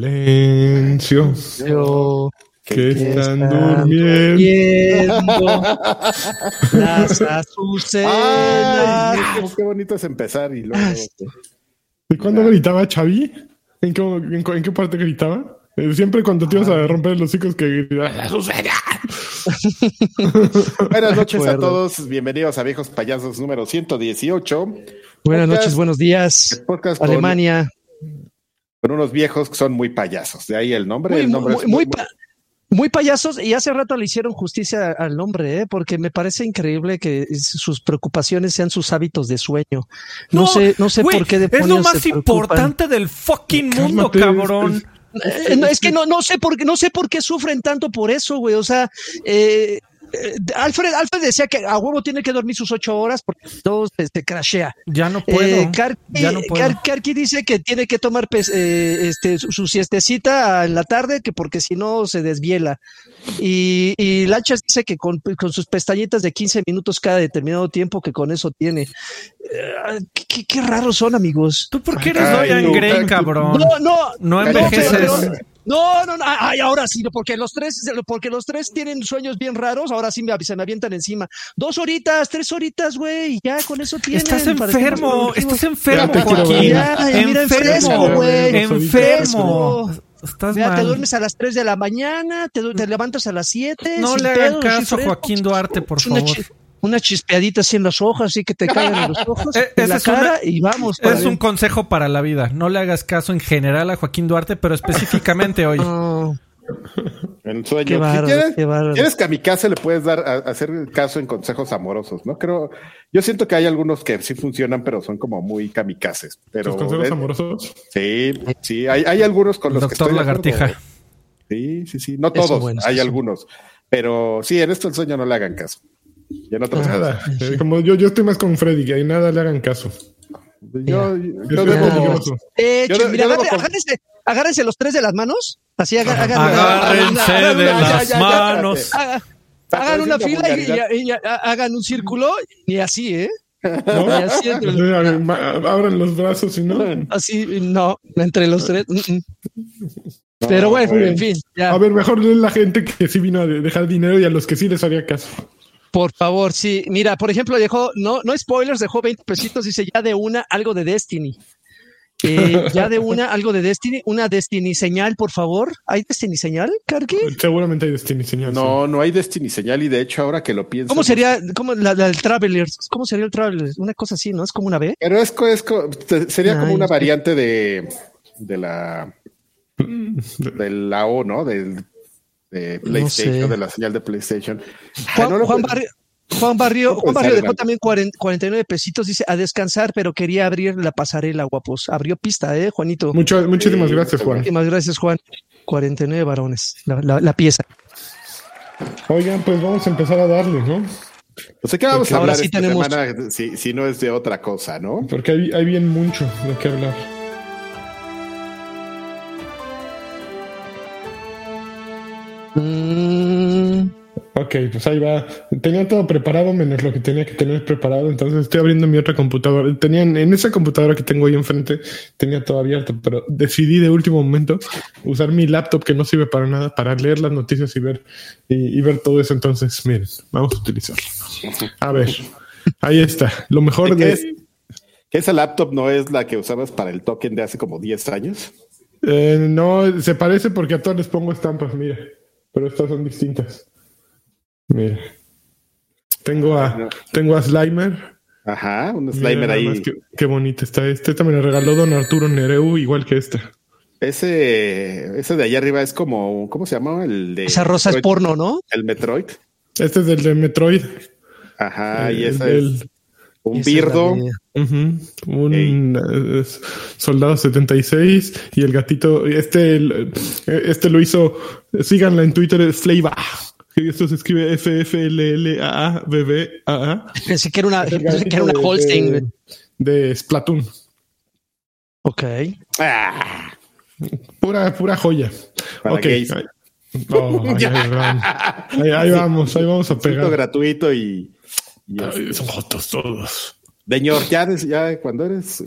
Silencio. Yo Que que están están durmiendo. durmiendo las azucenas. Ay, qué, bonito es empezar y luego. ¿Y cuándo gritaba Xavi? ¿En qué, en, en qué parte gritaba? Eh, Siempre cuando te ibas a romper los hocico que. Buenas noches a todos. Bienvenidos a Viejos Payasos número 118. Buenas Podcast- noches, buenos días. Podcast Alemania. Con unos viejos que son muy payasos. De ahí el nombre. Muy, el nombre muy, es muy pa- muy payasos y hace rato le hicieron justicia al nombre, ¿eh? porque me parece increíble que sus preocupaciones sean sus hábitos de sueño. No, sé, no sé por qué Es lo más importante del fucking mundo, Cálmate, cabrón. es- Eh, no, es que no, no sé por qué, no sé por qué sufren tanto por eso, güey. O sea, eh, eh, Alfred, Alfred decía que a huevo tiene que dormir sus ocho horas porque todo se, se crashea. Ya no puedo. Eh, Karki, ya no puedo. Karki dice que tiene que tomar pes- eh, este, su, su siestecita en la tarde, que porque si no se desviela. Y, y Lanchas dice que con, con sus pestañitas de 15 minutos cada determinado tiempo, que con eso tiene. Eh, qué, qué- qué raros son, amigos. ¿Tú por qué eres Dorian no, Gray, Karki. cabrón? No, no, No Pero- envejeces. pero- no, no, no, ay, ahora sí, porque los tres, porque los tres tienen sueños bien raros, ahora sí me, se me avientan encima. Dos horitas, tres horitas, güey, ya con eso tienen. Estás enfermo, estás enfermo, te Joaquín. Enfermo, güey. enfermo. Estás Mira, te mal. duermes a las 3 de la mañana, te, te levantas a las 7. No le hagan pedos, caso a. Joaquín Duarte, por favor. Una chispeadita así en los ojos, así que te caigan en los ojos, Eh, en la una- cara y vamos. para Es un consejo para la vida. No le hagas caso en general a Joaquín Duarte, pero específicamente hoy. No, En sueño. Qué si quieres, quieres kamikaze, le puedes dar a, hacer caso en consejos amorosos, ¿no? Creo, yo siento que hay algunos que sí funcionan, pero son como muy kamikazes. Pero ¿Tus consejos eh, amorosos? sí, sí, hay, hay algunos con los que Doctor estoy acuerdo. Lagartija. Sí, sí, sí. No todos, buenos, hay sí. algunos. Pero sí, en esto el sueño no le hagan caso. Y en otros Nada. Eh, Como yo, yo estoy más con Freddy, que ahí nada le hagan caso. Yo, Yo yo debo-. Eh, Yo de- mira, yo con- agárrense, agárrense los tres de las manos. Así haga- hagan Agárrense de una- las ya, ya, ya, manos. Hagan una fila y, hagan un círculo y así, ¿eh? ¿No? Y así, entre- Abran los brazos y no. así, no, entre los tres. mm, mm. Pero bueno, en fin, ya. A ver, mejor la gente que sí vino a dejar dinero y a los que sí les haría caso. Por favor, sí. Mira, por ejemplo, dejó, no, no spoilers, dejó 20 pesitos, dice ya de una, algo de Destiny. Eh, ya de una, algo de Destiny, una Destiny señal, por favor. ¿Hay Destiny señal, Karki? Seguramente hay Destiny, señor. No, no hay Destiny señal y de hecho ahora que lo pienso. ¿Cómo sería, cómo la, la del Travelers? ¿Cómo sería el Travelers? Una cosa así, ¿no? Es como una B. Pero es, co- es sería como Ay, una variante de, de la de la O, ¿no? Del de PlayStation, sé. de la señal de PlayStation. Ay, Juan, no lo Juan Barrio, Juan Barrio, Juan Barrio dejó también 40 49 pesitos, dice a descansar, pero quería abrir la pasarela, guapos. Abrió pista, ¿eh, Juanito? Mucho- muchísimas Sí, gracias, Juan. Muchísimas gracias, Juan. 49 varones, la, la- la pieza. Oigan, pues vamos a empezar a darle, ¿no? Pues, ¿de qué vamos a Ahora hablar sí esta tenemos- semana si, si no es de otra cosa, no? Porque hay, hay bien mucho de qué hablar. Mm, Ok, pues ahí va. Tenía todo preparado menos lo que tenía que tener preparado, entonces estoy abriendo mi otra computadora. Tenían en esa computadora que tengo ahí enfrente, tenía todo abierto, pero decidí de último momento usar mi laptop que no sirve para nada para leer las noticias y ver y, y ver todo eso. Entonces, miren, vamos a utilizarlo. A ver, ahí está. Lo mejor ¿Qué de es? ¿Que esa laptop no es la que usabas para el token de hace como 10 años? Eh, no, se parece porque a todos les pongo estampas, mira. Pero estas son distintas. Mira. Tengo a, tengo a Slimer. Ajá, un slimer ahí. Qué, qué bonita está. Este también me regaló don Arturo Nereu, igual que esta. Ese, ese de allá arriba es como, ¿cómo se llama? El de esa rosa es porno, ¿no? El Metroid. Este es del de Metroid. Ajá, y El ese del- es un birdo. Un eh, soldado 76 y el gatito, este, el- eh, este lo hizo, síganla en Twitter. Y Esto se escribe F F L L A A B B A A. Pensé que era una, pensé que era una Holstein. De, de Splatoon. Ok. Ah, Pura, pura joya. Para ok. gays. Ahí, Oh, ahí- ahí vamos. Ahí, vamos, ahí vamos a pegar. gratuito y Ay, son jotos todos. Señor, ya, ya cuando eres,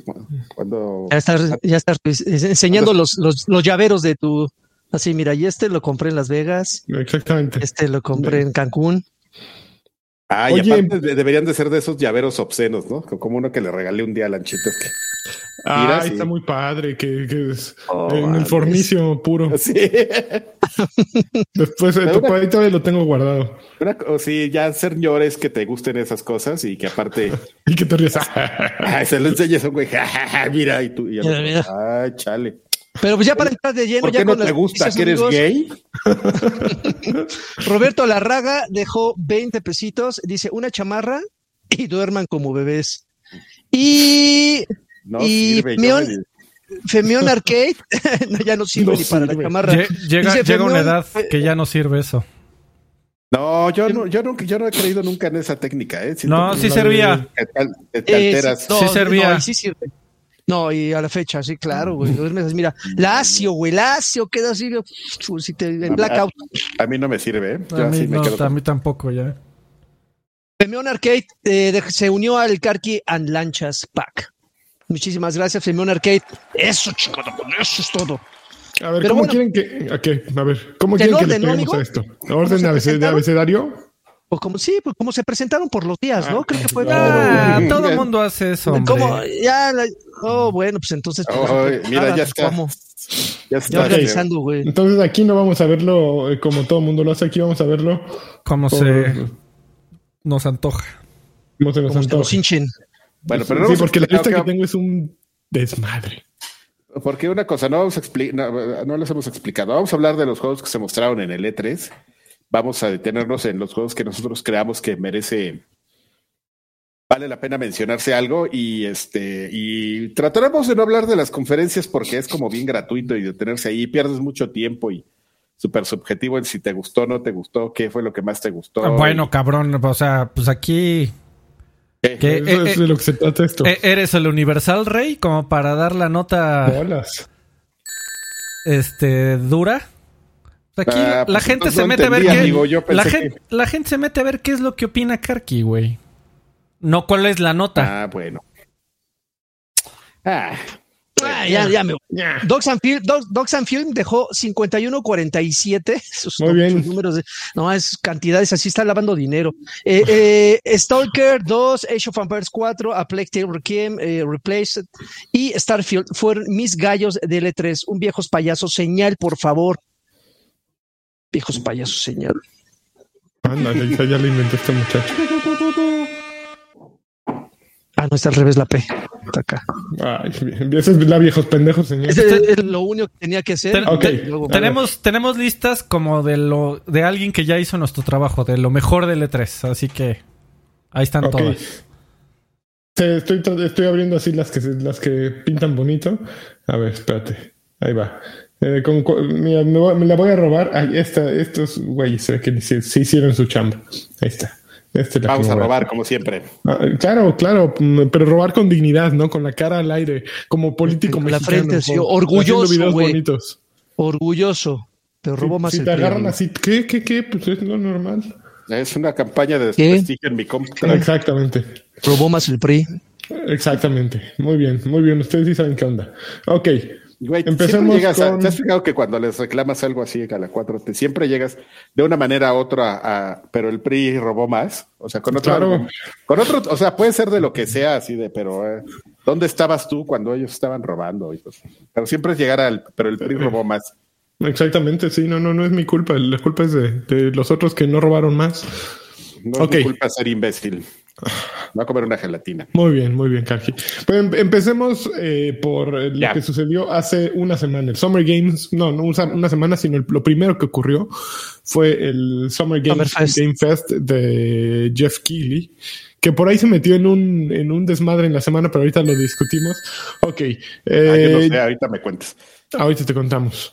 cuando Ya estás, ya estás enseñando los, los, los llaveros de tu. Así, mira, y este lo compré en Las Vegas, Exactamente. este lo compré en Cancún. Ah, y Oye. aparte de- deberían de ser de esos llaveros obscenos, ¿no? Como uno que le regalé un día a Lanchito. Que... Ah, Mira, sí. está muy padre, que, que es Oh, en el fornicio puro. Sí. Después, una- ahí todavía lo tengo guardado. Una co- sí, ya señores que te gusten esas cosas y que aparte Y que te ríes. ay, se lo enseñas a un güey, mira, y tú, y ay, chale. Pero pues ya para entrar de lleno, ¿Por ya qué no con te las gusta? ¿Que eres amigos, gay? Roberto Larraga dejó 20 pesitos, dice una chamarra y duerman como bebés. Y No Y sirve. me- Femión Arcade no, ya no sirve No ni para la sirve. Lle- Llega, Dice llega una edad eh, que ya no sirve eso. No, yo no, yo no, yo no he creído nunca en esa técnica, ¿eh? Siento No, sí servía. Te, Eh, sí, no, Sí servía. No, y sí sirve. No, y a la fecha, sí, claro, güey. Mira, lacio, güey, lacio, queda así, chu, si te, en blackout. A mí no me sirve, ¿eh? Yo A mí, así me no, quedo a con- mí tampoco ya. Femión Arcade eh, de- se unió al Carqui and Lanchas Pack. Muchísimas gracias, Femión Arcade. Eso, chingada, con eso es todo. A ver, Pero ¿cómo bueno. quieren que.? ok, a ver, ¿cómo ¿En quieren que le orden, no, peguemos amigo? a esto? ¿Cómo ¿Orden se de, abecedario? Pues como sí, pues como se presentaron por los días, ¿no? Creo que fue. Ah, todo el mundo hace eso, hombre. ¿Cómo? Ya, la- oh, bueno, pues entonces. pues, Oh, mira, nada, ya está. ¿cómo? Ya Ya está. organizando, güey. Entonces aquí no vamos a verlo eh, como todo el mundo lo hace, aquí vamos a verlo Como por- se nos antoja. como se nos Como se antoja. los hinchen. Bueno, pero no sí, porque la lista que tengo es un desmadre. Porque una cosa, no vamos a no, no les hemos explicado. Vamos a hablar de los juegos que se mostraron en el E3. Vamos a detenernos en los juegos que nosotros creamos que merece, vale la pena mencionarse algo y este y trataremos de no hablar de las conferencias porque es como bien gratuito y detenerse ahí pierdes mucho tiempo y súper subjetivo en si te gustó, no te gustó, qué fue lo que más te gustó. Ah, Bueno, cabrón, o sea, pues aquí. Que Eso eh, es de lo que se trata esto. eh, eres el universal rey como para dar la nota Bolas. este dura. Aquí Ah, la pues gente se mete a ver entendí, qué amigo, pensé la, que- gente, la gente se mete a ver qué es lo que opina Karki, güey. No cuál es la nota. Ah, bueno. Ah, Ah, ya, ya me. Dogs and Film, Dogs, Dogs and Film dejó 51.47. Sus, Muy bien. números de, no, es cantidades, así está lavando dinero. Eh, eh, Stalker 2, Age of Empires 4, A Plague Tale Requiem, eh, Replaced y Starfield fueron mis gallos de L3. Un viejos payasos, señal, por favor. Viejos payasos, señal. Ándale, ya ya lo inventó este muchacho. Ah, no, está al revés la P. Está acá. Ay, es la viejos pendejos, señor. Ese es lo único que tenía que hacer. Ten- Luego- tenemos, tenemos listas como de lo de alguien que ya hizo nuestro trabajo, de lo mejor del E3, así que ahí están todas. Sí, estoy, estoy abriendo así las que, se- las que pintan bonito. A ver, espérate. Ahí va. Eh, con mira, me, voy- me la voy a robar. Ay, esta, estos güeyes que se, se hicieron su chamba. Ahí está. Esta es la que vamos a robar como siempre. Ah, claro, claro, mm, pero robar con dignidad, ¿no? Con la cara al aire, como político Con la mexicano. frente así, con- orgulloso, güey. Orgulloso. Robó Si- más si el te agarran así, ¿qué, qué, qué? Pues es lo normal. Es una campaña de ¿Qué? desprestigio en mi compra. Exactamente. Robó más el PRI. Exactamente. Muy bien, muy bien. Ustedes sí saben qué onda. Ok. Güey, Empecemos llegas a- ¿Te has fijado que cuando les reclamas algo así a la 4 te siempre llegas de una manera u otra a, pero el PRI robó más? O sea, con otro, Claro. con otro, o sea, puede ser de lo que sea así de, pero eh, ¿dónde estabas tú cuando ellos estaban robando? Pues, pero siempre es llegar al, pero el PRI robó más. Exactamente, sí, no, no, no es mi culpa. La culpa es de, de los otros que no robaron más. No Ok. es mi culpa ser imbécil. Va a comer una gelatina. Muy bien, muy bien, Karki. Pues em- empecemos eh, por eh, lo Ya. que sucedió hace una semana. El Summer Games, no, no una semana, sino el- lo primero que ocurrió fue el Summer Games Summer Fest. Game Fest de Jeff Keighley, que por ahí se metió en un, en un desmadre en la semana, pero ahorita lo discutimos. Ok. Ah, yo no eh, sé, ahorita me cuentas. Ahorita te contamos.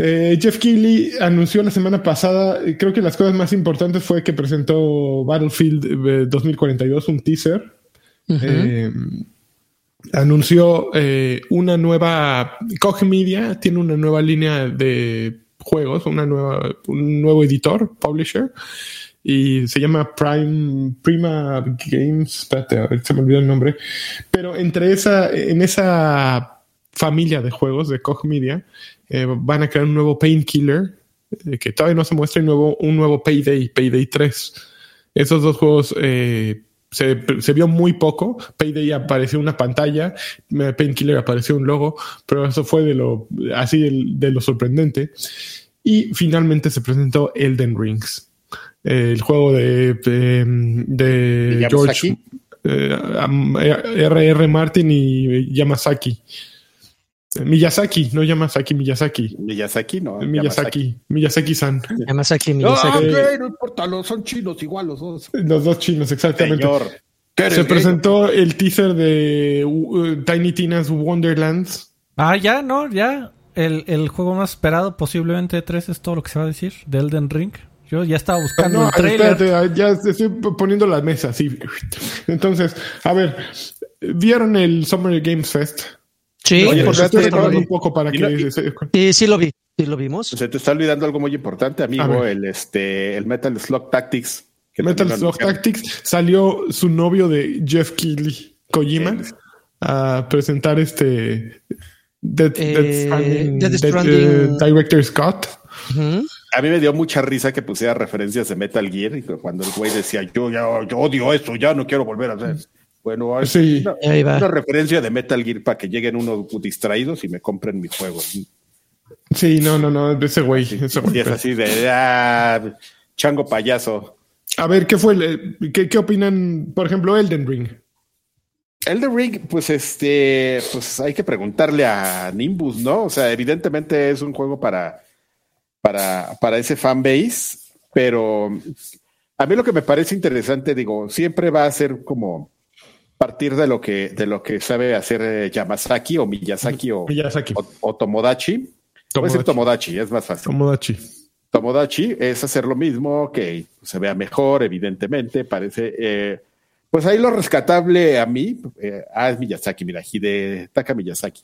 Eh, Jeff Keighley anunció la semana pasada, eh, creo que las cosas más importantes fue que presentó Battlefield eh, 2042, un teaser. Eh, anunció eh, una nueva, Koch Media tiene una nueva línea de juegos, una nueva, un nuevo editor, publisher. y se llama Prime Prima Games, espérate, a ver, se me olvidó el nombre, pero entre esa en esa familia de juegos de Koch Media eh, van a crear un nuevo Painkiller eh, que todavía no se muestra y nuevo un nuevo Payday, Payday 3. Esos dos juegos eh, se, se, vio muy poco. Payday apareció una pantalla, Painkiller apareció un logo, pero eso fue de lo así de, de lo sorprendente. Y finalmente se presentó Elden Rings, el juego de, de, de George R.R. Eh, Martin y Yamazaki. Miyazaki, no Yamazaki, Miyazaki. Miyazaki, no. Miyazaki, Miyazaki-san. Yamazaki, Miyazaki. No, okay, no importa, los, son chinos igual los dos. Los dos chinos, exactamente. Señor. Se presentó el teaser de uh, Tiny Tina's Wonderlands. Ah, ya, no, ya. El, el, juego más esperado posiblemente de 3 es todo lo que se va a decir de Elden Ring. Yo ya estaba buscando no, el trailer. Espérate, ya estoy poniendo la mesa, sí. Entonces, a ver, ¿vieron el Summer Games Fest? Sí, Oye, por estoy supuesto. hablando un poco para y que... no- Sí, sí lo vi. Sí lo vimos. Se te está olvidando algo muy importante, amigo, el este el Metal Slug Tactics. que Metal lo Slug. Tactics salió su novio de Jeff Keighley, Kojima, a presentar este Death, Eh, Death Stranding, Death Death, Stranding. eh, Director Scott. A mí me dio mucha risa que pusiera referencias de Metal Gear y cuando el güey decía, yo ya yo odio esto, ya no quiero volver a hacer. Bueno, es Sí. una, Ahí va. una referencia de Metal Gear para que lleguen unos distraídos y me compren mis juegos. Sí, no, no, no, ese güey. ese güey. Y es así de, ah, chango payaso. A ver, ¿qué fue? el- ¿Qué, qué opinan, por ejemplo, Elden Ring? Elden Ring, pues este, pues hay que preguntarle a Nimbus, ¿no? O sea, evidentemente es un juego para, para, para ese fanbase, pero a mí lo que me parece interesante, digo, siempre va a ser como partir de lo que, de lo que sabe hacer eh, Yamazaki o Miyazaki o, Miyazaki. o, o Tomodachi. A decir Tomodachi. Tomodachi, es más fácil. Tomodachi. Tomodachi es hacer lo mismo, que se vea mejor, evidentemente, parece. eh, pues ahí lo rescatable a mí, eh, ah, es Miyazaki, mira, Miyazaki.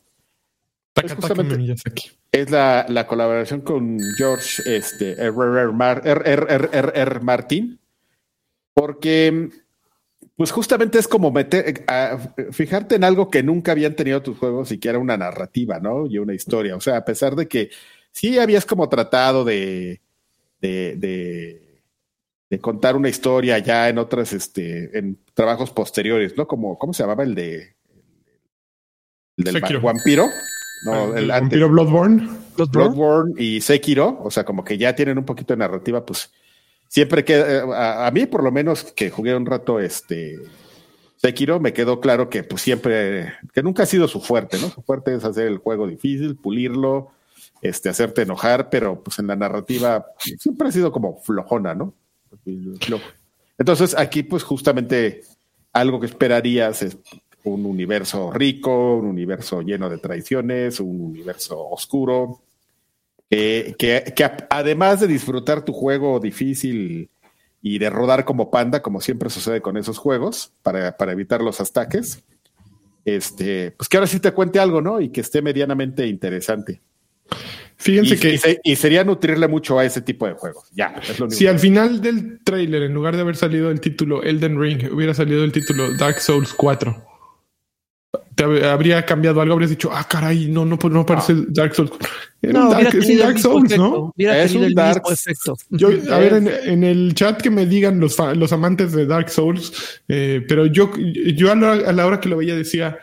Taka Es Taka Miyazaki. Es la, la colaboración con George este, R. R. Mar- R. R. R. R. R. Martin, porque pues justamente es como meter, a- fijarte en algo que nunca habían tenido tus juegos y que era una narrativa, ¿no? Y una historia. O sea, a pesar de que sí habías como tratado de, de, de, de contar una historia ya en otras, este, en trabajos posteriores, ¿no? Como, ¿cómo se llamaba el de el del Sekiro. vampiro? No, Ah, el el antes. vampiro Bloodborne. Bloodborne y Sekiro, o sea, como que ya tienen un poquito de narrativa, pues siempre que eh, a, mí por lo menos que jugué un rato este Sekiro, me quedó claro que pues siempre, que nunca ha sido su fuerte, ¿no? Su fuerte es hacer el juego difícil, pulirlo, este, hacerte enojar, pero pues en la narrativa siempre ha sido como flojona, ¿no? Entonces aquí pues justamente algo que esperarías es un universo rico, un universo lleno de traiciones, un universo oscuro, que, que- además de disfrutar tu juego difícil y de rodar como panda, como siempre sucede con esos juegos, para, para evitar los ataques, este, pues que ahora sí te cuente algo, ¿no? Y que esté medianamente interesante. Fíjense Y, que y se- y sería nutrirle mucho a ese tipo de juegos. Ya, es lo único. si al final del trailer, en lugar de haber salido el título Elden Ring, hubiera salido el título Dark Souls 4, te hab- habría cambiado algo, habrías dicho, ah, caray, no, no, no parece Dark Souls. Era No, Dark, es un Dark Souls, efecto. ¿no? Es un Dark-. Yo, a ver, en, el chat que me digan los, los amantes de Dark Souls, eh, pero yo, yo a la, a la hora que lo veía decía,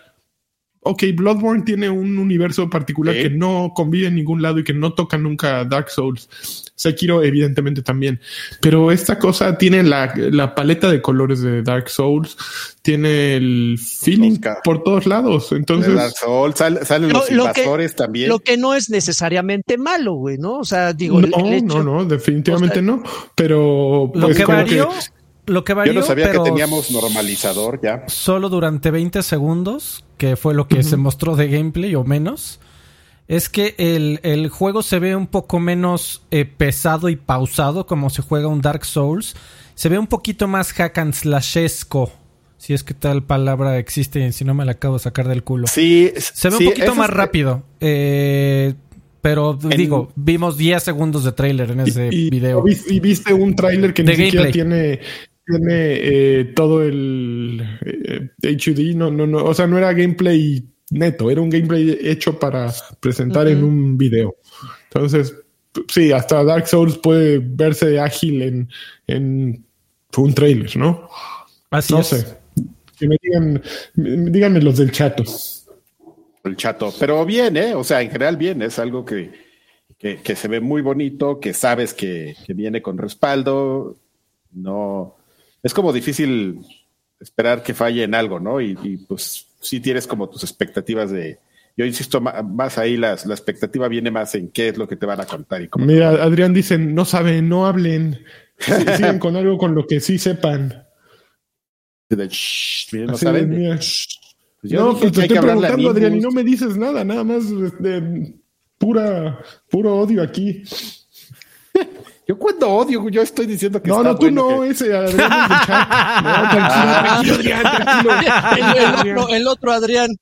ok, Bloodborne tiene un universo particular que no convive en ningún lado y que no toca nunca Dark Souls. Sekiro evidentemente también, pero esta cosa tiene la, la paleta de colores de Dark Souls, tiene el feeling por todos lados, entonces... Dark Souls, sal- salen Lo- los lo que- invasores también. Lo que no es necesariamente malo, güey, ¿no? O sea, digo, No, el- no, no, definitivamente o sea, no, pero... Lo que varió, lo que Yo varió, no sabía pero que teníamos normalizador ya. solo durante 20 segundos, que fue lo que se mostró de gameplay o menos, es que el, el juego se ve un poco menos eh, pesado y pausado como se juega un Dark Souls. Se ve un poquito más hack and slashesco, si es que tal palabra existe, si no me la acabo de sacar del culo. Sí, Se ve sí, un poquito más es- rápido. Eh, pero digo, vimos 10 segundos de trailer en ese video. Y, viste un trailer que ni siquiera tiene tiene eh, todo el HUD, eh, no, no, no, o sea, no era gameplay neto, era un gameplay hecho para presentar en un video. Entonces, sí, hasta Dark Souls puede verse ágil en, en un trailer, ¿no? Así no sé. Que me digan, díganme los del chato. El chato, pero bien, ¿eh? O sea, en general bien, es algo que, que, se ve muy bonito, que sabes que, que, viene con respaldo, no, es como difícil esperar que falle en algo, ¿no? Y, pues sí tienes como tus expectativas de, yo insisto más ahí, las, la expectativa viene más en qué es lo que te van a contar. Y cómo Mira, Adrián dice, no saben, no hablen, sigan con algo con lo que sí sepan. no saben. Pues no, pues te estoy preguntando, Adrián, y no me dices nada, nada más de pura, puro odio aquí. Yo cuando odio, yo estoy diciendo que No, no, tú no, ese Adrián No, tranquilo, Adrián, tranquilo. El, otro, Adrián.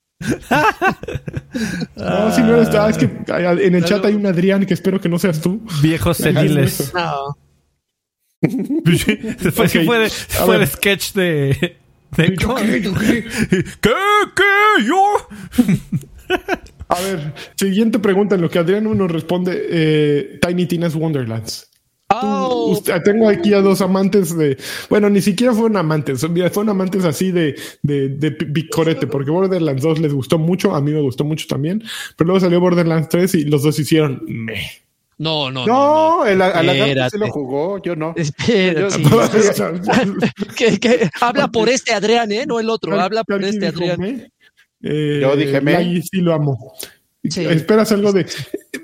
No, si no ah, es que en el chat hay un Adrián que espero que no seas tú. Viejos seniles. No. Después okay. fue, de, fue el sketch de. de ¿Yo qué, yo qué? ¿Qué? ¿Qué? ¿Yo? A ver, siguiente pregunta en lo que Adrián nos responde: eh, Tiny Tina's Wonderlands. Oh. tengo aquí a dos amantes de. Bueno, ni siquiera fueron amantes, fueron amantes así de, de, de picorete, porque Borderlands 2 les gustó mucho, a mí me gustó mucho también, pero luego salió Borderlands 3 y los dos hicieron meh. No, no, no. No, el, a se lo jugó, yo no. Espérate. que, que, habla por este Adrián, ¿eh? No el otro, habla por este Adrián. Eh, yo dije me. sí lo amo. Esperas algo de.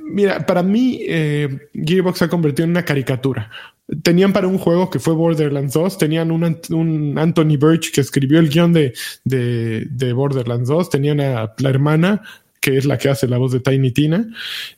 Mira, para mí, eh, Gearbox se ha convertido en una caricatura. Tenían para un juego que fue Borderlands 2, tenían un, Anthony Birch que escribió el guion de, de, Borderlands 2, tenían a la hermana que es la que hace la voz de Tiny Tina,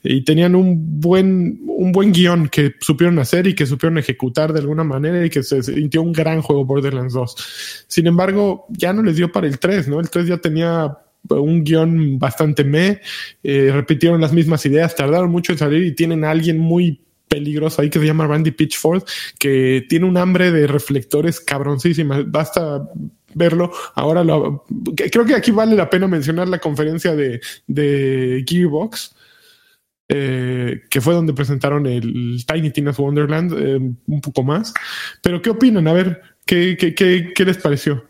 y tenían un buen, un buen guion que supieron hacer y que supieron ejecutar de alguna manera y que se sintió un gran juego Borderlands 2. Sin embargo, ya no les dio para el 3, ¿no? El 3 ya tenía un guion bastante me, eh, repitieron las mismas ideas, tardaron mucho en salir y tienen a alguien muy peligroso ahí que se llama Randy Pitchford, que tiene un hambre de reflectores cabroncísima. Basta verlo. Ahora lo, creo que aquí vale la pena mencionar la conferencia de, de Gearbox. Eh, que fue donde presentaron el Tiny Tina's Wonderland eh, un poco más. Pero, ¿qué opinan? A ver, ¿qué, qué, qué, qué les pareció?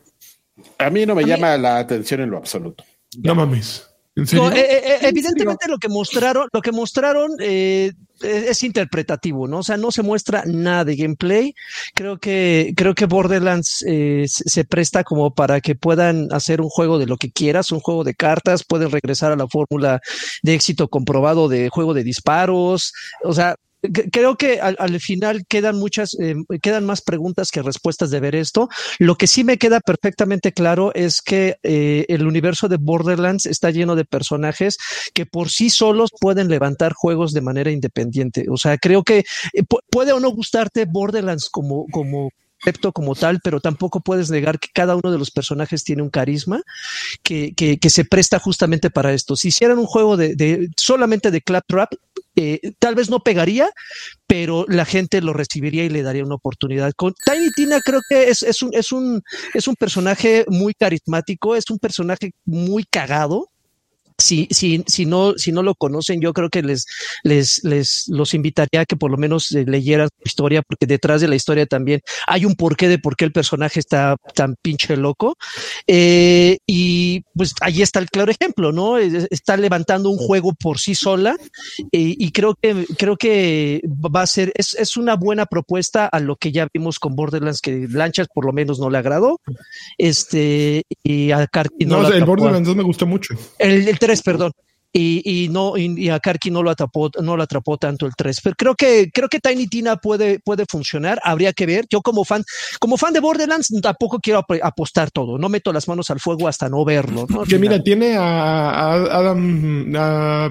A mí no me llama la atención en lo absoluto. No mames. Eh, eh, eh, evidentemente lo que mostraron, lo que mostraron es interpretativo, ¿no? O sea, no se muestra nada de gameplay. Creo que, creo que Borderlands se presta como para que puedan hacer un juego de lo que quieras, un juego de cartas, pueden regresar a la fórmula de éxito comprobado de juego de disparos. O sea, creo que al, final quedan muchas, eh, quedan más preguntas que respuestas de ver esto. Lo que sí me queda perfectamente claro es que eh, el universo de Borderlands está lleno de personajes que por sí solos pueden levantar juegos de manera independiente. O sea, creo que eh, puede o no gustarte Borderlands como, como como tal, pero tampoco puedes negar que cada uno de los personajes tiene un carisma que, que, se presta justamente para esto. Si hicieran un juego de, de solamente de Claptrap, eh, tal vez no pegaría, pero la gente lo recibiría y le daría una oportunidad. Con Tiny Tina creo que es, es, un, es, un, es un personaje muy carismático, es un personaje muy cagado si, si, si, no, si no lo conocen, yo creo que les, les, les los invitaría a que por lo menos eh, leyeran su historia, porque detrás de la historia también hay un porqué de por qué el personaje está tan pinche loco. Eh, y pues ahí está el claro ejemplo, ¿no? Está levantando un juego por sí sola eh, y creo que, creo que va a ser, es, es una buena propuesta a lo que ya vimos con Borderlands, que Lanchas por lo menos no le agradó. Este, y a Karki no, el Borderlands 2 me gustó mucho. El, el perdón. Y, y, no y, a Karki no lo atrapó no lo atrapó tanto el 3 pero creo que creo que Tiny Tina puede puede funcionar. Habría que ver. Yo como fan como fan de Borderlands tampoco quiero apostar todo. No meto las manos al fuego hasta no verlo ¿no? que mira tiene a, Adam a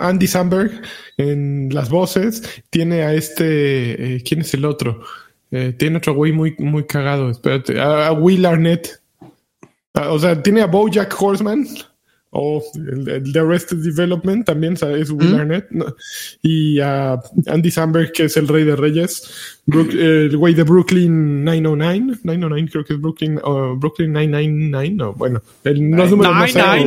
Andy Samberg en las voces. Tiene a este eh, quién es el otro eh, tiene otro güey muy muy cagado. Espérate a, Will Arnett. O sea tiene a Bojack Horseman o el, el de Arrested Development también es Will ¿Mm? Arnett, ¿no? y a Andy Samberg, que es el rey de reyes, Brook- el güey de Brooklyn 909, 909 creo que es Brooklyn, o Brooklyn 999, no, bueno, el, no sé, o de-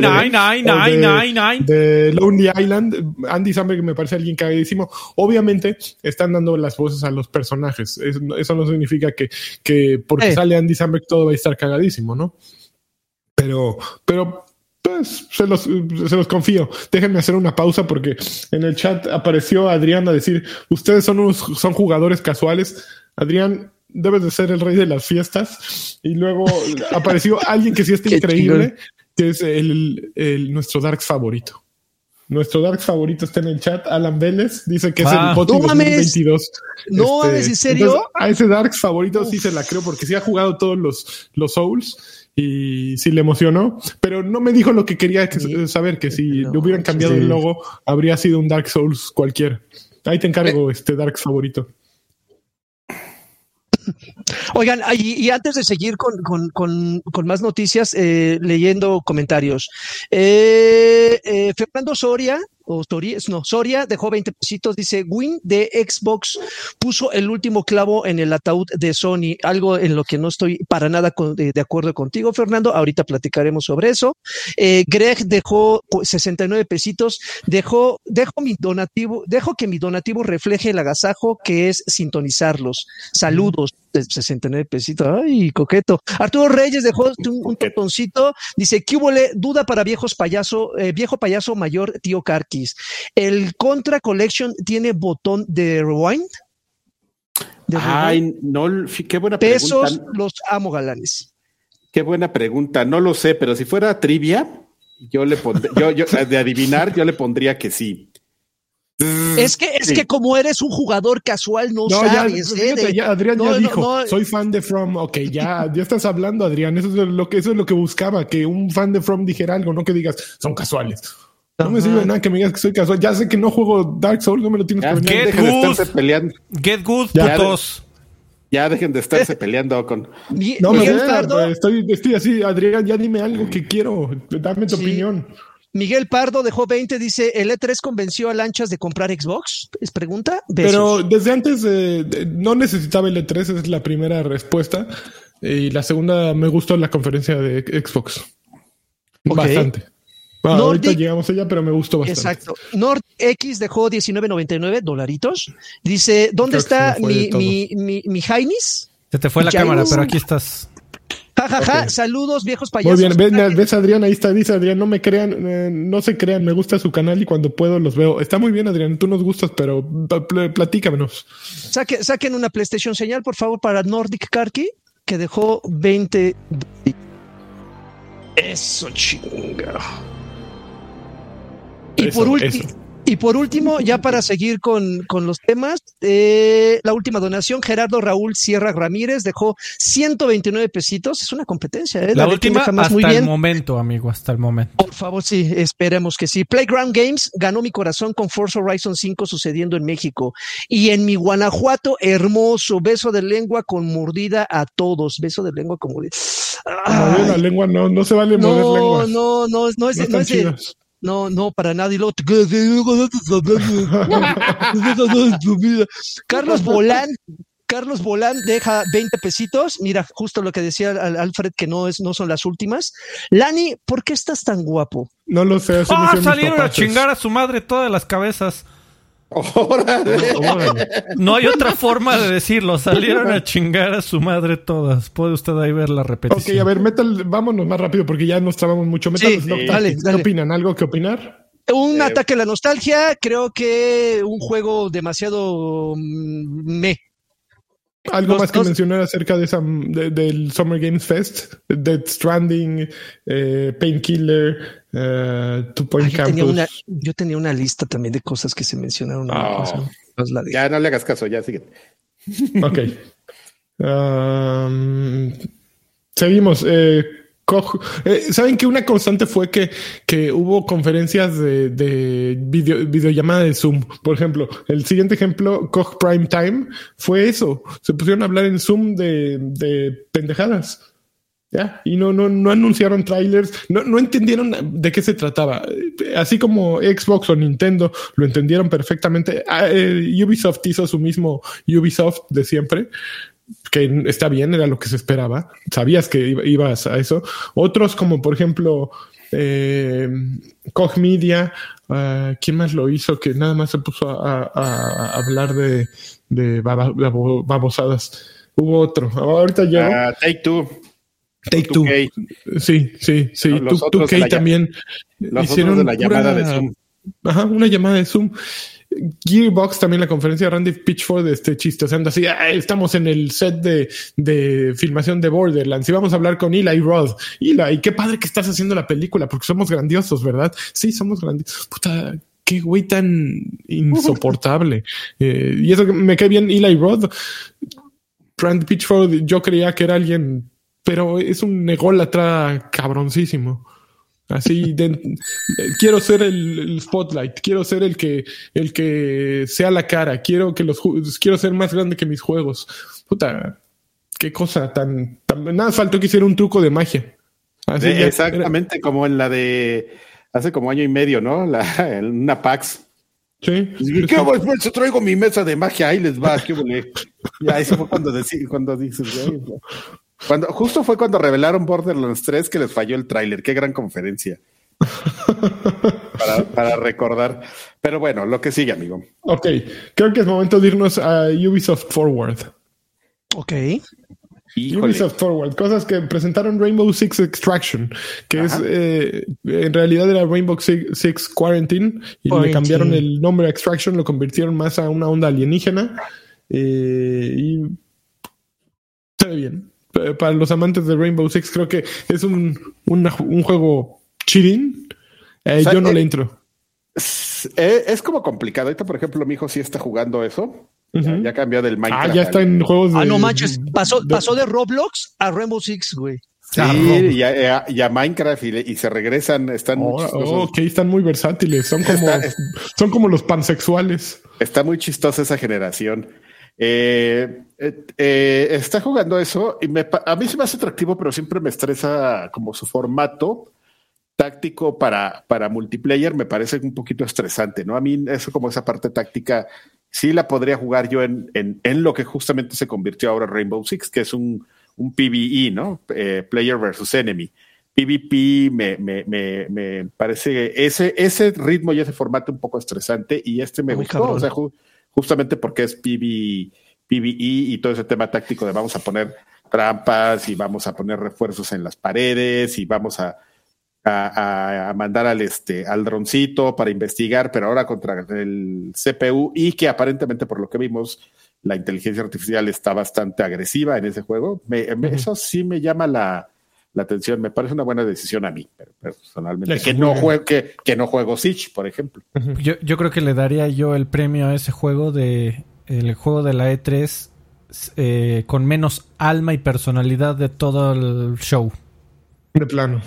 Nine, nine, nine, o de- Lonely Island, Andy Samberg me parece alguien cagadísimo. Obviamente están dando las voces a los personajes. Es- Eso, no significa que, que porque Eh. sale Andy Samberg todo va a estar cagadísimo, ¿no? Pero, pero pues se los, se los confío. Déjenme hacer una pausa porque en el chat apareció Adrián a decir, ustedes son unos, son jugadores casuales. Adrián, debes de ser el rey de las fiestas. Y luego apareció alguien que sí está increíble, que es el, el- nuestro Darks favorito. Nuestro Darks favorito está en el chat. Alan Vélez dice que es Ah. el GOTY No mames. 2022. No mames, ¿en serio? entonces, a ese Darks favorito sí se la creo porque sí ha jugado todos los, los Souls y sí le emocionó, pero no me dijo lo que quería Sí. saber, que si No, le hubieran cambiado sí. el logo habría sido un Dark Souls cualquiera. Ahí te Eh. encargo este Darks favorito. Oigan, y, y antes de seguir con, con- con- con más noticias, eh, leyendo comentarios. Eh, eh, Fernando Soria, Soria, no, Soria dejó 20 pesitos, dice, Win de Xbox puso el último clavo en el ataúd de Sony, algo en lo que no estoy para nada de, acuerdo contigo, Fernando. Ahorita platicaremos sobre eso. Eh, Greg dejó pues, 69 pesitos, dejó, dejo mi donativo, dejo que mi donativo refleje el agasajo que es sintonizarlos. Saludos. 69 pesitos. Ay, coqueto. Arturo Reyes dejó un, un totoncito. Dice, ¿qué hubo le? Duda para viejos payaso, eh, viejo payaso mayor, tío Carquis. ¿El Contra Collection tiene botón de rewind? De rewind. Ay, no, qué buena Pesos, pregunta. los amo galanes. Qué buena pregunta. No lo sé, pero si fuera trivia, yo le pondría, yo, yo, de adivinar, yo le pondría que sí. Es que, es Sí. que como eres un jugador casual, no, sabes. ¿eh? fíjate, De- ya Adrián no, ya no, dijo, no. soy fan de From. Ok, ya, ya estás hablando, Adrián. Eso es lo que, eso es lo que buscaba, que un fan de From dijera algo, no que digas, son casuales. No me sirve nada que me digas que soy casual. Ya sé que no juego Dark Souls, no me lo tienes Ya, que venir. Get de good. estarse peleando. Get good, Ya, putos. Ya dejen de estarse peleando con. No me gusta, estoy, estoy así, Adrián, ya dime algo que quiero, dame tu Sí. opinión. Miguel Pardo dejó 20, dice, ¿el E3 convenció a Lanchas de comprar Xbox? ¿Es pregunta? Pero desde antes eh, de- no necesitaba el E3, esa es la primera respuesta. Y la segunda, me gustó la conferencia de Xbox. Bastante. Bueno, Nordic- ahorita llegamos a ella, pero me gustó bastante. Exacto. NordX dejó 19.99 dolaritos. Dice, ¿dónde Creo está mi, mi, mi, mi Jainis? Se te fue la cámara, pero aquí estás. Ja, ja, ja. Saludos, viejos Muy payasos. bien, ves, ves, Adrián, ahí está, dice Adrián, no me crean, eh, no se crean, me gusta su canal y cuando puedo los veo. Está muy bien, Adrián, tú nos gustas, pero pl- pl- platícanos. Saque- saquen una PlayStation señal, por favor, para Nordic Karki, que dejó 20. Eso, chinga. Y Eso, por último. Y por último, ya para seguir con, con los temas, eh, la última donación, Gerardo Raúl Sierra Ramírez dejó 129 pesitos. Es una competencia, ¿eh? La última jamás hasta muy el momento, amigo, hasta el momento. Por favor, sí, esperemos que sí. Playground Games ganó mi corazón con Forza Horizon 5 sucediendo en México. Y en mi Guanajuato, hermoso, beso de lengua con mordida a todos. Beso de lengua con mordida. Mover Ay, la lengua, no, no se vale mover no, lenguas. no, no, no es, No no es. No, no, para nada. Y luego, Carlos Bolán, Carlos Bolán deja 20 pesitos. Mira, justo lo que decía Al- Alfred, que no es, no son las últimas. Lani, ¿por qué estás tan guapo? No lo sé. ¡Ah! salieron a chingar a su madre todas las cabezas. Órale. Órale. No hay otra forma de decirlo. Salieron a chingar a su madre todas. Puede usted ahí ver la Ok, repetición. a ver, metal, vámonos más rápido porque ya nos trabamos mucho. Metal Sí, Dale, ¿Qué dale. opinan? ¿Algo que opinar? Un Eh, ataque a la nostalgia, creo que un juego demasiado mm, me. ¿Algo Los más que mencionar acerca de esa, de- del Summer Games Fest? Dead Stranding, eh, Painkiller, eh, Two Point Yo tenía, Campus. una, yo tenía una lista también de cosas que se mencionaron. Oh. Pues, nos la. Ya no le hagas caso, ya sigue. Ok. Um, seguimos. Eh, Koch- eh, Saben que una constante fue que, que hubo conferencias de, de video- videollamada de Zoom. Por ejemplo, el siguiente ejemplo, Koch Prime Time, fue eso. Se pusieron a hablar en Zoom de, de pendejadas. Ya, y no, no, no anunciaron trailers, no, no entendieron de qué se trataba. Así como Xbox o Nintendo lo entendieron perfectamente, ah, eh, Ubisoft hizo su mismo Ubisoft de siempre, que está bien, era lo que se esperaba. Sabías que iba- ibas a eso. Otros, como por ejemplo, eh, Koch Media, ah, ¿quién más lo hizo? Que nada más se puso a, a- a hablar de, babosadas. Hubo otro. Ahorita ya. Ah, Take Two. Take Two. 2K. Sí, sí, sí. No, los Tú- otros de 2K la llam- también Los hicieron otros de la pura- llamada de Zoom. Ajá, una llamada de Zoom. Gearbox también la conferencia de Randy Pitchford este chistoseando así, "Ah, estamos en el set de, de filmación de Borderlands y vamos a hablar con Eli Roth. Eli, qué padre que estás haciendo la película porque somos grandiosos, ¿verdad? Sí, somos grandiosos. Puta, qué güey tan insoportable. Eh, y eso me cae bien Eli Roth. Randy Pitchford, yo creía que era alguien, pero es un nególatra cabroncísimo. Así, de- eh, quiero ser el, el spotlight, quiero ser el que, el que sea la cara, quiero que los, quiero ser más grande que mis juegos. Puta, qué cosa tan, tan nada faltó que hiciera un truco de magia. Así exactamente como en la de hace como año y medio, ¿no? La, en una PAX. Sí. ¿Y qué voy, pues, traigo mi mesa de magia, ahí les va, qué. Ya, eso fue cuando, deci- cuando dices. Cuando, justo fue cuando revelaron Borderlands 3 que les falló el tráiler. Qué gran conferencia. para, para recordar. Pero bueno, lo que sigue, amigo. Ok, creo que es momento de irnos a Ubisoft Forward. Ok. Híjole. Ubisoft Forward, cosas que presentaron Rainbow Six Extraction, que Ajá. es eh, en realidad era Rainbow Six, Six Quarantine y le Quarantine. cambiaron el nombre a Extraction, lo convirtieron más a una onda alienígena eh, y se ve bien. Eh, Para los amantes de Rainbow Six creo que es un, un juego chidín. Eh, O sea, yo no eh, le entro. Es, eh, es como complicado. Ahorita, por ejemplo, mi hijo sí está jugando eso. Ya- cambió del Ah, Minecraft. ya está en juegos de... Ah, no manches. Pasó, de- pasó de Roblox a Rainbow Six, güey. Sí, Ah, y a, y a Minecraft y, le- y se regresan. Están muy Oh, oh, ok, están muy versátiles. Son como, Está- son como los pansexuales. Está muy chistosa esa generación. Eh, eh, eh, está jugando eso y me a mí se me hace atractivo, pero siempre me estresa como su formato táctico para, para multiplayer. Me parece un poquito estresante, ¿no? A mí eso como esa parte táctica sí la podría jugar yo en, en, en lo que justamente se convirtió ahora Rainbow Six, que es un, un PvE, ¿no? Eh, player versus enemy. PvP me, me, me, me parece ese, ese ritmo y ese formato un poco estresante y este me Muy gustó, cabrón. o sea, ju- justamente porque es PV, PvE y todo ese tema táctico de vamos a poner trampas y vamos a poner refuerzos en las paredes y vamos a, a, mandar al este al droncito para investigar, pero ahora contra el CPU y que aparentemente por lo que vimos la inteligencia artificial está bastante agresiva en ese juego. Me- me-. Eso sí me llama la, la atención. Me parece una buena decisión a mí, per- personalmente. Que no, juego, que, que no juego Siege, por ejemplo. Yo, yo creo que le daría yo el premio a ese juego de el juego de la E3 eh, con menos alma y personalidad de todo el show. De plano.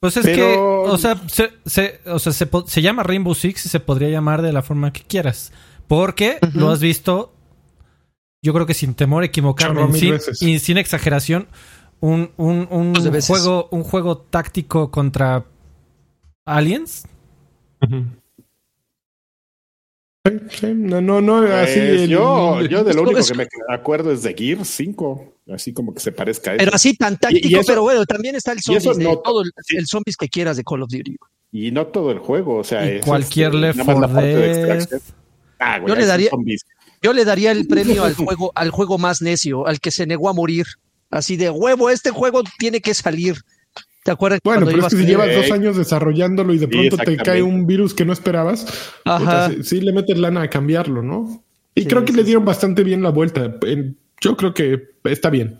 Pues es Pero- que, o sea, se, se- o sea, se, se llama Rainbow Six y se podría llamar de la forma que quieras. Porque Ujú. lo has visto, yo creo que sin temor a equivocarme, sin, y sin exageración, un, un, un juego, un juego táctico contra aliens. Sí, sí, no, no, no, así. Pues el- yo, yo de lo es- único es- que me acuerdo es de Gear 5, así como que se parezca a eso. Pero así tan táctico, y eso- pero bueno, también está el eso zombies, de no- todo el, sí. el zombies que quieras de Call of Duty. Y no todo el juego, o sea, Y es, cualquier este, Left nada más la 4 parte de Dead. extraction. Ah, güey, Yo le daría-. Yo le daría el premio al juego, al juego más necio, al que se negó a morir. Así de huevo, este juego tiene que salir. ¿Te acuerdas? Bueno, cuando pero es que si llevas dos años desarrollándolo y de sí, pronto te cae un virus que no esperabas, Ajá. puta, sí, sí le metes lana a cambiarlo, ¿no? Y Sí, creo que sí, le dieron bastante bien la vuelta. Yo creo que está bien.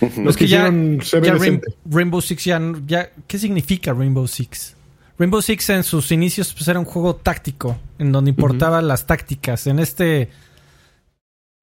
Los Es que que ya- ya Rain-. Rainbow Six ya, ya... ¿Qué significa Rainbow Six? Rainbow Six en sus inicios pues, era un juego táctico, en donde importaban las tácticas. En este...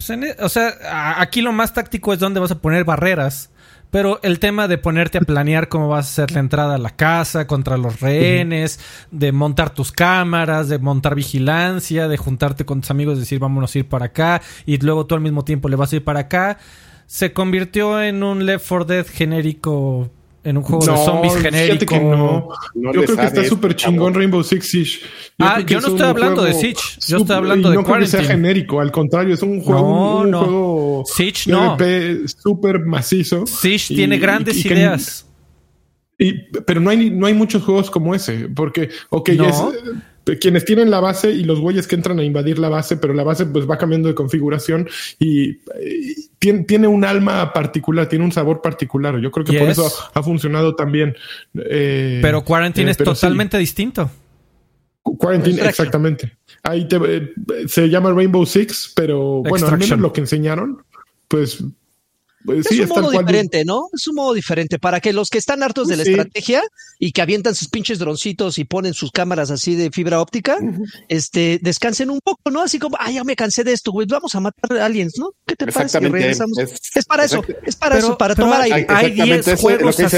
pues, e- o sea, aquí lo más táctico es donde vas a poner barreras. Pero el tema de ponerte a planear cómo vas a hacer la entrada a la casa contra los rehenes, de montar tus cámaras, de montar vigilancia, de juntarte con tus amigos, decir vámonos a ir para acá, y luego tú al mismo tiempo le vas a ir para acá, se convirtió en un Left 4 Dead genérico en un juego de zombies genérico. no. yo creo que está súper chingón Rainbow Six Siege. Yo ah, yo no estoy hablando de Siege. Yo estoy hablando de no creo que sea genérico. Al contrario, es un juego, un, juego Siege no. súper macizo. Siege tiene grandes ideas. y, pero no hay, no hay muchos juegos como ese. Porque, ok, es quienes tienen la base y los güeyes que entran a invadir la base, pero la base pues va cambiando de configuración y, tiene, un alma particular, tiene un sabor particular. Yo creo que por eso ha, funcionado también. Eh, pero Quarantine eh, es totalmente distinto. Quarantine, exactamente. Ahí eh, se llama Rainbow Six, pero bueno, al menos lo que enseñaron, pues pues es un modo diferente, ¿no? Es un modo diferente para que los que están hartos de la estrategia y que avientan sus pinches droncitos y ponen sus cámaras así de fibra óptica, este, descansen un poco, ¿no? Así como, ay, ya me cansé de esto, güey, vamos a matar aliens, ¿no? ¿Qué te parece? Es, para eso, es para eso, para tomar aire. Hay 10 juegos así.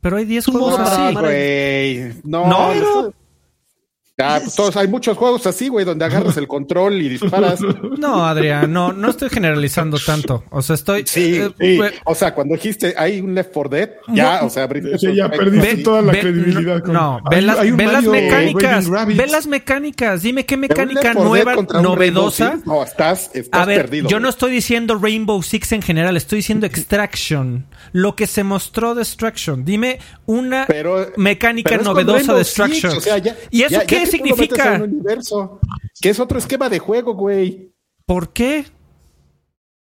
Pero hay 10 juegos así. Güey. No, no, Ah, pues todos, hay muchos juegos así, güey, donde agarras el control y disparas. No, Adrián, no, no estoy generalizando tanto. O sea, estoy. Sí, eh, o sea, cuando dijiste hay un Left 4 Dead, ya, o sea, ya perdiste toda la credibilidad. No, ve, las, mecánicas. Ve las mecánicas. Dime qué mecánica nueva, novedosa. No, estás, estás A ver, perdido. Yo no estoy diciendo Rainbow Six en general, estoy diciendo Extraction. Lo que se mostró de Extraction. Dime una mecánica novedosa de Extraction. ¿Y eso qué ¿Qué significa? Universo, que es otro esquema de juego, güey. ¿Por qué?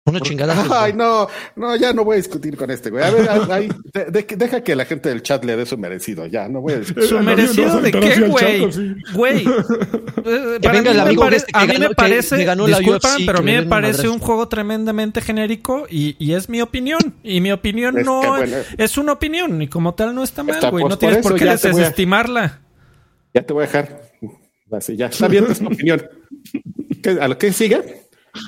Una chingada. Ay, no, no, ya no voy a discutir con este, güey. A ver, deja que la gente del chat le dé su merecido, ya, no voy a discutir. ¿Su merecido de qué, güey? Güey. venga el amigo este a mí me parece, disculpan, pero a mí me parece un juego tremendamente genérico y, y, es mi opinión. Y mi opinión no es una opinión y como tal no está mal, güey. No tienes por qué desestimarla. Ya te voy a dejar. Así, ya está bien tu opinión. ¿A lo que sigue?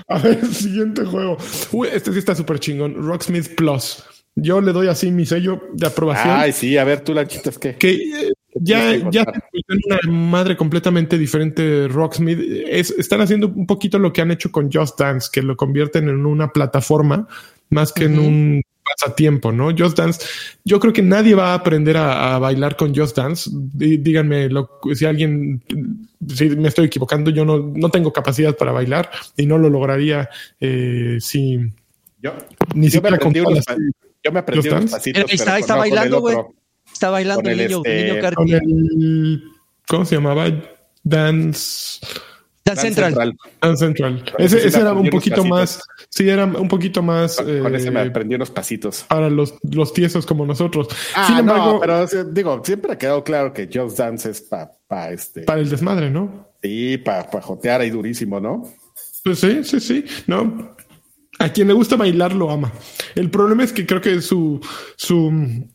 A ver, siguiente juego. Uy, este sí está súper chingón. Rocksmith Plus. Yo le doy así mi sello de aprobación. Ay, sí, a ver, tú la quitas que. Que eh, ya, ya una madre completamente diferente Rocksmith. Es, están haciendo un poquito lo que han hecho con Just Dance, que lo convierten en una plataforma más que en un pasatiempo, ¿no? Just Dance, yo creo que nadie va a aprender a, bailar con Just Dance. díganme si alguien, si me estoy equivocando, yo no, no tengo capacidad para bailar y no lo lograría eh, si yo, ni siquiera con yo me aprendí unos pasitos, está, está bailando, güey. Está bailando el niño, este, niño con el, ¿Cómo se llamaba? Dance. Dan Central. Dan Central. Ese, ese era un poquito más. Sí, era un poquito más. Con, ese me eh, aprendí unos pasitos. Para los, los tiesos como nosotros. Ah, Sin embargo, no, pero digo, siempre ha quedado claro que Just Dance es para este. Para el desmadre, ¿no? Sí, para pa jotear ahí durísimo, ¿no? Pues sí, sí, sí. No. A quien le gusta bailar lo ama. El problema es que creo que su, su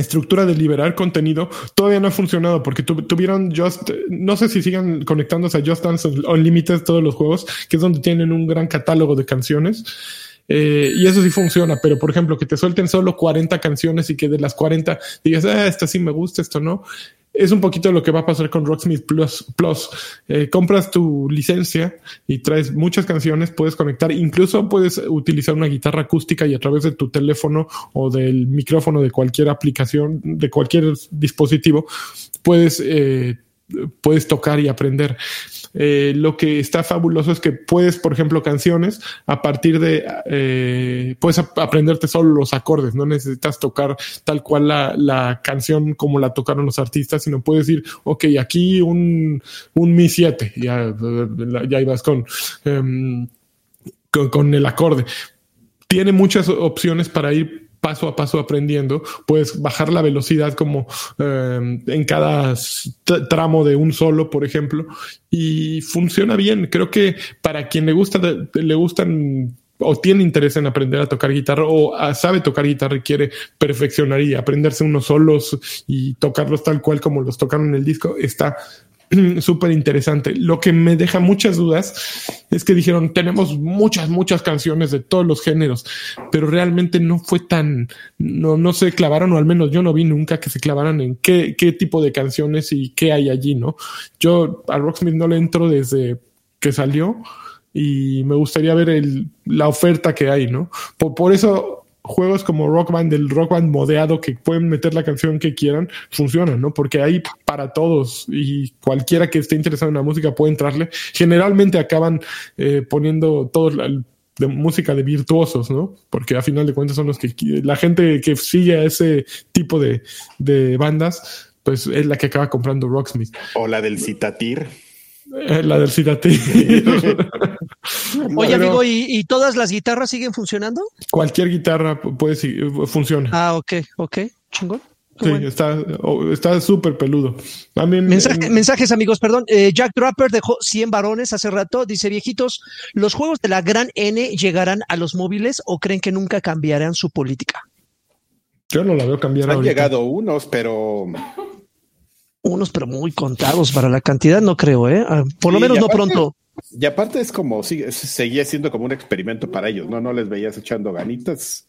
estructura de liberar contenido todavía no ha funcionado porque tuvieron Just, no sé si sigan conectándose a Just Dance Unlimited todos los juegos, que es donde tienen un gran catálogo de canciones. Eh, y eso sí funciona, pero por ejemplo, que te suelten solo 40 canciones y que de las 40 digas, ah, esta sí me gusta, esto no es un poquito lo que va a pasar con Rocksmith Plus. Plus. Eh, compras tu licencia y traes muchas canciones, puedes conectar, incluso puedes utilizar una guitarra acústica y a través de tu teléfono o del micrófono de cualquier aplicación, de cualquier dispositivo, puedes, eh, puedes tocar y aprender. Eh, lo que está fabuloso es que puedes, por ejemplo, canciones, a partir de, eh, puedes aprenderte solo los acordes, no necesitas tocar tal cual la, la, canción como la tocaron los artistas, sino puedes ir, ok, aquí un, un Mi 7, ya, ya ibas em, con, con el acorde. Tiene muchas opciones para ir paso a paso aprendiendo, puedes bajar la velocidad como em, en cada tramo de un solo, por ejemplo, y funciona bien. Creo que para quien le gusta, le gustan o tiene interés en aprender a tocar guitarra o ah, sabe tocar guitarra y quiere perfeccionar y aprenderse unos solos y tocarlos tal cual como los tocaron en el disco, está súper interesante. Lo que me deja muchas dudas es que dijeron, tenemos muchas, muchas canciones de todos los géneros, pero realmente no fue tan, no, no se clavaron, o al menos yo no vi nunca que se clavaran en qué, qué tipo de canciones y qué hay allí, ¿no? Yo a Rocksmith no le entro desde que salió y me gustaría ver el, la oferta que hay, ¿no? Por, por eso juegos como Rock Band, el Rock Band modeado, que pueden meter la canción que quieran, funcionan, ¿no? Porque hay para todos y cualquiera que esté interesado en la música puede entrarle. Generalmente acaban eh, poniendo todo el de música de virtuosos, ¿no? Porque a final de cuentas son los que la gente que sigue a ese tipo de, de bandas, pues es la que acaba comprando Rocksmith. O la del Citatir. Eh, la del Citatir. Oye, amigo, ¿y, ¿y, todas las guitarras siguen funcionando? Cualquier guitarra puede funciona. Ah, ok, ok, chingón. Sí, bueno. está súper peludo. También, Mensaje, mensajes, amigos, perdón. Eh, Jack Draper dejó 100 varones hace rato. Dice, viejitos, ¿los juegos de la gran N llegarán a los móviles o creen que nunca cambiarán su política? Yo no la veo cambiar. Han ahorita. llegado unos, pero... Unos, pero muy contados para la cantidad, no creo, ¿eh? Ah, por lo menos aparte, no pronto. Y aparte es como, sigue, seguía siendo como un experimento para ellos, ¿no? No les veías echando ganitas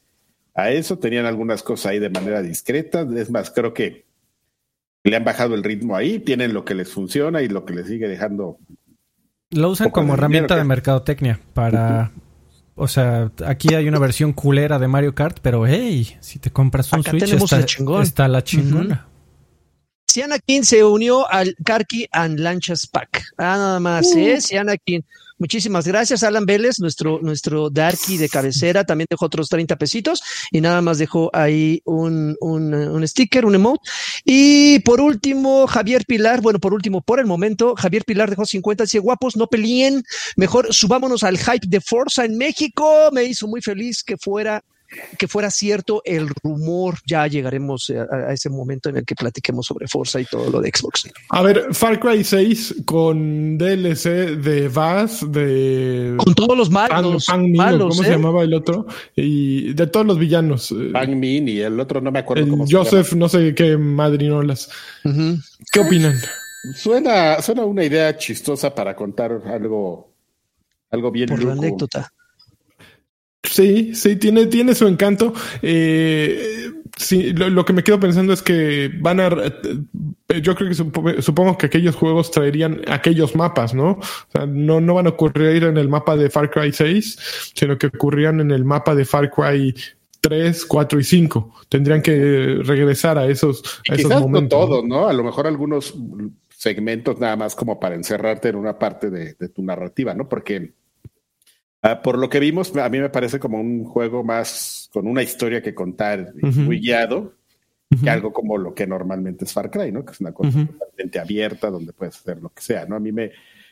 a eso, tenían algunas cosas ahí de manera discreta, es más, creo que le han bajado el ritmo ahí, tienen lo que les funciona y lo que les sigue dejando. Lo usan como herramienta de mercadotecnia para... Uh -huh. O sea, aquí hay una versión culera de Mario Kart, pero hey, si te compras un Acá Switch tenemos está, está la chingona. Sianakin se unió al Karki and Lanchas Pack. Ah, nada más, Uh. ¿eh? Sianakin. Muchísimas gracias, Alan Vélez, nuestro, nuestro Darky de cabecera, también dejó otros 30 pesitos y nada más dejó ahí un, un, un sticker, un emote. Y por último, Javier Pilar, bueno, por último, por el momento, Javier Pilar dejó 50, dice, guapos, no peleen, mejor subámonos al hype de Forza en México. Me hizo muy feliz que fuera que fuera cierto el rumor, ya llegaremos a, a, ese momento en el que platiquemos sobre Forza y todo lo de Xbox. A ver, Far Cry 6 con DLC de Vaz, de... Con todos los malos. Malos ¿Cómo ¿eh? se llamaba el otro? Y de todos los villanos. Pang Min y el otro no me acuerdo el cómo Joseph, se no sé qué madrinolas. Uh -huh. ¿Qué opinan? Suena, suena una idea chistosa para contar algo, algo bien Por loco. la anécdota. Sí, sí, tiene, tiene su encanto. Eh, sí, lo, lo, que me quedo pensando es que van a. Yo creo que supongo, supongo, que aquellos juegos traerían aquellos mapas, ¿no? O sea, no, no van a ocurrir en el mapa de Far Cry 6, sino que ocurrían en el mapa de Far Cry 3, 4 y 5. Tendrían que regresar a esos, a esos momentos. No todo, ¿no? A lo mejor algunos segmentos nada más como para encerrarte en una parte de, de tu narrativa, ¿no? Porque Uh, por lo que vimos, a mí me parece como un juego más con una historia que contar uh -huh. muy guiado uh -huh. que algo como lo que normalmente es Far Cry, ¿no? Que es una cosa -huh. totalmente abierta donde puedes hacer lo que sea, ¿no? A mí me,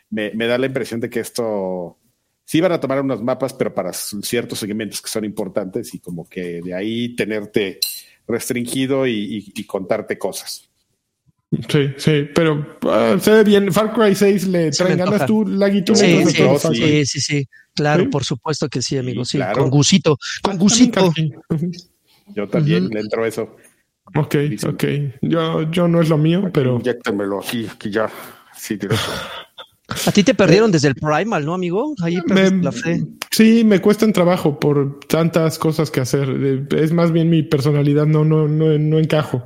me, me, da la impresión de que esto sí van a tomar unos mapas, pero para ciertos segmentos que son importantes y como que de ahí tenerte restringido y, y, y contarte cosas. Sí, sí, pero uh, se ve bien. Far Cry 6 le traen ganas tú, Laguito. Sí, sí, sí, sí, sí, Claro, ¿Sí? por supuesto que sí, amigo. Sí, claro. con gusito, con gusito. Yo también uh -huh. le entro eso. Ok, ok. Yo, yo no es lo mío, pero. Inyéctamelo aquí, aquí ya. Sí, directo. A ti te perdieron desde el Primal, ¿no, amigo? Ahí me, la fe. Sí, me cuestan trabajo por tantas cosas que hacer. Es más bien mi personalidad, no, no, no, no encajo.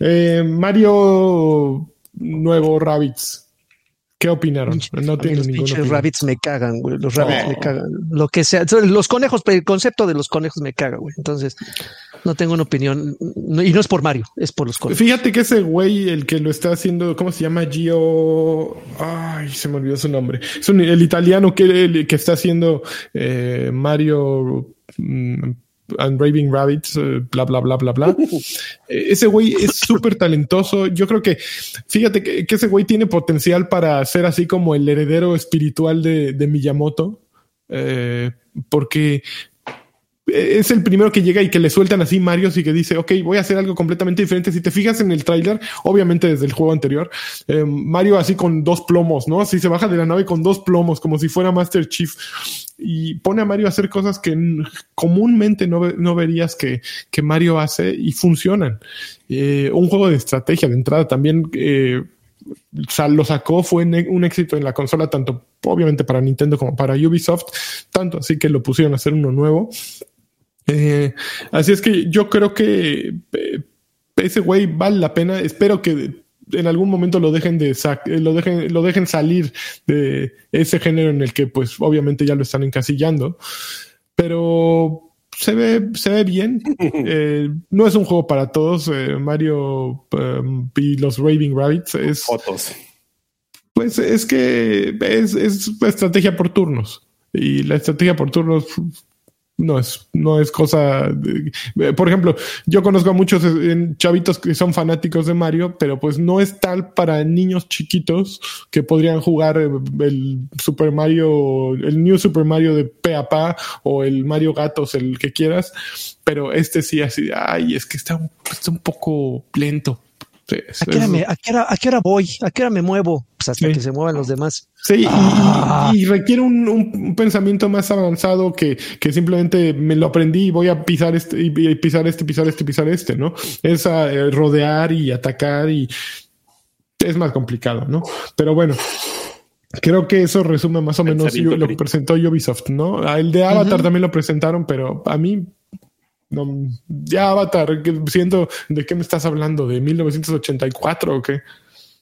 Eh, Mario Nuevo Rabbits. ¿Qué opinaron? No tiene los pinches rabbits me cagan, güey. Los rabbits oh. me cagan. Lo que sea. Los conejos, el concepto de los conejos me caga, güey. Entonces, no tengo una opinión. y no es por Mario, es por los conejos. Fíjate que ese güey, el que lo está haciendo, ¿cómo se llama? Gio. Ay, se me olvidó su nombre. Es un, el italiano que, el, que está haciendo eh, Mario. Mm, and Raving Rabbits, uh, bla, bla, bla, bla, bla. ese güey es súper talentoso. Yo creo que, fíjate que, que, ese güey tiene potencial para ser así como el heredero espiritual de, de Miyamoto, eh, porque es el primero que llega y que le sueltan así Mario y que dice, ok, voy a hacer algo completamente diferente. Si te fijas en el tráiler, obviamente desde el juego anterior, eh, Mario así con dos plomos, ¿no? Así se baja de la nave con dos plomos, como si fuera Master Chief. Y pone a Mario a hacer cosas que comúnmente no, no verías que, que, Mario hace y funcionan. Eh, un juego de estrategia de entrada también eh, lo sacó, fue un éxito en la consola, tanto obviamente para Nintendo como para Ubisoft, tanto así que lo pusieron a hacer uno nuevo. Eh, así es que yo creo que ese güey vale la pena. Espero que en algún momento lo dejen de lo dejen, lo dejen salir de ese género en el que, pues, obviamente ya lo están encasillando. Pero se ve, se ve bien. Eh, no es un juego para todos. eh, Mario um, y los Raving Rabbits es. Fotos. Pues es que es, es estrategia por turnos. Y la estrategia por turnos no es, no es cosa. de- por ejemplo, yo conozco a muchos eh, chavitos que son fanáticos de Mario, pero pues no es tal para niños chiquitos que podrían jugar eh, el Super Mario, el New Super Mario de pe a pa o el Mario Gatos, el que quieras. Pero este sí, así, ay, es que está, un- está un poco lento. Sí, es- ¿A qué, hora es- me- a qué hora- a qué hora voy? ¿A qué hora me muevo? Pues hasta Sí. que se muevan los demás. Sí, y- y- Ah. y, requiere un, un- un pensamiento más avanzado que, que simplemente me lo aprendí y voy a pisar este, y, y pisar este, pisar este, pisar este, ¿no? Es a, eh, rodear y atacar y es más complicado, ¿no? Pero bueno. Creo que eso resume más o menos lo que presentó Ubisoft, ¿no? Ah, El de Avatar también lo presentaron, pero a mí no, ya Avatar, que siento de qué me estás hablando, de 1984 o qué.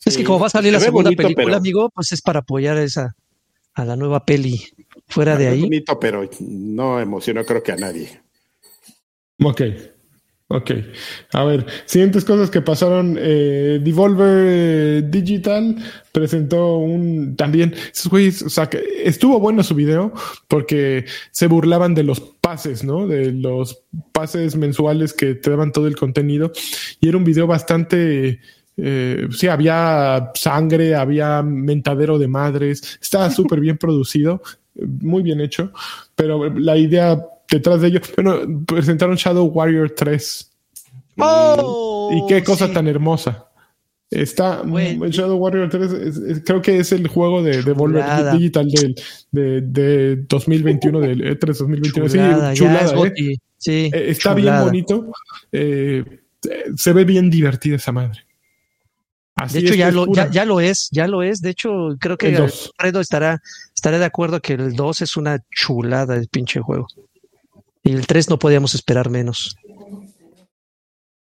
Es que como va a salir la segunda bonito, película, pero- amigo, pues es para apoyar esa a la nueva peli. Fuera de Es ahí. bonito, pero no emocionó creo que a nadie. Ok. Ok. A ver, siguientes cosas que pasaron. Eh, Devolver eh, Digital presentó un también. Esos güeyes, o sea, que estuvo bueno su video porque se burlaban de los pases, ¿no? De los pases mensuales que te daban todo el contenido. Y era un video bastante. Eh, sí, había sangre, había mentadero de madres. Estaba súper bien producido, muy bien hecho. Pero la idea detrás de ello. Bueno, presentaron Shadow Warrior 3. ¡Oh! y qué cosa sí. tan hermosa. Está Güey. Shadow Warrior 3, es- es- creo que es el juego de, de Volver. Digital del, de, de 2021, del E E3 2021. Chulada, sí, chulada, es ¿eh? Sí, Eh, Está chulada. bien bonito. eh, se ve bien divertida esa madre. Así De hecho, es, ya lo, ya, ya lo es, ya lo es. De hecho, creo que El dos. Alfredo estará, estará de acuerdo que el 2 es una chulada el pinche juego. Y el 3 no podíamos esperar menos.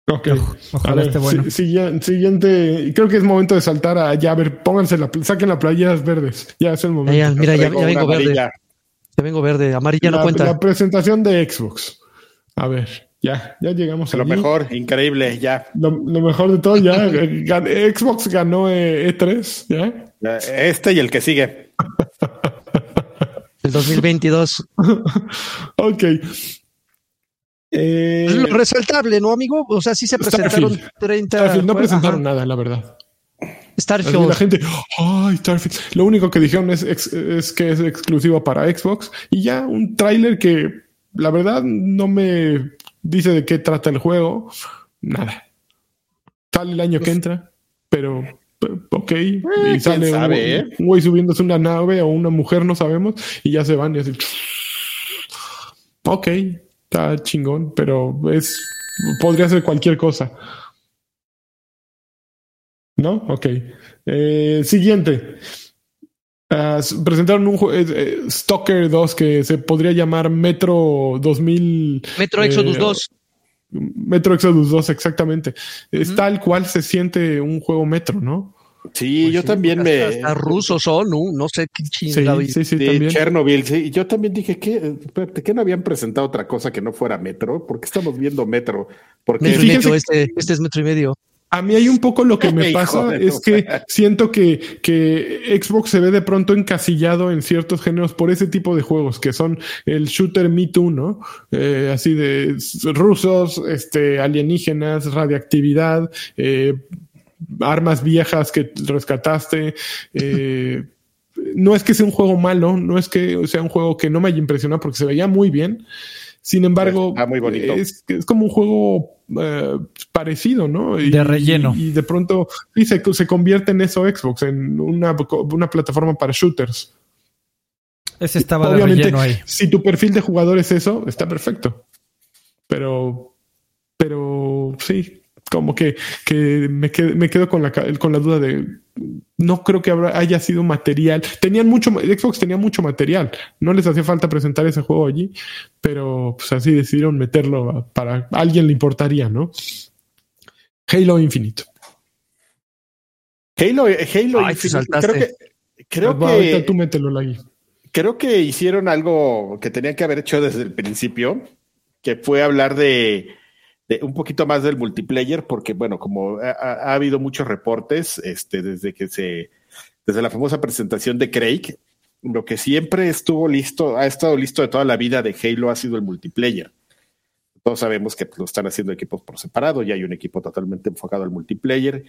Ok. Ojalá ver, esté bueno. si- siguiente, siguiente, creo que es momento de saltar a ya, a ver, pónganse la, saquen las playeras verdes. Ya es el momento. Ya, mira, ya, vengo verde. amarilla. Ya vengo verde. Amarilla no cuenta. la presentación de Xbox. A ver, ya, ya llegamos a Lo mejor, increíble, ya. Lo, lo mejor de todo, ya eh, Xbox ganó eh, E3, ya. Este y el que sigue. El 2022. Ok. Eh, Lo resaltable, ¿no, amigo? O sea, sí se presentaron Starfield. 30. Starfield, no presentaron ajá. nada, la verdad. Así Starfield. la gente, ay, Starfield. Lo único que dijeron es que es exclusivo para Xbox y ya un tráiler que la verdad no me dice de qué trata el juego. Nada. Sale el año que entra, pero eh, ok. y quién sale sabe, ¿eh? un güey subiéndose una nave o una mujer, no sabemos, y ya se van y así. Ok, está chingón, pero es podría ser cualquier cosa. ¿No? Ok. Eh, siguiente. Ah, presentaron un juego, Stalker 2 que se podría llamar Metro 2000. Metro eh, Exodus 2. Metro Exodus 2, exactamente. Es Ujú. tal cual se siente un juego Metro, ¿no? Sí, Pues yo sí, también porque me. Hasta, rusos son, ¿no? No sé qué Sí, chingado. sí, sí, de también. Chernobyl, sí. Y yo también dije que, espérate, ¿qué no habían presentado otra cosa que no fuera Metro? ¿Por qué estamos viendo Metro? Porque Metro y medio, este, este es metro y medio. A mí hay un poco lo que me pasa es que siento que, que Xbox se ve de pronto encasillado en ciertos géneros por ese tipo de juegos que son el shooter Me Too, ¿no? Eh, así de rusos, este, alienígenas, radiactividad, eh, armas viejas que rescataste. eh, no es que sea un juego malo, no es que sea un juego que no me haya impresionado porque se veía muy bien. Sin embargo, Está muy bonito. es, es como un juego eh, parecido, ¿no? Y- De relleno. Y, de pronto sí, se, se convierte en eso Xbox, en una, una plataforma para shooters. Ese estaba de relleno ahí. si tu perfil de jugador es eso, está perfecto. Pero, pero sí, como que, que me, quedo, me quedo con la, con la duda de no creo que habrá, haya sido material. Tenían mucho, Xbox tenía mucho material. No les hacía falta presentar ese juego allí, pero pues así decidieron meterlo a- para a alguien le importaría, ¿no? Halo Infinite. Halo, Halo Ay, Infinite, saltaste. creo que, creo que, tú mételo, Lagui. creo que hicieron algo que tenían que haber hecho desde el principio, que fue hablar de, un poquito más del multiplayer, porque bueno, como ha, habido muchos reportes, este, desde que se, desde la famosa presentación de Craig, lo que siempre estuvo listo, ha estado listo de toda la vida de Halo ha sido el multiplayer. Todos sabemos que lo están haciendo equipos por separado, ya hay un equipo totalmente enfocado al multiplayer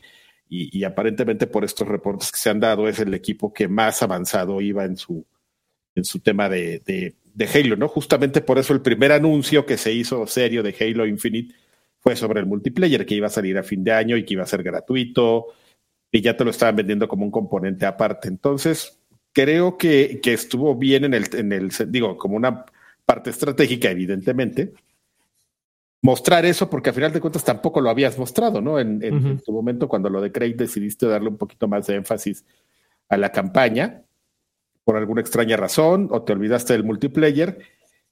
y, aparentemente por estos reportes que se han dado es el equipo que más avanzado iba en su, en su tema de Halo, ¿no? Justamente por eso el primer anuncio que se hizo serio de Halo Infinite fue sobre el multiplayer, que iba a salir a fin de año y que iba a ser gratuito, y ya te lo estaban vendiendo como un componente aparte. Entonces, creo que, que estuvo bien en el, en el, digo, como una parte estratégica, evidentemente, mostrar eso, porque al final de cuentas tampoco lo habías mostrado, ¿no? En, en, tu momento, cuando lo de Craig decidiste darle un poquito más de énfasis a la campaña, por alguna extraña razón, o te olvidaste del multiplayer,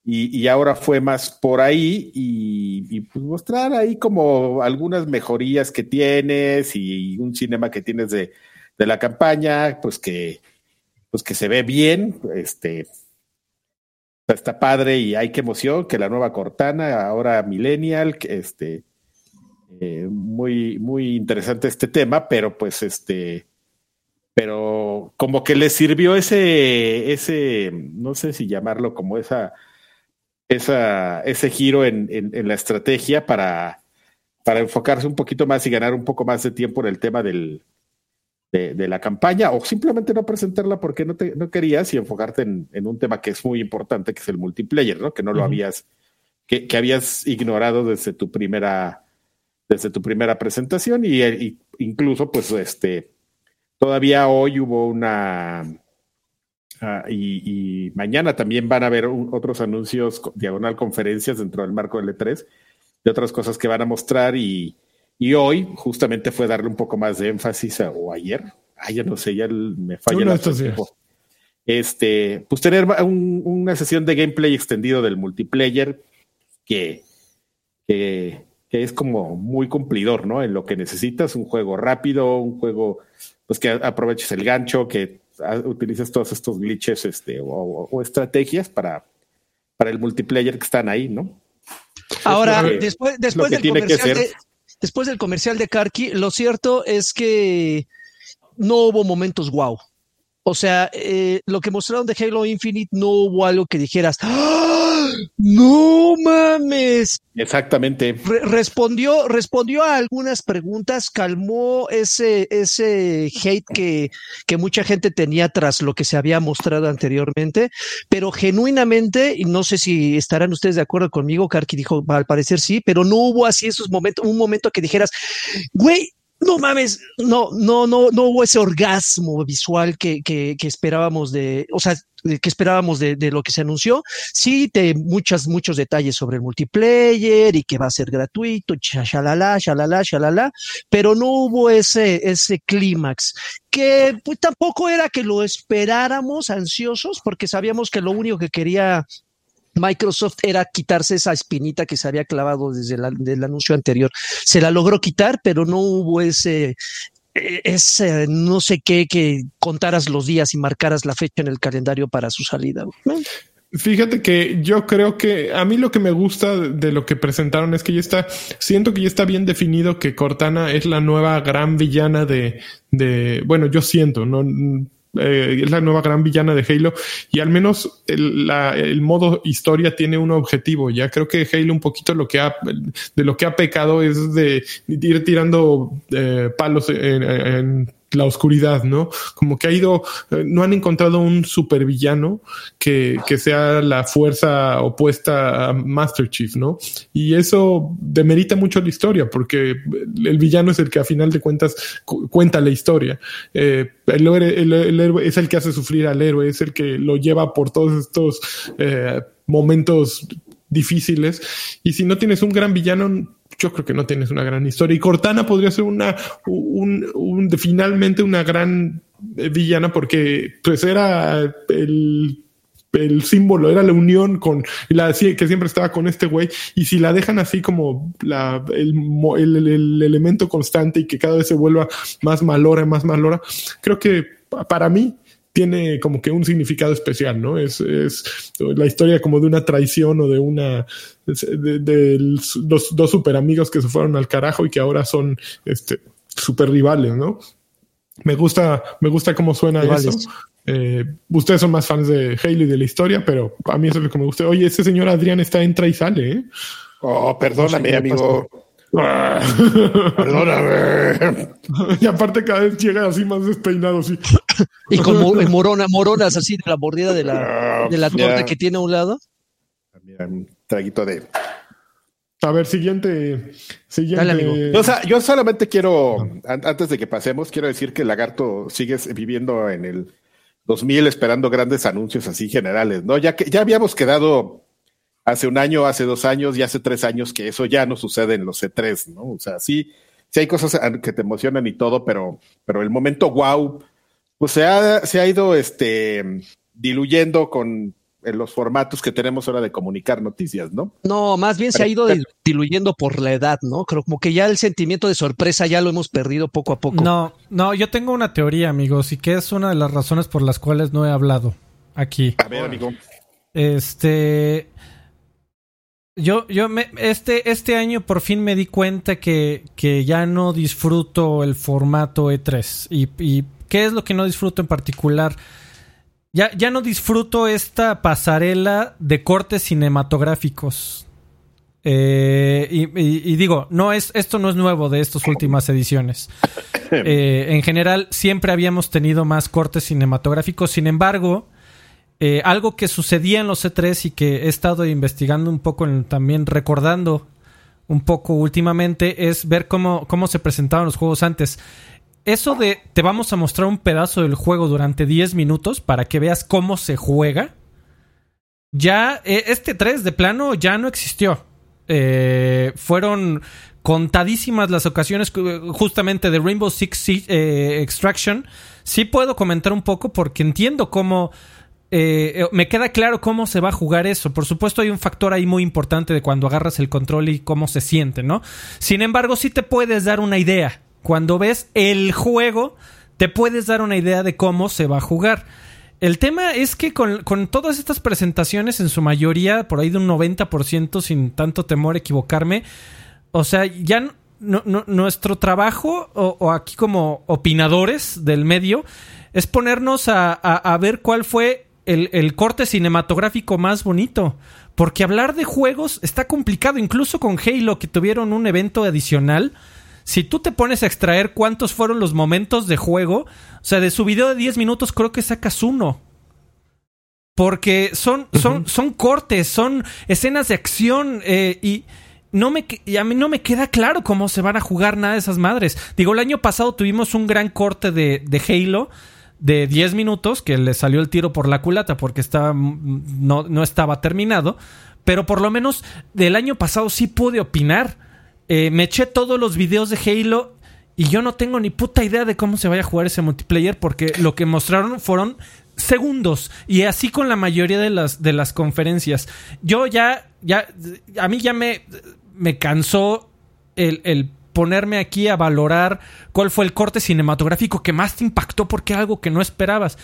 y, ahora fue más por ahí, y, pues mostrar ahí como algunas mejorías que tienes y un cinema que tienes de, de la campaña, pues que, pues que se ve bien, este, está padre y hay que emoción que la nueva Cortana, ahora Millennial, este, eh, muy, muy interesante este tema, pero pues este, pero como que le sirvió ese, ese, no sé si llamarlo como esa, esa, ese giro en, en, la estrategia para, para enfocarse un poquito más y ganar un poco más de tiempo en el tema del, de, la campaña o simplemente no presentarla porque no, te, no querías y enfocarte en, un tema que es muy importante, que es el multiplayer, ¿no? Que no lo habías, que, que, habías ignorado desde tu primera, desde tu primera presentación y, incluso pues este, todavía hoy hubo una, ah, y, mañana también van a haber otros anuncios, diagonal conferencias dentro del marco del E3, de otras cosas que van a mostrar y, y hoy justamente fue darle un poco más de énfasis, o ayer, ah, ya no sé, ya me falla la. Este, pues tener una sesión de gameplay extendido del multiplayer que, que, es como muy cumplidor, ¿no? En lo que necesitas, un juego rápido, un juego, pues que aproveches el gancho, que utilices todos estos glitches este, o, estrategias para, para el multiplayer que están ahí, ¿no? Ahora, después, después del comercial de, después del comercial de Karki, lo cierto es que no hubo momentos wow. O sea, eh, lo que mostraron de Halo Infinite no hubo algo que dijeras, ¡Ah! No mames. Exactamente. respondió, respondió a algunas preguntas, calmó ese, ese hate que, que mucha gente tenía tras lo que se había mostrado anteriormente, pero genuinamente, y no sé si estarán ustedes de acuerdo conmigo, Karki dijo, al parecer sí, pero no hubo así esos momentos, un momento que dijeras, güey, no mames, no, no, no, no hubo ese orgasmo visual que, que, esperábamos de, o sea, que esperábamos de, lo que se anunció. Sí, de muchas, muchos detalles sobre el multiplayer y que va a ser gratuito, shalala, shalala, shalala, pero no hubo ese, ese clímax que pues, tampoco era que lo esperáramos ansiosos porque sabíamos que lo único que quería Microsoft era quitarse esa espinita que se había clavado desde el anuncio anterior. Se la logró quitar, pero no hubo ese, e, ese no sé qué que contaras los días y marcaras la fecha en el calendario para su salida. Fíjate que yo creo que a mí lo que me gusta de lo que presentaron es que ya está, siento que ya está bien definido que Cortana es la nueva gran villana de, de, bueno, yo siento, no, eh, es la nueva gran villana de Halo y al menos el, la, el, modo historia tiene un objetivo. Ya creo que Halo un poquito lo que ha, de lo que ha pecado es de ir tirando eh, palos en, en la oscuridad, ¿no? Como que ha ido, eh, no han encontrado un supervillano que, que sea la fuerza opuesta a Master Chief, ¿no? Y eso demerita mucho la historia, porque el villano es el que a final de cuentas cuenta la historia. Eh, el, héroe, es el que hace sufrir al héroe, es el que lo lleva por todos estos eh, momentos difíciles. Y si no tienes un gran villano, yo creo que no tienes una gran historia. Y Cortana podría ser una, un, un, finalmente una gran eh, villana porque pues era el, el símbolo, era la unión con la que siempre estaba con este güey. Y si la dejan así como el, el, el, elemento constante y que cada vez se vuelva más malora, más malora, creo que para mí tiene como que un significado especial, ¿no? Es, es la historia como de una traición o de una de, de los dos super amigos que se fueron al carajo y que ahora son este super rivales, ¿no? Me gusta, me gusta cómo suena eso. Eh, ustedes son más fans de Halo y de la historia, pero a mí eso es lo que me gusta. Oye, ese señor Adrián está entra y sale, ¿eh? Oh, perdóname, amigo. Perdóname. y aparte cada vez llega así más despeinado, sí. y con morona, moronas así de la mordida de la, ah, de la torta que tiene a un lado. Mira, un traguito de. A ver, siguiente. siguiente. Yo, yo, solamente quiero, antes de que pasemos, quiero decir que el lagarto sigue viviendo en el 2000 esperando grandes anuncios así generales, ¿no? Ya que ya habíamos quedado hace un año, hace dos años y hace tres años que eso ya no sucede en los C3, ¿no? O sea, sí, sí hay cosas que te emocionan y todo, pero, pero el momento wow, pues se ha, se ha ido este, diluyendo con los formatos que tenemos ahora de comunicar noticias, ¿no? No, más bien se ha ido diluyendo por la edad, ¿no? Creo como que ya el sentimiento de sorpresa ya lo hemos perdido poco a poco. No, no, yo tengo una teoría, amigos, y que es una de las razones por las cuales no he hablado aquí. A ver, amigo. Este, yo, yo me, este, este año por fin me di cuenta que, que ya no disfruto el formato E3. Y, y, qué es lo que no disfruto en particular? Ya, ya no disfruto esta pasarela de cortes cinematográficos. Eh, y, digo, no es, esto no es nuevo de estas últimas ediciones. Eh, en general, siempre habíamos tenido más cortes cinematográficos. Sin embargo, eh, algo que sucedía en los C3 y que he estado investigando un poco, también recordando un poco últimamente, es ver cómo, cómo se presentaban los juegos antes. Eso de te vamos a mostrar un pedazo del juego durante 10 minutos para que veas cómo se juega. Ya, eh, este 3 de plano ya no existió. Eh, fueron contadísimas las ocasiones justamente de Rainbow Six Extraction. Sí puedo comentar un poco porque entiendo cómo eh, eh, me queda claro cómo se va a jugar eso. Por supuesto, hay un factor ahí muy importante de cuando agarras el control y cómo se siente, ¿no? Sin embargo, sí te puedes dar una idea. Cuando ves el juego, te puedes dar una idea de cómo se va a jugar. El tema es que con, todas estas presentaciones, en su mayoría, por ahí de un 90%, sin tanto temor a equivocarme, o sea, ya nuestro trabajo, o, aquí como opinadores del medio, es ponernos a ver cuál fue el, corte cinematográfico más bonito. Porque hablar de juegos está complicado, incluso con Halo, que tuvieron un evento adicional. Si tú te pones a extraer cuántos fueron los momentos de juego, o sea, de su video de 10 minutos creo que sacas uno. Porque son, son, son cortes, son escenas de acción eh, y, no me, a mí no me queda claro cómo se van a jugar nada de esas madres. Digo, el año pasado tuvimos un gran corte de, de Halo de 10 minutos que le salió el tiro por la culata porque estaba, no, no estaba terminado. Pero por lo menos del año pasado sí pude opinar. Eh, me eché todos los videos de Halo y yo no tengo ni puta idea de cómo se vaya a jugar ese multiplayer porque lo que mostraron fueron segundos y así con la mayoría de las de las conferencias. Yo ya ya a mí ya me me cansó el ponerme aquí a valorar cuál fue el corte cinematográfico que más te impactó porque algo que no esperabas.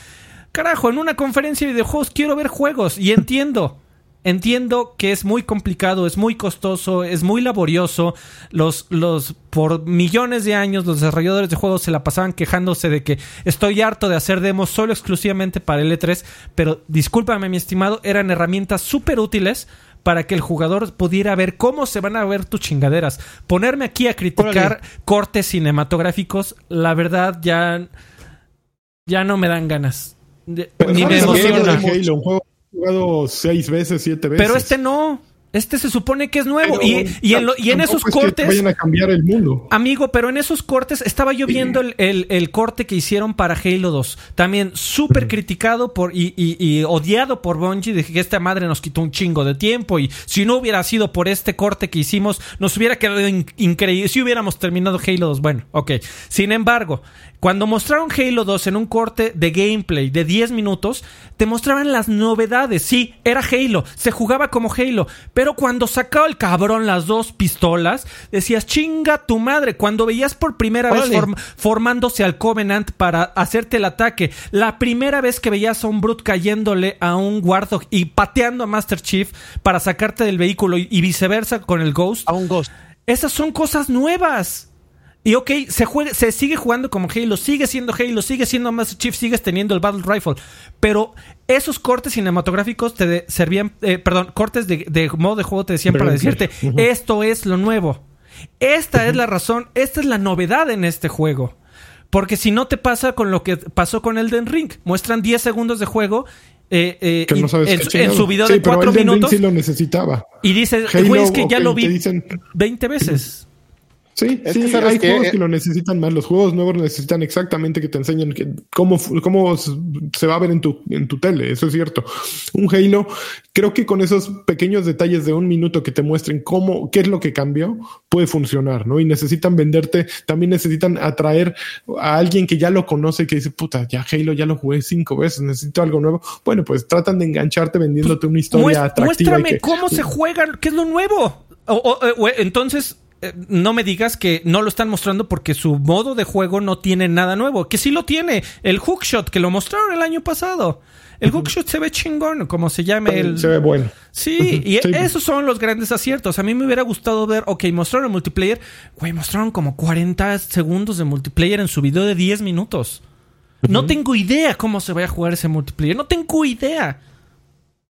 Carajo, en una conferencia de videojuegos quiero ver juegos y entiendo. Entiendo que es muy complicado, es muy costoso, es muy laborioso. Los, los, por millones de años, los desarrolladores de juegos se la pasaban quejándose de que estoy harto de hacer demos solo exclusivamente para el E3. Pero discúlpame, mi estimado, eran herramientas súper útiles para que el jugador pudiera ver cómo se van a ver tus chingaderas. Ponerme aquí a criticar cortes cinematográficos, la verdad ya, ya no me dan ganas. ni me emociona. un juego jugado seis veces, siete veces. Pero este no. Este se supone que es nuevo. y, en, y en, esos cortes. vayan a cambiar el mundo. Amigo, pero en esos cortes estaba yo viendo el, corte que hicieron para Halo 2. También súper criticado por y, odiado por Bungie. De que esta madre nos quitó un chingo de tiempo. Y si no hubiera sido por este corte que hicimos, nos hubiera quedado increíble. Si hubiéramos terminado Halo 2, bueno, ok. Sin embargo, Cuando mostraron Halo 2 en un corte de gameplay de 10 minutos, te mostraban las novedades. Sí, era Halo, se jugaba como Halo, pero cuando sacaba el cabrón las dos pistolas, decías, chinga tu madre. Cuando veías por primera vez formándose al Covenant para hacerte el ataque, la primera vez que veías a un Brute cayéndole a un Warthog y pateando a Master Chief para sacarte del vehículo y, y viceversa con el Ghost. A un Ghost. Esas son cosas nuevas. Y ok, se, juega, se sigue jugando como Halo, sigue siendo Halo, sigue siendo Master Chief, sigues teniendo el Battle Rifle. Pero esos cortes cinematográficos te servían, eh, perdón, cortes de, modo de juego te decían para decirte, esto es lo nuevo. Esta es la razón, esta es la novedad en este juego. Porque si no te pasa con lo que pasó con Elden Ring, muestran 10 segundos de juego eh, eh, en, su video de 4 minutos. Sí lo necesitaba. Y dices, güey, es que ya lo vi dicen... 20 veces. Sí, sí, hay juegos que lo necesitan más. Los juegos nuevos necesitan exactamente que te enseñen que, cómo, cómo se va a ver en tu, en tu tele. Eso es cierto. Un Halo, creo que con esos pequeños detalles de un minuto que te muestren cómo, qué es lo que cambió, puede funcionar, ¿no? Y necesitan venderte, también necesitan atraer a alguien que ya lo conoce, que dice, puta, ya Halo ya lo jugué cinco veces, necesito algo nuevo. Bueno, pues tratan de engancharte vendiéndote una historia atractiva. Muéstrame cómo se juega, qué es lo nuevo. entonces, eh, no me digas que no lo están mostrando porque su modo de juego no tiene nada nuevo. Que sí lo tiene. El hookshot que lo mostraron el año pasado. El hookshot se ve chingón, como se llame el... Se ve bueno. Sí, y esos son los grandes aciertos. A mí me hubiera gustado ver, ok, mostraron el multiplayer. Güey, mostraron como 40 segundos de multiplayer en su video de 10 minutos. No tengo idea cómo se va a jugar ese multiplayer. No tengo idea.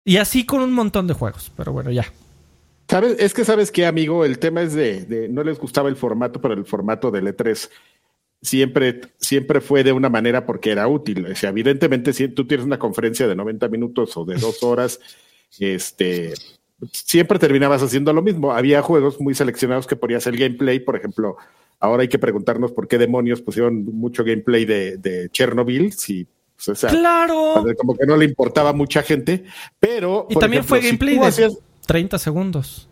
Y así con un montón de juegos. Pero bueno, ya. ¿Sabes? Es que sabes que, amigo, el tema es de, no les gustaba el formato, pero el formato del E3 siempre, siempre fue de una manera porque era útil. O sea, evidentemente, si tú tienes una conferencia de 90 minutos o de dos horas, este, siempre terminabas haciendo lo mismo. Había juegos muy seleccionados que ponías el gameplay, por ejemplo, ahora hay que preguntarnos por qué demonios pusieron mucho gameplay de, Chernobyl, si pues, claro. Como que no le importaba a mucha gente, pero... Y también fue gameplay de... 30 segundos.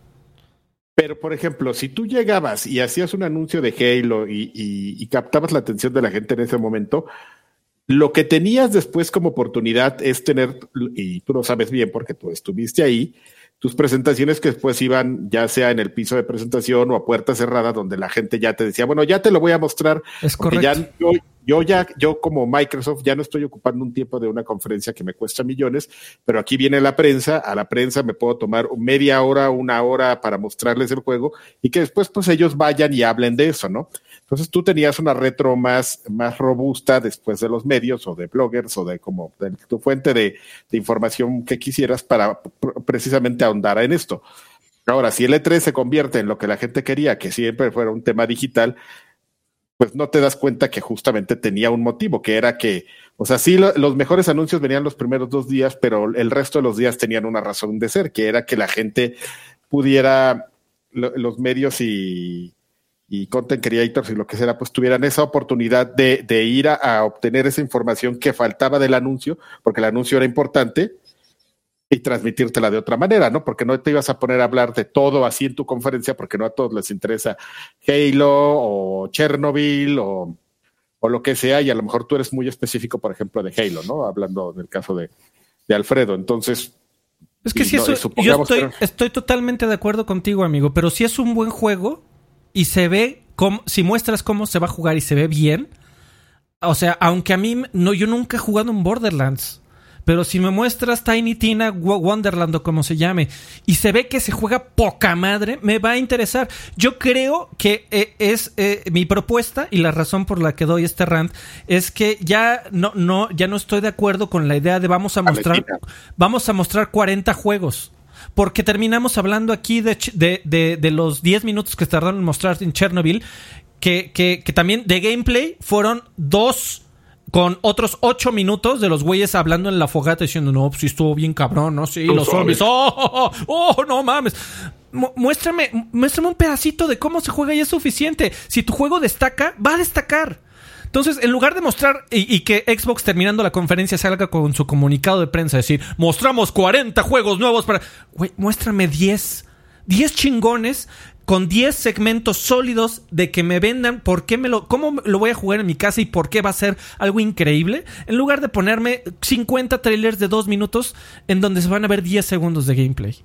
Pero, por ejemplo, si tú llegabas y hacías un anuncio de Halo y, captabas la atención de la gente en ese momento, lo que tenías después como oportunidad es tener, y tú lo sabes bien porque tú estuviste ahí, tus presentaciones que después iban ya sea en el piso de presentación o a puerta cerrada donde la gente ya te decía, bueno, ya te lo voy a mostrar. Es correcto. Ya, yo, ya, yo como Microsoft ya no estoy ocupando un tiempo de una conferencia que me cuesta millones, pero aquí viene la prensa, a la prensa me puedo tomar media hora, una hora para mostrarles el juego y que después pues ellos vayan y hablen de eso, ¿no? Entonces tú tenías una retro más, más robusta después de los medios o de bloggers o de como de tu fuente de, información que quisieras para precisamente ahondar en esto. Ahora, si el E3 se convierte en lo que la gente quería, que siempre fuera un tema digital, pues no te das cuenta que justamente tenía un motivo, que era que, o sea, sí, los mejores anuncios venían los primeros dos días, pero el resto de los días tenían una razón de ser, que era que la gente pudiera, los medios y, y content creators y lo que sea, pues tuvieran esa oportunidad de, de ir a, obtener esa información que faltaba del anuncio, porque el anuncio era importante, y transmitírtela de otra manera, ¿no? Porque no te ibas a poner a hablar de todo así en tu conferencia, porque no a todos les interesa Halo o Chernobyl o, o lo que sea, y a lo mejor tú eres muy específico, por ejemplo, de Halo, ¿no? Hablando del caso de, de Alfredo. Entonces, es que si eso, yo estoy, estoy totalmente de acuerdo contigo, amigo, pero si es un buen juego, y se ve como, si muestras cómo se va a jugar y se ve bien, o sea, aunque a mí, no, yo nunca he jugado en Borderlands. Pero si me muestras Tiny Tina Wonderland o como se llame, y se ve que se juega poca madre, me va a interesar. Yo creo que eh, es eh, mi propuesta y la razón por la que doy este rant es que ya no, no, ya no estoy de acuerdo con la idea de vamos a mostrar, vamos a mostrar 40 juegos porque terminamos hablando aquí de, de, de, los 10 minutos que tardaron en mostrar en Chernobyl, que, que, que también de gameplay fueron dos con otros ocho minutos de los güeyes hablando en la fogata diciendo, no, pues sí estuvo bien cabrón, ¿no? Sí, los zombies, oh, oh, oh, oh, no mames. muéstrame, muéstrame un pedacito de cómo se juega y es suficiente. Si tu juego destaca, va a destacar. Entonces, en lugar de mostrar y, que Xbox terminando la conferencia salga con su comunicado de prensa, decir, mostramos 40 juegos nuevos para... Güey, muéstrame 10. 10 chingones con 10 segmentos sólidos de que me vendan por qué me lo, cómo lo voy a jugar en mi casa y por qué va a ser algo increíble, en lugar de ponerme 50 trailers de 2 minutos en donde se van a ver 10 segundos de gameplay.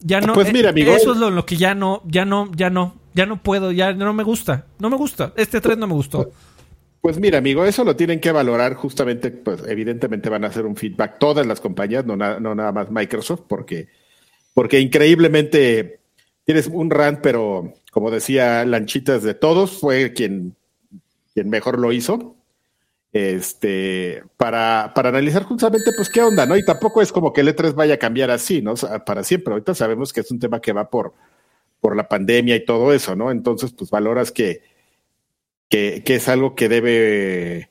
Ya no, Pues mira, eh, amigo. eso es lo, lo que ya no, ya no, ya no, ya no puedo, ya no me gusta, no me gusta, este 3 no me gustó. Pues mira, amigo, eso lo tienen que valorar justamente, pues evidentemente van a hacer un feedback todas las compañías, no, na- no nada más Microsoft, porque, porque increíblemente tienes un rant, pero como decía Lanchitas de todos, fue quien, quien mejor lo hizo. Este, para, para analizar justamente, pues, qué onda, ¿no? Y tampoco es como que el E3 vaya a cambiar así, ¿no? Para siempre. Ahorita sabemos que es un tema que va por, por la pandemia y todo eso, ¿no? Entonces, pues valoras que, que, que es algo que debe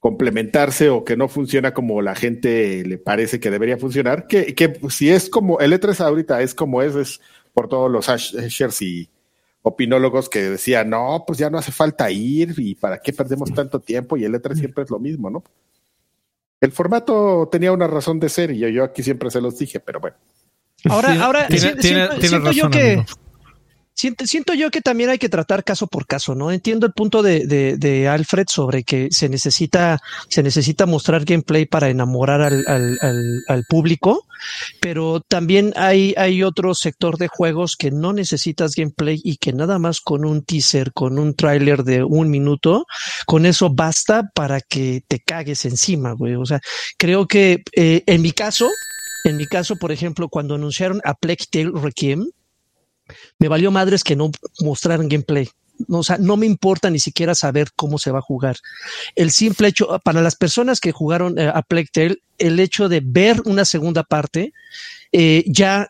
complementarse o que no funciona como la gente le parece que debería funcionar, que, que si es como el E3 ahorita es como es, es por todos los hashers y opinólogos que decían, no, pues ya no hace falta ir y para qué perdemos tanto tiempo y el E3 siempre es lo mismo, ¿no? El formato tenía una razón de ser y yo, yo aquí siempre se los dije, pero bueno. Ahora, ahora tiene- siento, tiene- siento- tiene siento yo razón, que amigo. Siento, siento yo que también hay que tratar caso por caso, ¿no? Entiendo el punto de, de, de Alfred sobre que se necesita, se necesita mostrar gameplay para enamorar al, al, al, al público, pero también hay, hay otro sector de juegos que no necesitas gameplay y que nada más con un teaser, con un tráiler de un minuto, con eso basta para que te cagues encima, güey. O sea, creo que eh, en mi caso, en mi caso, por ejemplo, cuando anunciaron a Plague Tale Requiem, me valió madres que no mostraran gameplay. No, o sea, no me importa ni siquiera saber cómo se va a jugar. El simple hecho, para las personas que jugaron eh, a Plague Tale, el hecho de ver una segunda parte eh, ya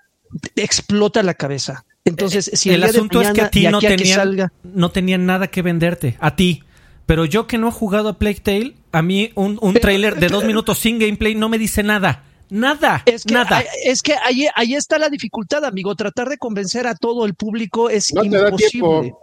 explota la cabeza. Entonces, si el de asunto es que a ti no aquí a que tenían, salga- no tenían nada que venderte, a ti. Pero yo que no he jugado a Plague Tale, a mí un, un trailer de dos minutos sin gameplay no me dice nada. Nada. Es que, nada. hay- es que ahí, ahí está la dificultad, amigo. Tratar de convencer a todo el público es No te da imposible.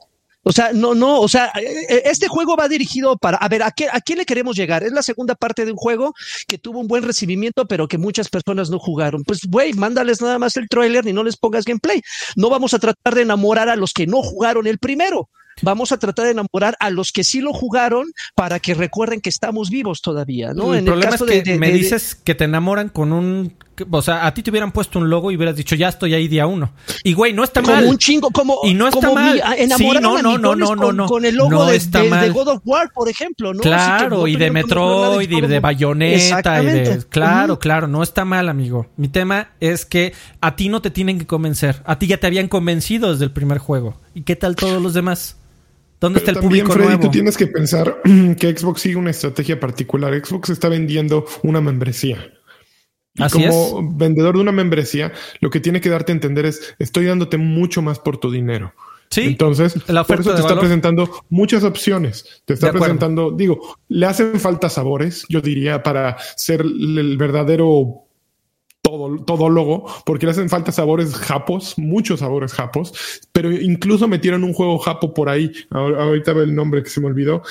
O sea, no, no, o sea, eh, este juego va dirigido para, a ver, ¿a, qué, ¿a quién le queremos llegar? Es la segunda parte de un juego que tuvo un buen recibimiento, pero que muchas personas no jugaron. Pues, güey, mándales nada más el trailer y no les pongas gameplay. No vamos a tratar de enamorar a los que no jugaron el primero. Vamos a tratar de enamorar a los que sí lo jugaron para que recuerden que estamos vivos todavía, ¿no? el en problema el caso es que de, de- me de- dices que te enamoran con un... O sea, a ti te hubieran puesto un logo y hubieras dicho, ya estoy ahí día uno. Y güey, no está como mal. un chingo, como, Y no está como mal. Sí, no, no, no, no, no, con, no. con el logo No de, está de- de. God of War, por ejemplo, ¿no? Claro, y de Metroid y de Bayonetta y de... Exactamente. Claro, claro, no está mal, amigo. Mi tema es que a ti no te tienen que convencer. A ti ya te habían convencido desde el primer juego. ¿Y qué tal todos los demás? ¿Dónde está el También, público Freddy, nuevo? tú tienes que pensar que Xbox sigue una estrategia particular. Xbox está vendiendo una membresía. Y Así como vendedor de una membresía, lo que tiene que darte a entender es, estoy dándote mucho más por tu dinero. Sí, Entonces, la por eso te está valor. presentando muchas opciones. Te está presentando, digo, le hacen falta sabores, yo diría, para ser el verdadero todo, todo logo, porque le hacen falta sabores japos, muchos sabores japos, pero incluso metieron un juego japo por ahí. Ahor- Ahorita ve el nombre que se me olvidó,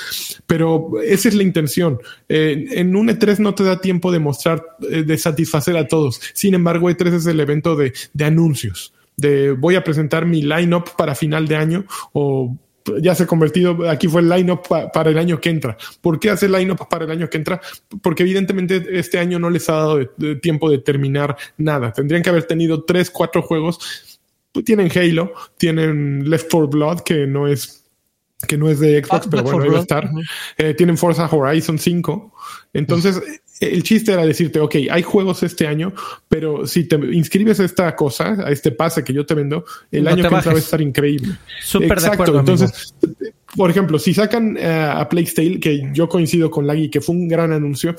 pero esa es la intención. Eh, en un E3 no te da tiempo de mostrar, eh, de satisfacer a todos. Sin embargo, E3 es el evento de, de anuncios. De voy a presentar mi lineup para final de año o ya se ha convertido, aquí fue el lineup pa- para el año que entra. ¿Por qué hace lineup para el año que entra? Porque evidentemente este año no les ha dado tiempo de terminar nada. Tendrían que haber tenido tres, cuatro juegos. Pues tienen Halo, tienen Left 4 Blood, que no es que no es de Xbox, Ah, pero bueno, 4 ahí va a Blood. estar. Eh, tienen Forza Horizon 5. Entonces, el chiste era decirte, ok, hay juegos este año, pero si te inscribes a esta cosa, a este pase que yo te vendo, el No año que entra va a estar increíble. Súper de acuerdo, amigo. Entonces, por ejemplo, si sacan eh, a Plague Tale, que yo coincido con Laggy, que fue un gran anuncio,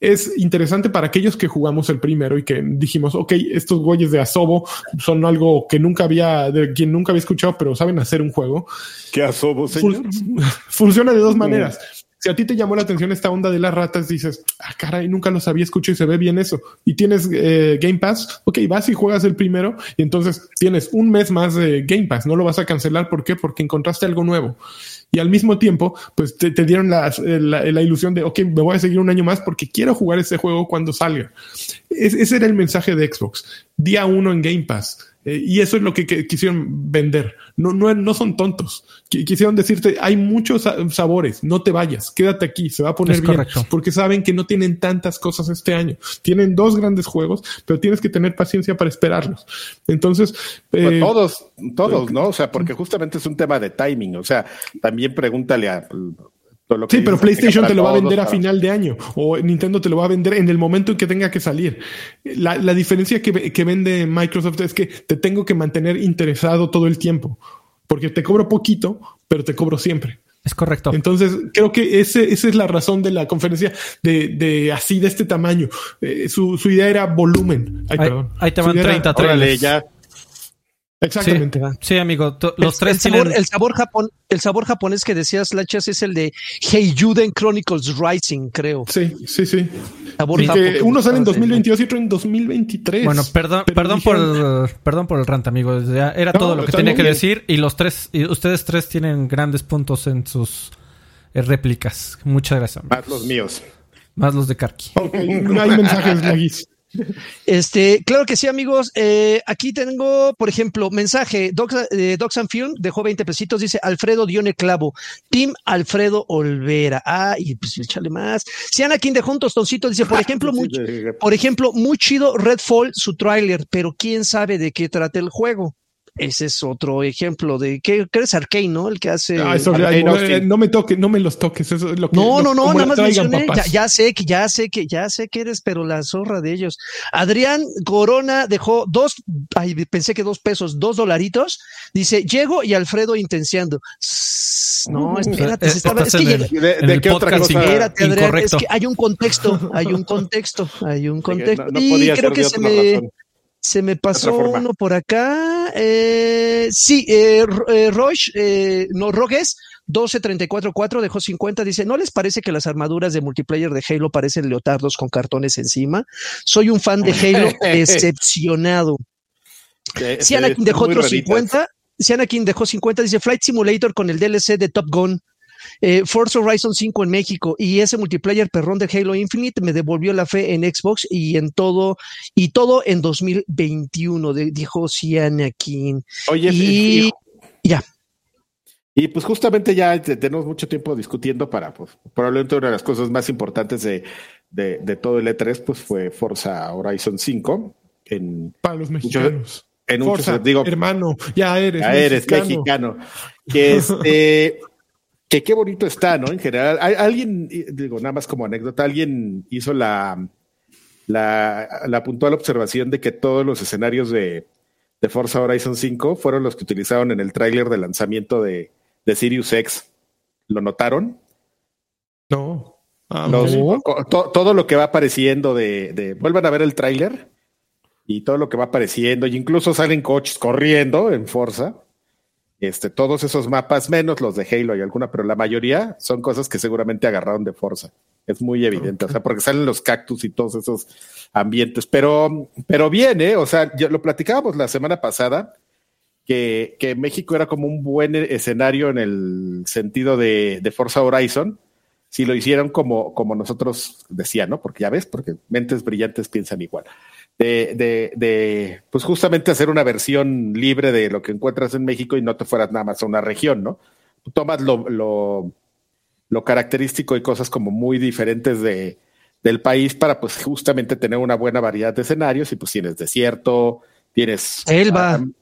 es interesante para aquellos que jugamos el primero y que dijimos, ok, estos güeyes de Asobo son algo que nunca había, de quien nunca había escuchado, pero saben hacer un juego. ¿Qué asobo, señor? Fun- funciona de dos maneras. Si a ti te llamó la atención esta onda de las ratas, dices, ah, caray, nunca los había escuchado y se ve bien eso. Y tienes eh, Game Pass, ok, vas y juegas el primero y entonces tienes un mes más de Game Pass. No lo vas a cancelar. ¿Por qué? Porque encontraste algo nuevo. Y al mismo tiempo, pues te, dieron la, la- la ilusión de, ok, me voy a seguir un año más porque quiero jugar ese juego cuando salga. Es- ese era el mensaje de Xbox. Día uno en Game Pass. Eh, y eso es lo que, que quisieron vender. No, no, no son tontos. Qu- Quisieron decirte, hay muchos sa- sabores, no te vayas, quédate aquí, se va a poner Es bien. correcto. Porque saben que no tienen tantas cosas este año. Tienen dos grandes juegos, pero tienes que tener paciencia para esperarlos. Entonces, Pues eh, todos, todos, ¿no? O sea, porque justamente es un tema de timing. O sea, también pregúntale a. todo lo que Sí, pero PlayStation te lo va a vender a final de año o Nintendo te lo va a vender en el momento en que tenga que salir. La, la diferencia que, que vende Microsoft es que te tengo que mantener interesado todo el tiempo porque te cobro poquito, pero te cobro siempre. Es correcto. Entonces, creo que ese, esa es la razón de la conferencia de, de así, de este tamaño. Eh, su, su idea era volumen. Ay, Ahí- perdón. ahí te van idea era- 30 Órale, trailers. ya. Exactamente. Sí, amigo. Los el, tres el sabor, tienen. el sabor japon, el sabor japonés que decías, Lachas, es el de Heiyuden Chronicles Rising, creo. Sí, sí, sí. Sabor que uno sale en parece. 2022 y otro en 2023. Bueno, perdón, perdón por el, perdón por el rant, amigo. Ya Era No, todo lo que tenía que bien. decir y los tres, y ustedes tres tienen grandes puntos en sus eh, réplicas. Muchas gracias. amigo. Más los míos. Más los de Karki. Ok, no hay mensajes, Laguis. Este, claro que sí, amigos. Eh, aquí tengo, por ejemplo, mensaje. Docs, eh, Docs and Film dejó 20 pesitos. Dice Alfredo Dione Clavo. Team Alfredo Olvera. Ah, y pues échale más. Si Anakin dejó un tostoncito, dice, por ejemplo, muy, por ejemplo, muy chido Redfall, su tráiler, pero quién sabe de qué trata el juego. Ese es otro ejemplo de que crees Arcane, ¿no? El que hace. Ah, eso, no, eh, no me toques, no me los toques. Eso es lo que. No, lo- no, no, nada más mencioné. Ya, papás. ya sé que, ya sé que, ya sé que eres, pero la zorra de ellos. Adrián Corona dejó dos, ay, pensé que dos pesos, dos dolaritos. Dice, llego y Alfredo intenciando. No, espérate, Eh, se estaba- es que el- ¿De, en de el qué otra cosa? Espérate, Adrián, es que hay un contexto, hay un contexto, hay un contexto. No, no y podía creo ser que se me, razón. Se me pasó uno por acá. Eh, sí, eh, eh, Roche, eh, no, Rogues, 12344 dejó 50. Dice: ¿No les parece que las armaduras de multiplayer de Halo parecen leotardos con cartones encima? Soy un fan de Halo decepcionado. Si Anakin están dejó otros raritas. 50. Si Anakin dejó 50, dice Flight Simulator con el DLC de Top Gun. Eh, Forza Horizon 5 en México y ese multiplayer perrón de Halo Infinite me devolvió la fe en Xbox y en todo y todo en 2021 de- dijo Anakin Oye, y y, ya y pues justamente ya te- tenemos mucho tiempo discutiendo para, pues, probablemente una de las cosas más importantes de, de, de todo el E3, pues fue Forza Horizon 5. En, Para los mexicanos. en muchos, digo, hermano, ya eres. ya eres mexicano. Que este, que qué bonito está, ¿no? En general, Hay- alguien, digo, nada más como anécdota, alguien hizo la, la, la puntual observación de que todos los escenarios de, de Forza Horizon 5 fueron los que utilizaron en el tráiler de lanzamiento de, de Sirius X. ¿Lo notaron? No. Ah, Los- to- todo lo que va apareciendo de, de- vuelvan a ver el tráiler y todo lo que va apareciendo, y incluso salen coches corriendo en Forza. Este, todos esos mapas, menos los de Halo y alguna, pero la mayoría son cosas que seguramente agarraron de Forza. Es muy evidente, o sea, porque salen los cactus y todos esos ambientes. Pero, pero bien, ¿eh? O sea, lo platicábamos la semana pasada, que, que México era como un buen escenario en el sentido de, de Forza Horizon, si lo hicieran como, como nosotros decían, ¿no? Porque ya ves, porque mentes brillantes piensan igual. De, de, de, pues justamente hacer una versión libre de lo que encuentras en México y no te fueras nada más a una región, ¿no? Tú tomas lo, lo, lo característico y cosas como muy diferentes de, del país para pues justamente tener una buena variedad de escenarios y pues tienes desierto, tienes Selva. am-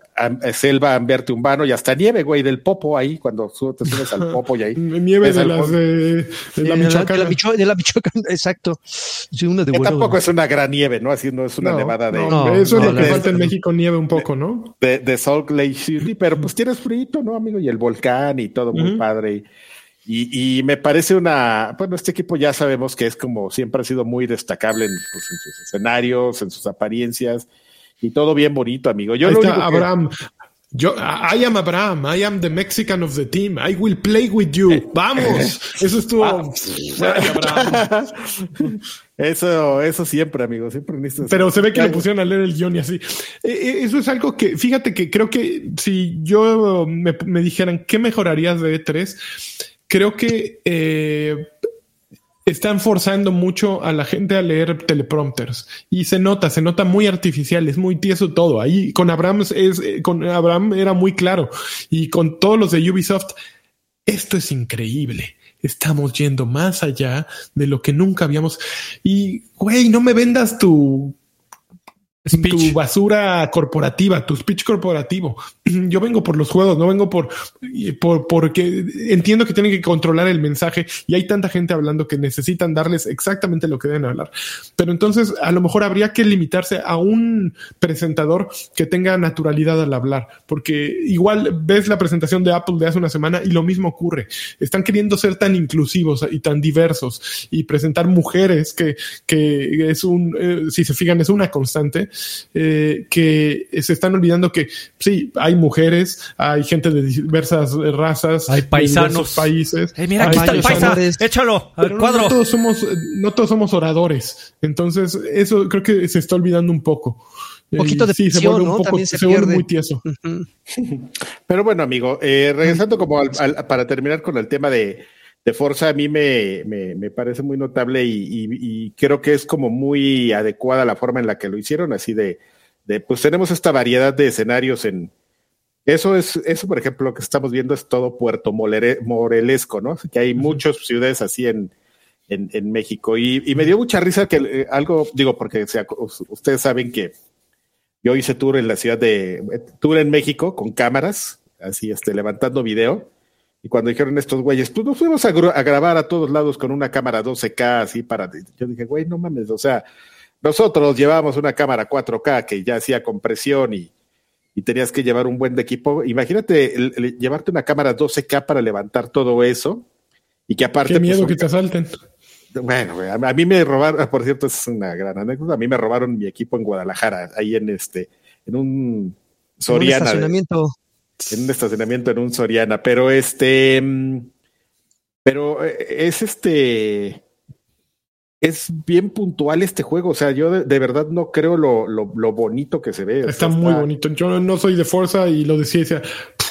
selva, ambiente urbano y hasta nieve, güey, del popo ahí, cuando su- te subes al popo y ahí. Nieve de las de, de la de la, de Michoacana. la Micho- de la Michoacán, exacto sí, una de Que tampoco es una gran nieve, ¿no? Así no es una No, nevada de, no, No, eso es no, lo que falta en México, nieve un poco, ¿no? de, de Salt Lake City, pero pues tienes frío, ¿no, amigo? Y el volcán y todo muy padre. Y, y me parece una, bueno, este equipo ya sabemos que es como siempre ha sido muy destacable en, pues, en sus escenarios, en sus apariencias y todo bien bonito, amigo. Yo Ahí lo está que- Abraham. Yo, I am Abraham. I am the Mexican of the team. I will play with you. Vamos. Eso estuvo. Ah. Abraham. eso, eso siempre, amigo, siempre Pero se ve que le pusieron a leer el guion y así. Eh, eh, Eso es algo que, fíjate que creo que si yo me, me dijeran qué mejorarías de E3, creo que eh, están forzando mucho a la gente a leer teleprompters y se nota, se nota muy artificial, es muy tieso todo. Ahí con Abraham es, eh, con Abraham era muy claro y con todos los de Ubisoft, esto es increíble. Estamos yendo más allá de lo que nunca habíamos. Y güey, no me vendas tu tu basura corporativa, tu speech corporativo. Yo vengo por los juegos, no vengo por, por porque entiendo que tienen que controlar el mensaje y hay tanta gente hablando que necesitan darles exactamente lo que deben hablar. Pero entonces a lo mejor habría que limitarse a un presentador que tenga naturalidad al hablar, porque igual ves la presentación de Apple de hace una semana y lo mismo ocurre. Están queriendo ser tan inclusivos y tan diversos y presentar mujeres que, que es un, eh, si se fijan, es una constante eh, que se están olvidando que sí, hay mujeres, hay gente de diversas razas, hay paisanos, países. Eh, mira, aquí está el paisa, échalo al cuadro. No, todos somos, no todos somos oradores, entonces eso creo que se está olvidando un poco. Un poquito de sí, se vuelve un poco, se, vuelve muy tieso. Pero bueno, amigo, eh, regresando como para terminar con el tema de, de Forza a mí me, me, parece muy notable y, creo que es como muy adecuada la forma en la que lo hicieron, así de, de pues tenemos esta variedad de escenarios en... Eso es, eso por ejemplo, lo que estamos viendo es todo Puerto Morelesco, ¿no? Que hay muchas ciudades así en, en, México. Y, me dio mucha risa que eh, algo, digo, porque ustedes saben que yo hice tour en la ciudad de, tour en México con cámaras, así, este, levantando video y cuando dijeron estos güeyes, pues nos fuimos a, grabar a todos lados con una cámara 12K así para... Yo dije, güey, no mames, o sea, nosotros llevábamos una cámara 4K que ya hacía compresión y, y tenías que llevar un buen de equipo. Imagínate llevarte una cámara 12K para levantar todo eso y que aparte... Qué miedo pues, que te asalten. Bueno, a, mí me robaron, por cierto, es una gran anécdota, a mí me robaron mi equipo en Guadalajara, ahí en este, en un Soriana. estacionamiento en un estacionamiento en un Soriana, pero este, mm, pero eh, es este, es bien puntual este juego. O sea, yo de, verdad no creo lo, lo, bonito que se ve. Está, muy bonito. Yo no soy de fuerza y lo decía, decía,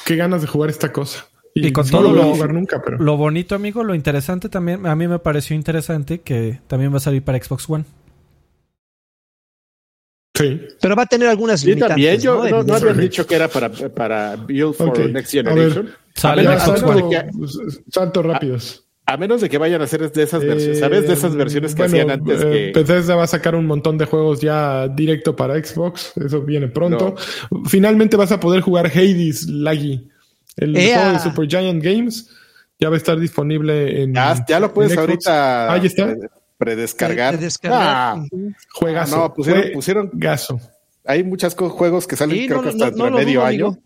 qué ganas de jugar esta cosa. Y, con todo lo, jugar nunca, pero... lo bonito, amigo, lo interesante también, a mí me pareció interesante que también va a salir para Xbox One. Pero va a tener algunas sí, también yo no, no, habían dicho que era para, para Build for Next Generation. Rápidos. A, menos de que vayan a hacer de esas versiones, ¿sabes? De esas versiones que hacían antes. Eh, que... Bethesda va a sacar un montón de juegos ya directo para Xbox. Eso viene pronto. Finalmente vas a poder jugar Hades Laggy. El juego de Super Giant Games ya va a estar disponible en. Ya, lo puedes ahorita. Ahí está. Predescargar. Predescargar. Ah, juegazo. No, pusieron, pusieron gaso. Hay muchos juegos que salen creo que hasta no, medio año.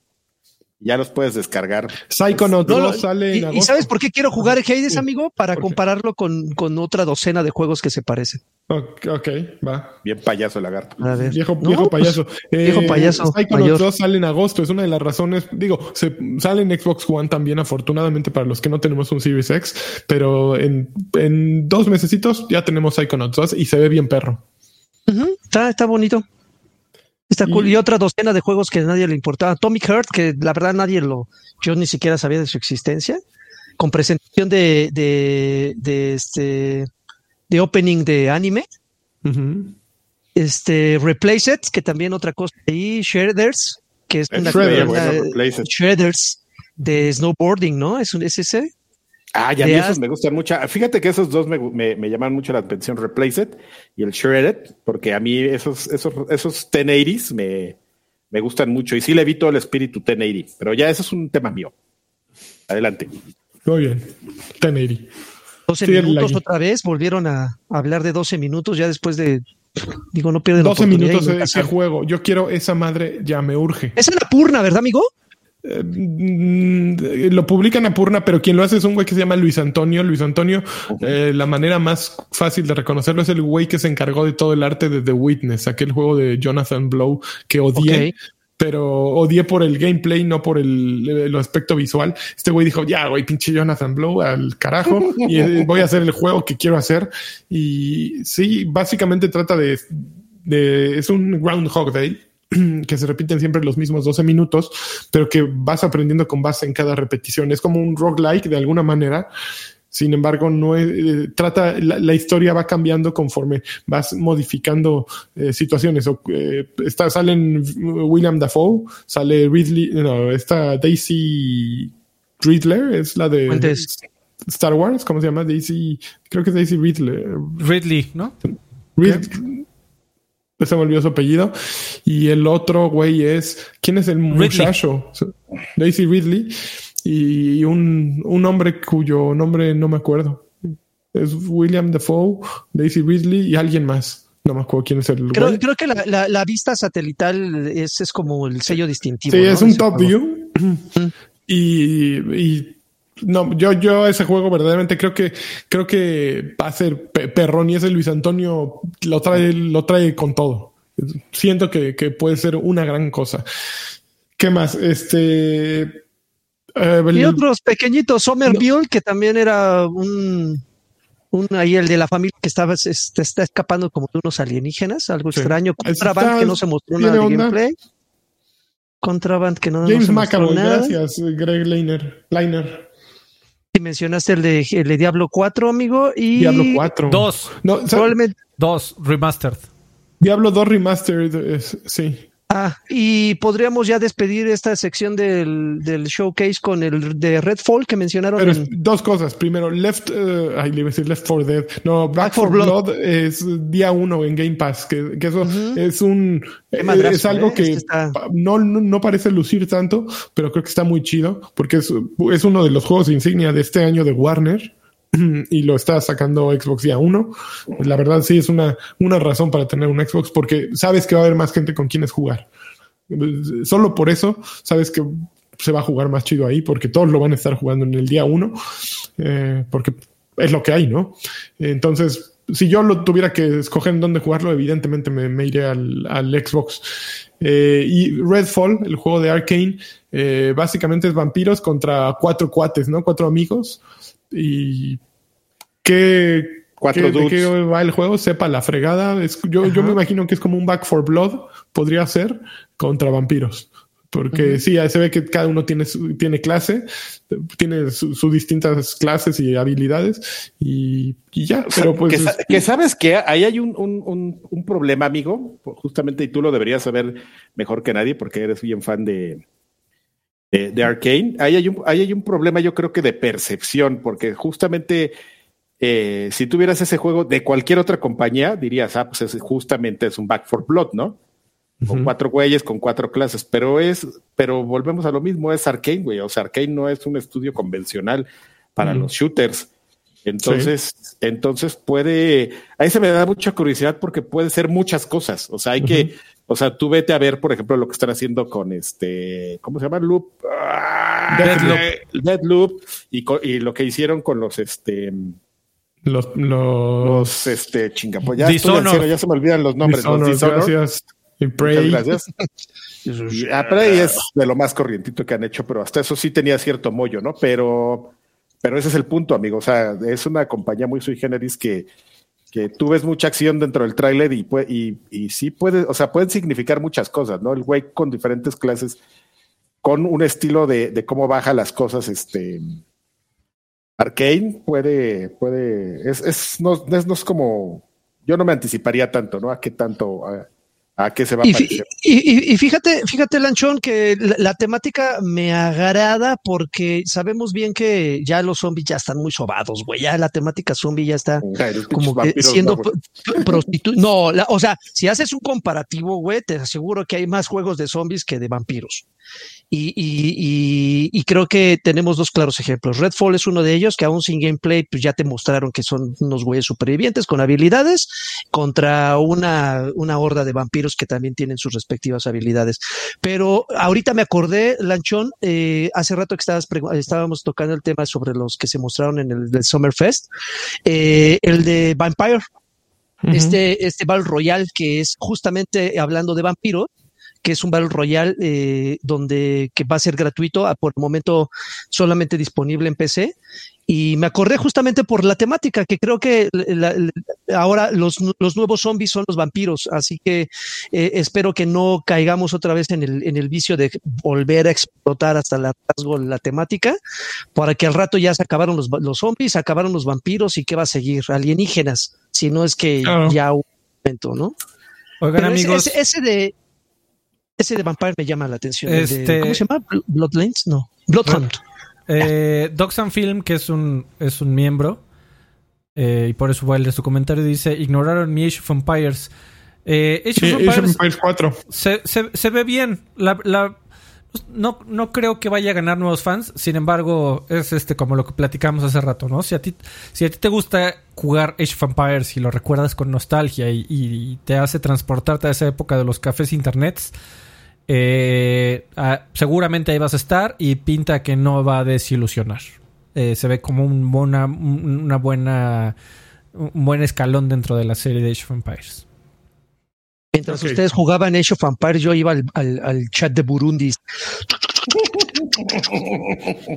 Ya los puedes descargar. Psychonauts 2 sale en ¿Y sabes por qué quiero jugar Hades, amigo? Para compararlo con, con, otra docena de juegos que se parecen. Ok, va. Bien payaso el lagarto. Viejo, viejo payaso. viejo payaso. Psychonauts 2 sale en agosto. Es una de las razones. Digo, se sale en Xbox One también, afortunadamente, para los que no tenemos un Series X. Pero en, en dos mesecitos ya tenemos Psychonauts 2 y se ve bien perro. está, está bonito. Está cool. Y, otra docena de juegos que a nadie le importaba. Atomic Heart, que la verdad nadie lo, yo ni siquiera sabía de su existencia. Con presentación de, de, de este, de opening de anime. Este, Replace It, que también otra cosa ahí. Shredders, que es una Shredders de snowboarding, ¿no? Es un ese. Ah, ya a mí esos me gustan mucho. Fíjate que esos dos me, me, llaman mucho la atención, Replace It y el Shredded, porque a mí esos, esos, esos 1080s me, me gustan mucho y sí le evito el espíritu 1080, pero ya eso es un tema mío. Adelante. Muy bien, 1080. 12 minutos otra vez, volvieron a hablar de 12 minutos ya después de Digo, no pierden 12 minutos de ese juego. Yo quiero esa madre, ya me urge. Es la purna, ¿verdad, amigo? Eh, lo publican a Purna, pero quien lo hace es un güey que se llama Luis Antonio. Luis Antonio, eh, la manera más fácil de reconocerlo es el güey que se encargó de todo el arte de The Witness, aquel juego de Jonathan Blow que odié. Pero odié por el gameplay, no por el, aspecto visual. Este güey dijo, ya, güey, pinche Jonathan Blow al carajo. y eh, voy a hacer el juego que quiero hacer. Y sí, básicamente trata de, de es un Groundhog Day que se repiten siempre los mismos 12 minutos, pero que vas aprendiendo con base en cada repetición. Es como un roguelike de alguna manera, Sin embargo, no es, eh, trata, la, la, historia va cambiando conforme vas modificando eh, situaciones. O, eh, está, salen William Dafoe, sale Ridley, no, está Daisy Ridler, es la de Fuentes. Star Wars, ¿cómo se llama? Daisy, creo que es Daisy Ridley. Ridley, ¿no? Rid- se me olvidó su apellido. Y el otro güey es. ¿Quién es el muchacho? Daisy Ridley. Y un, un hombre cuyo nombre no me acuerdo. Es William Dafoe, Daisy Ridley y alguien más. No me acuerdo quién es el Creo, creo que la, la- la vista satelital es, es como el sello distintivo. Sí, ¿no? es un top view. y, y no, yo, yo ese juego verdaderamente creo que creo que va a ser pe- perrón y ese Luis Antonio lo trae, lo trae con todo. Siento que, que puede ser una gran cosa. ¿Qué más? Este. eh, Y otros pequeñitos, Somerville, que también era un, un ahí el de la familia que estaba se, se está escapando como de unos alienígenas, algo Sí. extraño. Contraband está- que no se mostró nada de gameplay. Contraband que no, no James se mostró nada. gracias, Greg Leiner. Liner. Y mencionaste el de, el de Diablo 4, amigo. Y Diablo 4. Dos. No, o sea, Probablemente. Dos, remastered. Diablo 2 Remastered, es- sí. Ah, y podríamos ya despedir esta sección del, del showcase con el de Redfall que mencionaron. Pero en- dos cosas. Primero, Left, eh, ay, le iba a decir Left 4 Dead. No, Back, Back 4 for Blood. Blood. es día uno en Game Pass. Que, que eso es un, eh, madrazo, es algo ¿eh? que Este está- no, no, no parece lucir tanto, pero creo que está muy chido porque es, es uno de los juegos insignia de este año de Warner. Y lo está sacando Xbox día uno. La verdad, sí es una, una razón para tener un Xbox porque sabes que va a haber más gente con quienes jugar. Solo por eso sabes que se va a jugar más chido ahí porque todos lo van a estar jugando en el día uno eh, porque es lo que hay, ¿no? Entonces, si yo lo tuviera que escoger en dónde jugarlo, evidentemente me, iré al, al Xbox. Eh, y Redfall, el juego de Arkane, eh, básicamente es vampiros contra cuatro cuates, ¿no? Cuatro amigos. Y qué Cuatro ¿Qué- ¿De dudes. qué va el juego? Sepa la fregada. Es- yo, yo me imagino que es como un Back for Blood, podría ser, contra vampiros. Porque sí, ahí se ve que cada uno tiene, su- tiene clase, tiene sus distintas clases y habilidades y, y ya. Pero pues. que, sa- es- que sabes que ahí hay un, un- un- un problema, amigo, justamente, y tú lo deberías saber mejor que nadie porque eres bien fan de, de, de Arkane. Ahí hay, un, ahí hay un problema, yo creo que de percepción, porque justamente eh, si tuvieras ese juego de cualquier otra compañía, dirías, ah, pues es, justamente es un Back for Blood, ¿no? Con cuatro güeyes, con cuatro clases, pero es, pero volvemos a lo mismo, es Arkane, güey. O sea, Arkane no es un estudio convencional para los shooters. Entonces, entonces puede, ahí se me da mucha curiosidad porque puede ser muchas cosas. O sea, hay que, o sea, tú vete a ver, por ejemplo, lo que están haciendo con este, ¿cómo se llama? Loop. Ah, Deathloop. eh, Deathloop y, y lo que hicieron con los, este, los, los, los, este, chinga, pues ya, se me olvidan los nombres. los Dishonored, Dishonored. gracias. Y Prey. gracias. Y, ah, Prey es de lo más corrientito que han hecho, pero hasta eso sí tenía cierto mollo, ¿no? Pero, pero ese es el punto, amigo. O sea, es una compañía muy sui generis que, que tú ves mucha acción dentro del tráiler y, y, y sí puede, o sea, pueden significar muchas cosas, ¿no? El güey con diferentes clases, con un estilo de, de cómo baja las cosas, este. Arcane puede, puede, es, es, no, es, no es como, yo no me anticiparía tanto, ¿no? A qué tanto, a qué se va a Y, parecer. y- y- y fíjate, fíjate, Lanchón, que la, la temática me agrada porque sabemos bien que ya los zombies ya están muy sobados, güey. Ya la temática zombie ya está como que siendo no, güey. prostitu No, la- o sea, si haces un comparativo, güey, te aseguro que hay más juegos de zombies que de vampiros. Y, y, y, y creo que tenemos dos claros ejemplos. Redfall es uno de ellos, que aún sin gameplay, pues ya te mostraron que son unos güeyes supervivientes con habilidades contra una, una horda de vampiros que también tienen sus respectivas habilidades. Pero ahorita me acordé, Lanchón, eh, hace rato que estabas estábamos tocando el tema sobre los que se mostraron en el del Summerfest, eh, el de Vampire, este, este Battle Royale que es justamente hablando de vampiros, que es un Battle Royale eh, donde que va a ser gratuito, a- por el momento solamente disponible en PC Y me acordé justamente por la temática, que creo que la, la, ahora los, los, nuevos zombies son los vampiros, así que eh, espero que no caigamos otra vez en el, en el vicio de volver a explotar hasta el hartazgo la temática, para que al rato ya se acabaron los, los zombies, se acabaron los vampiros y qué va a seguir, alienígenas, si no es que claro. ya un momento, ¿no? Oigan, Pero amigos. Ese, ese, de ese de Vampire me llama la atención. Este... De, ¿Cómo se llama? Bloodlines? No. Bloodhunt. Eh, Doxan Film, que es un, es un miembro, eh, y por eso fue el de su comentario, dice: Ignoraron mi Age of Empires. Eh, Age, sí, of Empires, Age of Empires 4. Se, se, se, ve bien. La, la, no, no creo que vaya a ganar nuevos fans. Sin embargo, es este como lo que platicamos hace rato, ¿no? Si a ti, si a ti te gusta jugar Age of Empires y lo recuerdas con nostalgia y, y te hace transportarte a esa época de los cafés internets, eh, ah, seguramente ahí vas a estar y pinta que no va a desilusionar. Eh, se ve como un buena, una buena, un buen escalón dentro de la serie de Age of Empires. Mientras okay. ustedes jugaban Age of Empires, yo iba al, al, al chat de Burundi.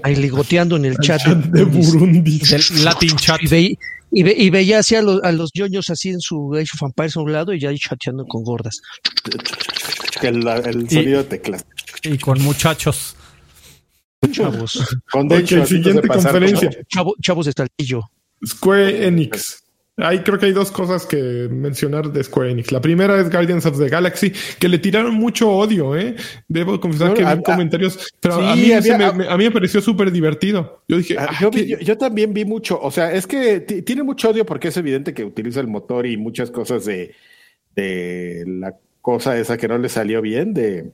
Ahí ligoteando en el chat, chat de Burundi. Del Latin chat. Y, ve, y, ve, y veía así a los, a los ñoños así en su Age of Empires a un lado y ya ahí chateando con gordas. El, el sonido de teclas. Y con muchachos. Chavos. Con de hecho, okay, siguiente conferencia. Chavo, chavos de Saltillo. Square Enix. Hay, creo que hay dos cosas que mencionar de Square Enix. La primera es Guardians of the Galaxy, que le tiraron mucho odio, ¿eh? Debo confesar no, que vi comentarios, pero sí, a, mí había, me, a, mí me, pareció súper divertido. Yo dije, ah, yo, vi, yo, yo, también vi mucho, o sea, es que tiene mucho odio porque es evidente que utiliza el motor y muchas cosas de, de la cosa esa que no le salió bien de,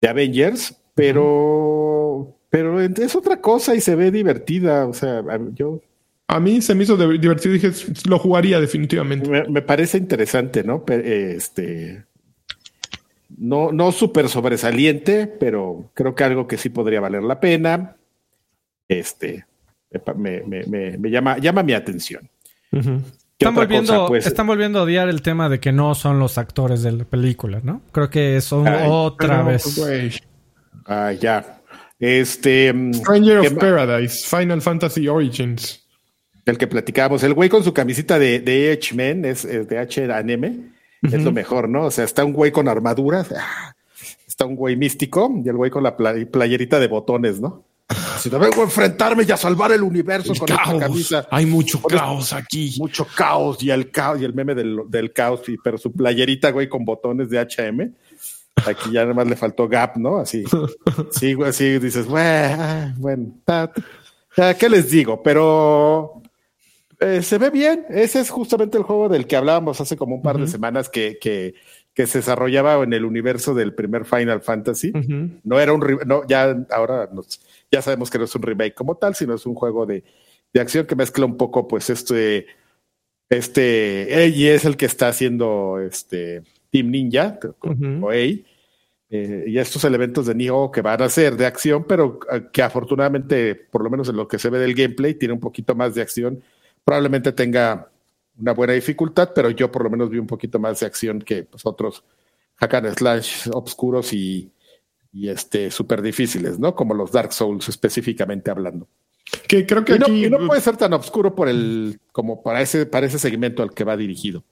de Avengers, pero, pero es otra cosa y se ve divertida, o sea, yo a mí se me hizo divertido y dije, lo jugaría definitivamente. Me, me parece interesante, ¿no? Este. No, no súper sobresaliente, pero creo que algo que sí podría valer la pena. Este. Me, me, me llama, llama mi atención. Uh -huh. Están volviendo, cosa, pues, están volviendo a odiar el tema de que no son los actores de la película, ¿no? Creo que son ay, otra vez. Wey. Ah, ya. Este. Stranger of Paradise, Final Fantasy Origins el que platicábamos, el güey con su camisita de, de H-Men, es, es, de H-Anime, uh -huh. es lo mejor, ¿no? O sea, está un güey con armaduras, ah, está un güey místico y el güey con la playerita de botones, ¿no? Si no vengo a enfrentarme y a salvar el universo el con caos. esta camisa. Hay mucho caos aquí. Mucho caos y el caos y el meme del, del caos, y, pero su playerita, güey, con botones de HM. Aquí ya nada más le faltó Gap, ¿no? Así. Sí, güey, así dices, bueno, bueno, ¿qué les digo? Pero eh, se ve bien. Ese es justamente el juego del que hablábamos hace como un par uh -huh. de semanas que, que, que, se desarrollaba en el universo del primer Final Fantasy. Uh -huh. No era un no, ya ahora nos, ya sabemos que no es un remake como tal, sino es un juego de, de acción que mezcla un poco, pues, este, este, y es el que está haciendo este Team Ninja, uh -huh. o eh, y estos elementos de Nioh que van a ser de acción, pero eh, que afortunadamente, por lo menos en lo que se ve del gameplay, tiene un poquito más de acción probablemente tenga una buena dificultad, pero yo por lo menos vi un poquito más de acción que pues, otros hack and slash obscuros y, y este súper difíciles, ¿no? Como los Dark Souls específicamente hablando. Que creo que y no, aquí... y no puede ser tan oscuro por el como para ese para ese segmento al que va dirigido.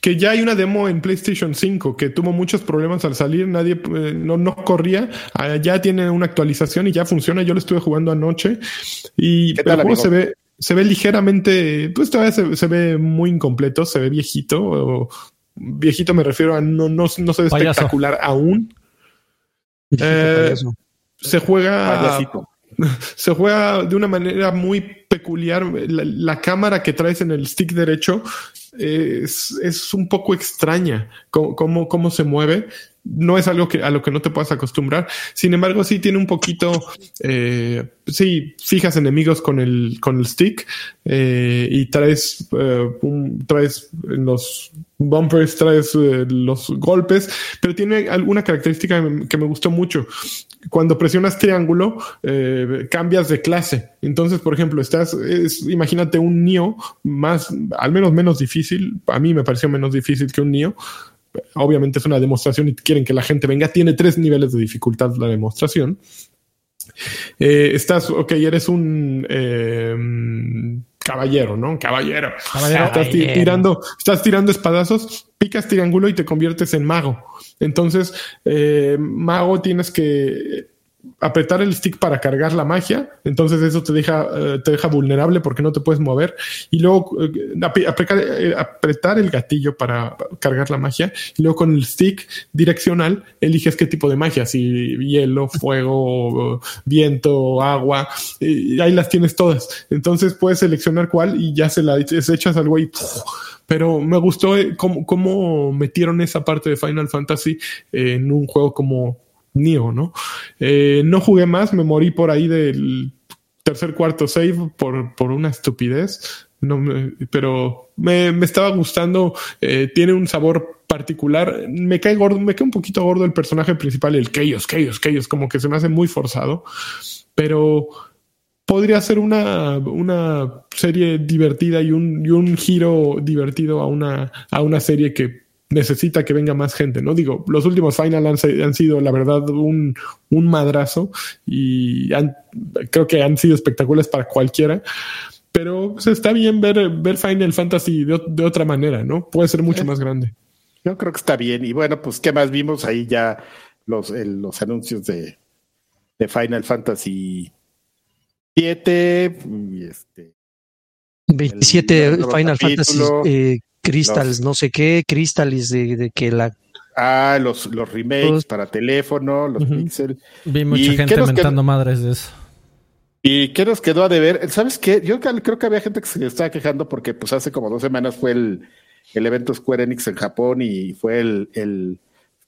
Que ya hay una demo en PlayStation 5 que tuvo muchos problemas al salir, nadie eh, no, no corría, ah, ya tiene una actualización y ya funciona. Yo lo estuve jugando anoche y tal, el juego se ve se ve ligeramente, pues todavía se, se, ve muy incompleto, se ve viejito. O, viejito me refiero a no, no, no se ve Payaso. espectacular aún. Eh, se juega. Payasito. Se juega de una manera muy peculiar. La, la cámara que traes en el stick derecho es, es un poco extraña. Cómo, cómo, cómo se mueve no es algo que a lo que no te puedas acostumbrar. Sin embargo, sí tiene un poquito, eh, sí, fijas enemigos con el, con el stick eh, y traes, eh, traes los bumpers, traes los golpes, pero tiene alguna característica que me gustó mucho. Cuando presionas triángulo, cambias de clase. Entonces, por ejemplo, estás, es, imagínate un Nio más, al menos menos difícil. A mí me pareció menos difícil que un Nio obviamente es una demostración y quieren que la gente venga, tiene tres niveles de dificultad la demostración. Eh, estás, ok, eres un eh, caballero, ¿no? Caballero. Caballero. Estás Caballero. tirando, estás tirando espadazos, picas triángulo y te conviertes en mago. Entonces, eh, mago tienes que apretar el stick para cargar la magia, entonces eso te deja, eh, te deja vulnerable porque no te puedes mover, y luego eh, eh, apretar el gatillo para cargar la magia, y luego con el stick direccional eliges qué tipo de magia, si hielo, fuego, viento, agua, y ahí las tienes todas. Entonces puedes seleccionar cuál y ya se la se echas al güey. Pero me gustó cómo, cómo metieron esa parte de Final Fantasy en un juego como ¿no? Eh, no jugué más, me morí por ahí del tercer cuarto save por, por una estupidez. No pero me, me estaba gustando. eh, tiene un sabor particular. Me cae gordo, me cae un poquito gordo el personaje principal, el Chaos, Chaos, Chaos, como que se me hace muy forzado. Pero podría ser una, una serie divertida y un, y un giro divertido a una, a una serie que necesita que venga más gente, ¿no? Digo, los últimos Final han, sido, la verdad, un, un madrazo y han- creo que han sido espectaculares para cualquiera. Pero pues, está bien ver, ver Final Fantasy de, ot- de otra manera, ¿no? Puede ser mucho más grande. Yo creo que está bien. Y bueno, pues, ¿qué más vimos? Ahí ya los, el- los anuncios de, de Final Fantasy 7 y este 27 el nuevo Final capítulo, Fantasy eh, Crystals, los- no sé qué, Crystals de, de que la ah, los, los remakes Los- para teléfono, los Ujú. Pixel. Vi mucha ¿Y qué gente mentando madres de eso. ¿Y qué nos quedó a deber? ¿Sabes qué? Yo creo que había gente que se estaba quejando porque pues hace como dos semanas fue el, el evento Square Enix en Japón y fue el, el,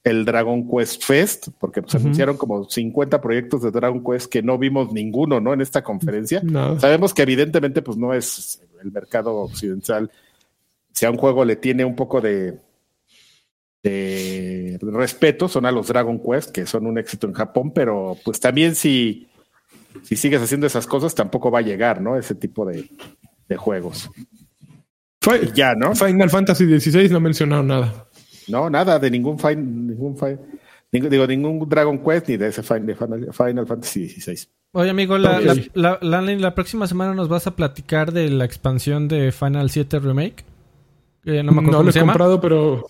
el Dragon Quest Fest, porque pues Ujú. anunciaron como 50 proyectos de Dragon Quest que no vimos ninguno, ¿no? En esta conferencia. Sabemos que evidentemente pues no es el mercado occidental. Si a un juego le tiene un poco de, de respeto, son a los Dragon Quest, que son un éxito en Japón, pero pues también si, si sigues haciendo esas cosas tampoco va a llegar, ¿no? Ese tipo de, de juegos. Fi- Y ya, ¿no? Final Fantasy XVI no mencionaron nada. No, nada de ningún fin, ningún fin, ningún- digo, ningún Dragon Quest ni de ese fin- de Final, Final Fantasy XVI. Oye, amigo, la, la, la- la próxima semana nos vas a platicar de la expansión de Final 7 Remake. Eh, no me acuerdo No cómo lo he se llama. comprado, pero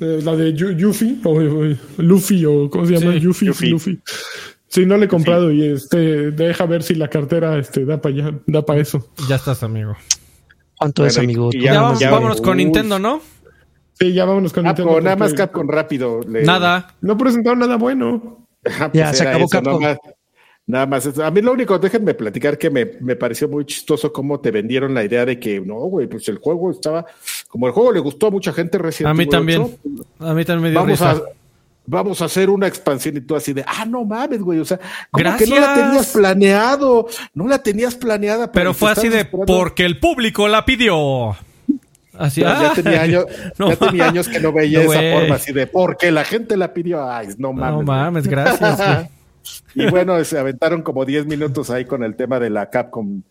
eh, la de Yu- Yuffie o, o Luffy o ¿cómo se llama? Sí, Yuffie, Yuffie. Luffy. Sí, no le he comprado y este deja ver si la cartera este da para allá, da para eso. Ya estás, amigo. ¿cuánto es, amigo? Ya, vamos- ya- vámonos con. Nintendo, ¿no? Sí, ya vámonos con Nintendo. Capcom, nada más Capcom rápido. le- Nada. No presentaron nada bueno. Ah, Ya, se era acabó eso, Capcom. Nada más, nada más. A mí lo único, déjenme platicar que me, me pareció muy chistoso cómo te vendieron la idea de que no, güey, pues el juego estaba, como el juego le gustó a mucha gente recién. A mí también. A mí también me dio Vamos risa. a, vamos a hacer una expansión y tú así de, ah, no mames, güey, o sea, como Gracias. que no la tenías planeado, no la tenías planeada. Pero fue así de porque porque el público la pidió. Así, Ya, ya ah, tenía años, no ya tenía años que no veía No, esa forma así de porque la gente la pidió. Ay, no mames. No mames, gracias. Y bueno, se aventaron como 10 minutos ahí con el tema de la Capcom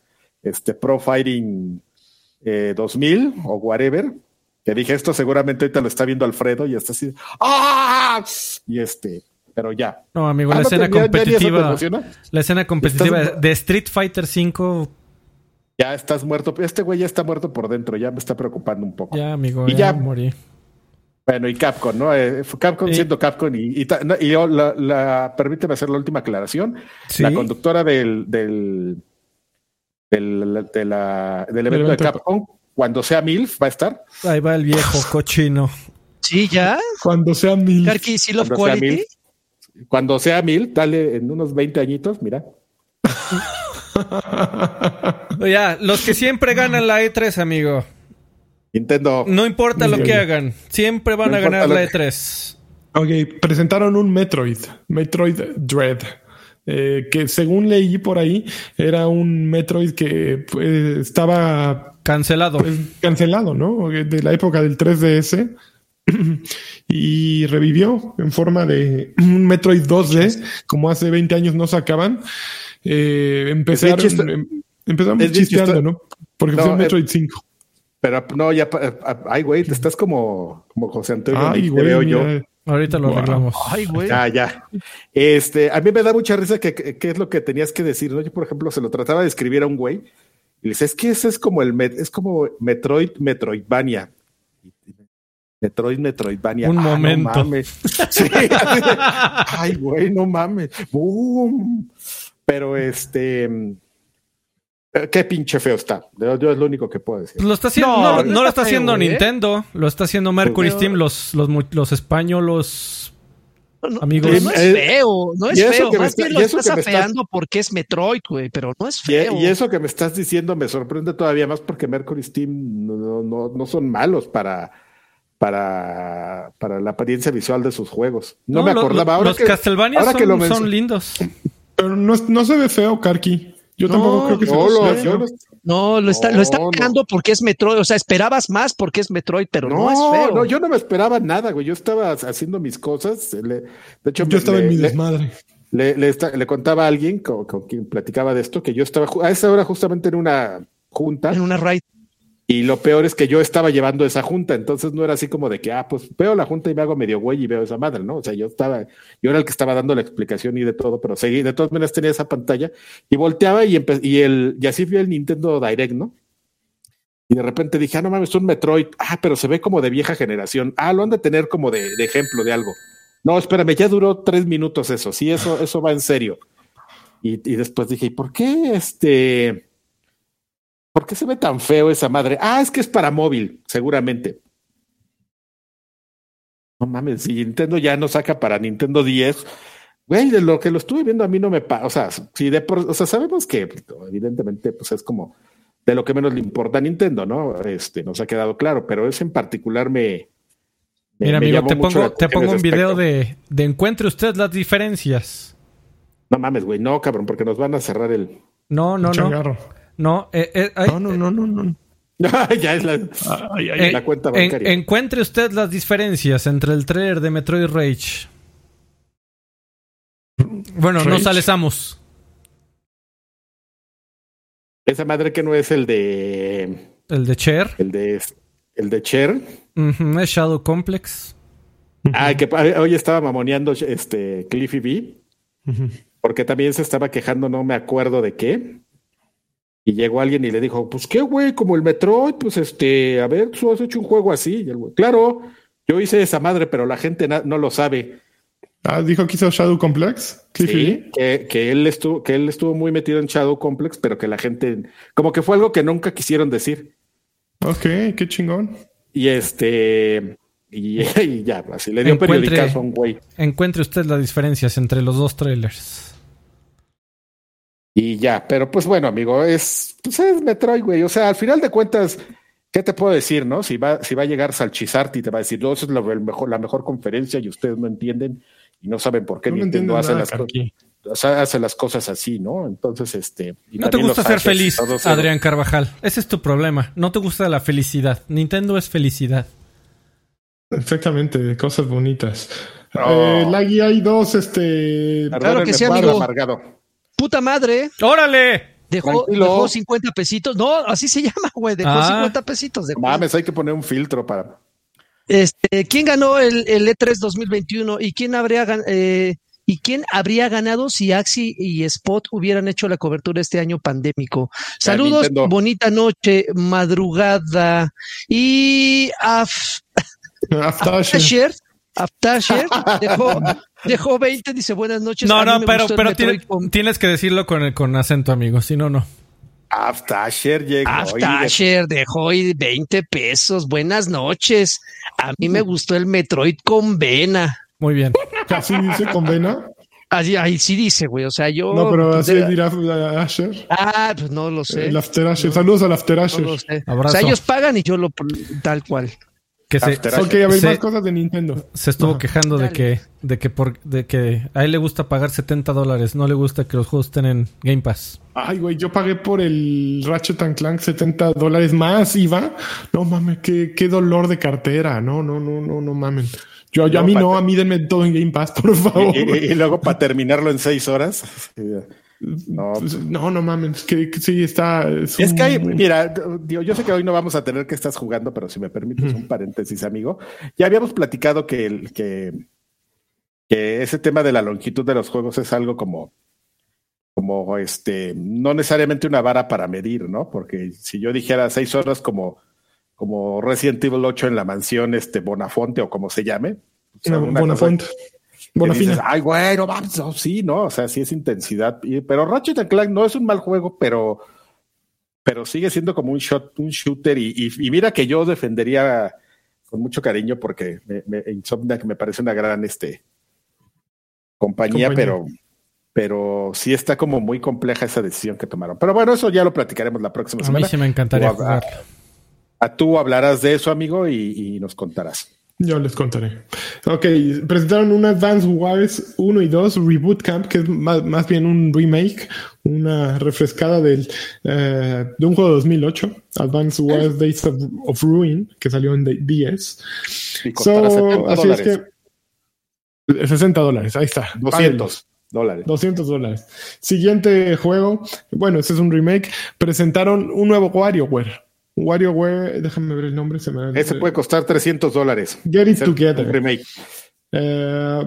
este, Pro Fighting eh, 2000 o whatever. Que dije, esto seguramente ahorita lo está viendo Alfredo y está así. ¡Ah! Y este, pero ya. No, amigo, Ah, la ¿no escena te- ya- ya competitiva. La escena competitiva Estás- de Street Fighter 5. Ya estás muerto. Este güey ya está muerto por dentro, ya me está preocupando un poco. Ya, amigo, Y ya, ya. morí. Bueno, y Capcom, ¿no? Eh, Capcom Sí. siendo Capcom y, y, ta- no, y yo, la, la- permíteme hacer la última aclaración. Sí. La conductora del, del, del, de la- del evento de evento de- Capcom, cuando sea MILF, va a estar. Ahí va el viejo cochino. Sí, ya. Cuando sea mil. Karki, Seal of Cuando sea Quality. MILF. Cuando sea MILF, dale en unos 20 añitos, mira. Ya, los que siempre ganan la E3, amigo. Nintendo. No importa lo que hagan, siempre van No a ganar la que- E3. Ok, presentaron un Metroid, Metroid Dread, eh, que según leí por ahí era un Metroid que pues, estaba Cancelado. pues, cancelado, ¿no? De la época del 3DS y revivió en forma de un Metroid 2D, como hace 20 años no sacaban. Eh, empezaron, Es em- empezaron chisteando, ¿no? Porque No, fue un eh, Metroid 5. Pero no, ya. pa- Ay, güey, te estás como, como José Antonio. Ay, güey, veo yo. Ahorita lo Wow. arreglamos. Ay, güey. Ya, ya. Este, a mí me da mucha risa que, que- es lo que tenías que decir, ¿no? Yo, por ejemplo, se lo trataba de escribir a un güey y le dice, es que ese es como el, met- es como Metroid, Metroidvania. Metroid, Metroidvania. Un Ah, no momento. mames. Sí, Ay, güey, no mames. Boom. Pero este, eh, qué pinche feo está. Yo, yo es lo único que puedo decir. Lo está haciendo, No, no, no no lo está está haciendo feo, ¿eh? Nintendo, lo está haciendo Mercury Steam, los, los, los españolos No, amigos. no es Eh, feo, no es feo. Más está- bien y lo eso estás afeando porque es Metroid, güey, pero no es feo. y eso que me estás diciendo me sorprende todavía más porque Mercury Steam no, no, no, no son malos para, para, para la apariencia visual de sus juegos. No, me acordaba. lo- ahora los que, Castlevania ahora son, que lo son menciono- lindos. Pero no, no se ve feo, Karki. Yo No, tampoco creo que No, se lo- no- lo está, No, lo está no. afeando porque es Metroid. O sea, esperabas más porque es Metroid, pero no, no, es feo. no, yo no me esperaba nada, güey. Yo estaba haciendo mis cosas. le- de hecho, Yo me- estaba le- en mi desmadre. Le, le contaba a alguien con, con quien platicaba de esto que yo estaba a esa hora justamente en una junta En una raid. Y lo peor es que yo estaba llevando esa junta, entonces no era así como de que, ah, pues veo la junta y me hago medio güey y veo esa madre, ¿no? O sea, yo estaba, yo era el que estaba dando la explicación y de todo, pero seguí, de todas maneras tenía esa pantalla y volteaba y, y, el, y así vio el Nintendo Direct, ¿no? Y de repente dije, ah, no mames, es un Metroid. Ah, pero se ve como de vieja generación. Ah, lo han de tener como de, de ejemplo de algo. No, espérame, ya duró tres minutos eso. Sí, eso, eso va en serio. Y, y después dije, ¿y por qué este? ¿Por qué se ve tan feo esa madre? Ah, es que es para móvil, seguramente. No mames, si Nintendo ya no saca para Nintendo 10, güey, de lo que lo estuve viendo a mí no me pasa. O sea, si de por, o sea, sabemos que evidentemente, pues es como de lo que menos le importa a Nintendo, ¿no? Este, nos ha quedado claro, pero ese en particular me. me- Mira, me amigo, llamó te pongo, te pongo un video de, de encuentre usted las diferencias. No mames, güey, no, cabrón, porque nos van a cerrar el. No, no, no. No, eh, eh, ay, No, no, no, no, no. ya es la. Ay, ay, eh, la cuenta en- bancaria. encuentre usted las diferencias entre el trailer de Metroid Rage. Bueno, no Rage. sale Samus. Esa madre que no es el de. El de Cher. El de. El de Cher. Ujú, es Shadow Complex. Ah, que hoy estaba mamoneando este Cliffy B. Porque también se estaba quejando, no me acuerdo de qué. Y llegó alguien y le dijo, pues qué, güey, como el Metroid, pues este, a ver, tú has hecho un juego así. Y el güey, claro, yo hice esa madre, pero la gente no lo sabe. Ah, dijo que hizo Shadow Complex. Sí, que, que él estuvo, que él estuvo muy metido en Shadow Complex, pero que la gente, como que fue algo que nunca quisieron decir. Ok, qué chingón. Y este, y, y ya, así le dio Encuentre- periodicazo a un güey. Encuentre usted las diferencias entre los dos trailers. Y ya, pero pues bueno, amigo, es, pues es Metroid, güey. O sea, al final de cuentas, ¿qué te puedo decir, no? Si va, si va a llegar Salchizarti y te va a decir, no, esa es la, el mejor, la mejor conferencia y ustedes no entienden y no saben por qué No Nintendo hace, las, co- Karki. o sea, hace las cosas así, ¿no? Entonces, este. y No te gusta ser feliz, eso. Adrián Carvajal. Ese es tu problema. No te gusta la felicidad. Nintendo es felicidad. Exactamente, cosas bonitas. No. Eh, Lagui, hay dos, este. Claro que sí, amigo. amargado. Puta madre. ¡Órale! Dejó, dejó 50 pesitos. No, así se llama, güey. Dejó Ah. 50 pesitos. Dejó. Mames, hay que poner un filtro para. Este, ¿quién ganó el, el E3 2021 y quién habría eh, y quién habría ganado si Axi y Spot hubieran hecho la cobertura este año pandémico? Saludos, Nintendo. bonita noche, madrugada y af-. Aftasher, Aftasher dejó, dejó 20, dice buenas noches. No, no, pero, pero tiene- tienes que decirlo con, el- con acento, amigo. Si no, no. Aftasher llegó. Aftasher dejó ahí 20 pesos. Buenas noches. A mí me gustó el Metroid con vena. Muy bien. Casi dice con vena. Ahí, ahí sí dice, güey. O sea, yo. No, pero así de- dirá eh, Asher. Ah, pues no lo sé. El After Asher. Saludos al After No Asher. lo sé. Abrazo. O sea, ellos pagan y yo lo tal cual. Que se, a ver, más cosas de Nintendo. se estuvo Ajá. quejando de que, de que por, de que a él le gusta pagar 70 dólares, no le gusta que los juegos estén en Game Pass. Ay, güey, yo pagué por el Ratchet and Clank 70 dólares más IVA. No mames, qué, qué dolor de cartera. No, no, no, no, no mames. Yo, yo a mí no, a mí denme todo en Game Pass, por favor. y, y- y luego para terminarlo en seis horas. No, Pues, no, no mames, que, que sí está. Es, Es un- que hay, mira, digo, yo sé que hoy no vamos a tener que estás jugando, pero si me permites un paréntesis, amigo. Ya habíamos platicado que, el, que que ese tema de la longitud de los juegos es algo como, como este, no necesariamente una vara para medir, ¿no? Porque si yo dijera seis horas como, como Resident Evil 8 en la mansión este Bonafonte o como se llame. Pues, Bonafonte. Bonafina. Ay, bueno, vamos, sí, ¿no? O sea, sí es intensidad. Pero Ratchet Clank no es un mal juego, pero, pero sigue siendo como un shot, un shooter. Y, mira que yo defendería con mucho cariño porque me, me, Insomniac me parece una gran este, compañía, pero pero sí está como muy compleja esa decisión que tomaron. Pero bueno, eso ya lo platicaremos la próxima semana. A mí sí me encantaría jugar. A, tú hablarás de eso, amigo, y, nos contarás. Yo les contaré. Ok, presentaron un Advance Wars 1 y 2 Reboot Camp, que es más, bien un remake, una refrescada del, eh, de un juego de 2008, Advance Wars Days of, Ruin, que salió en 10. So, así es que 60 dólares, ahí está. 200 dólares. 200 dólares. Siguiente juego, bueno, este es un remake. Presentaron un nuevo WarioWare. WarioWare, déjame ver el nombre. Se me... Ese puede costar 300 dólares. Get It Together. remake. Eh,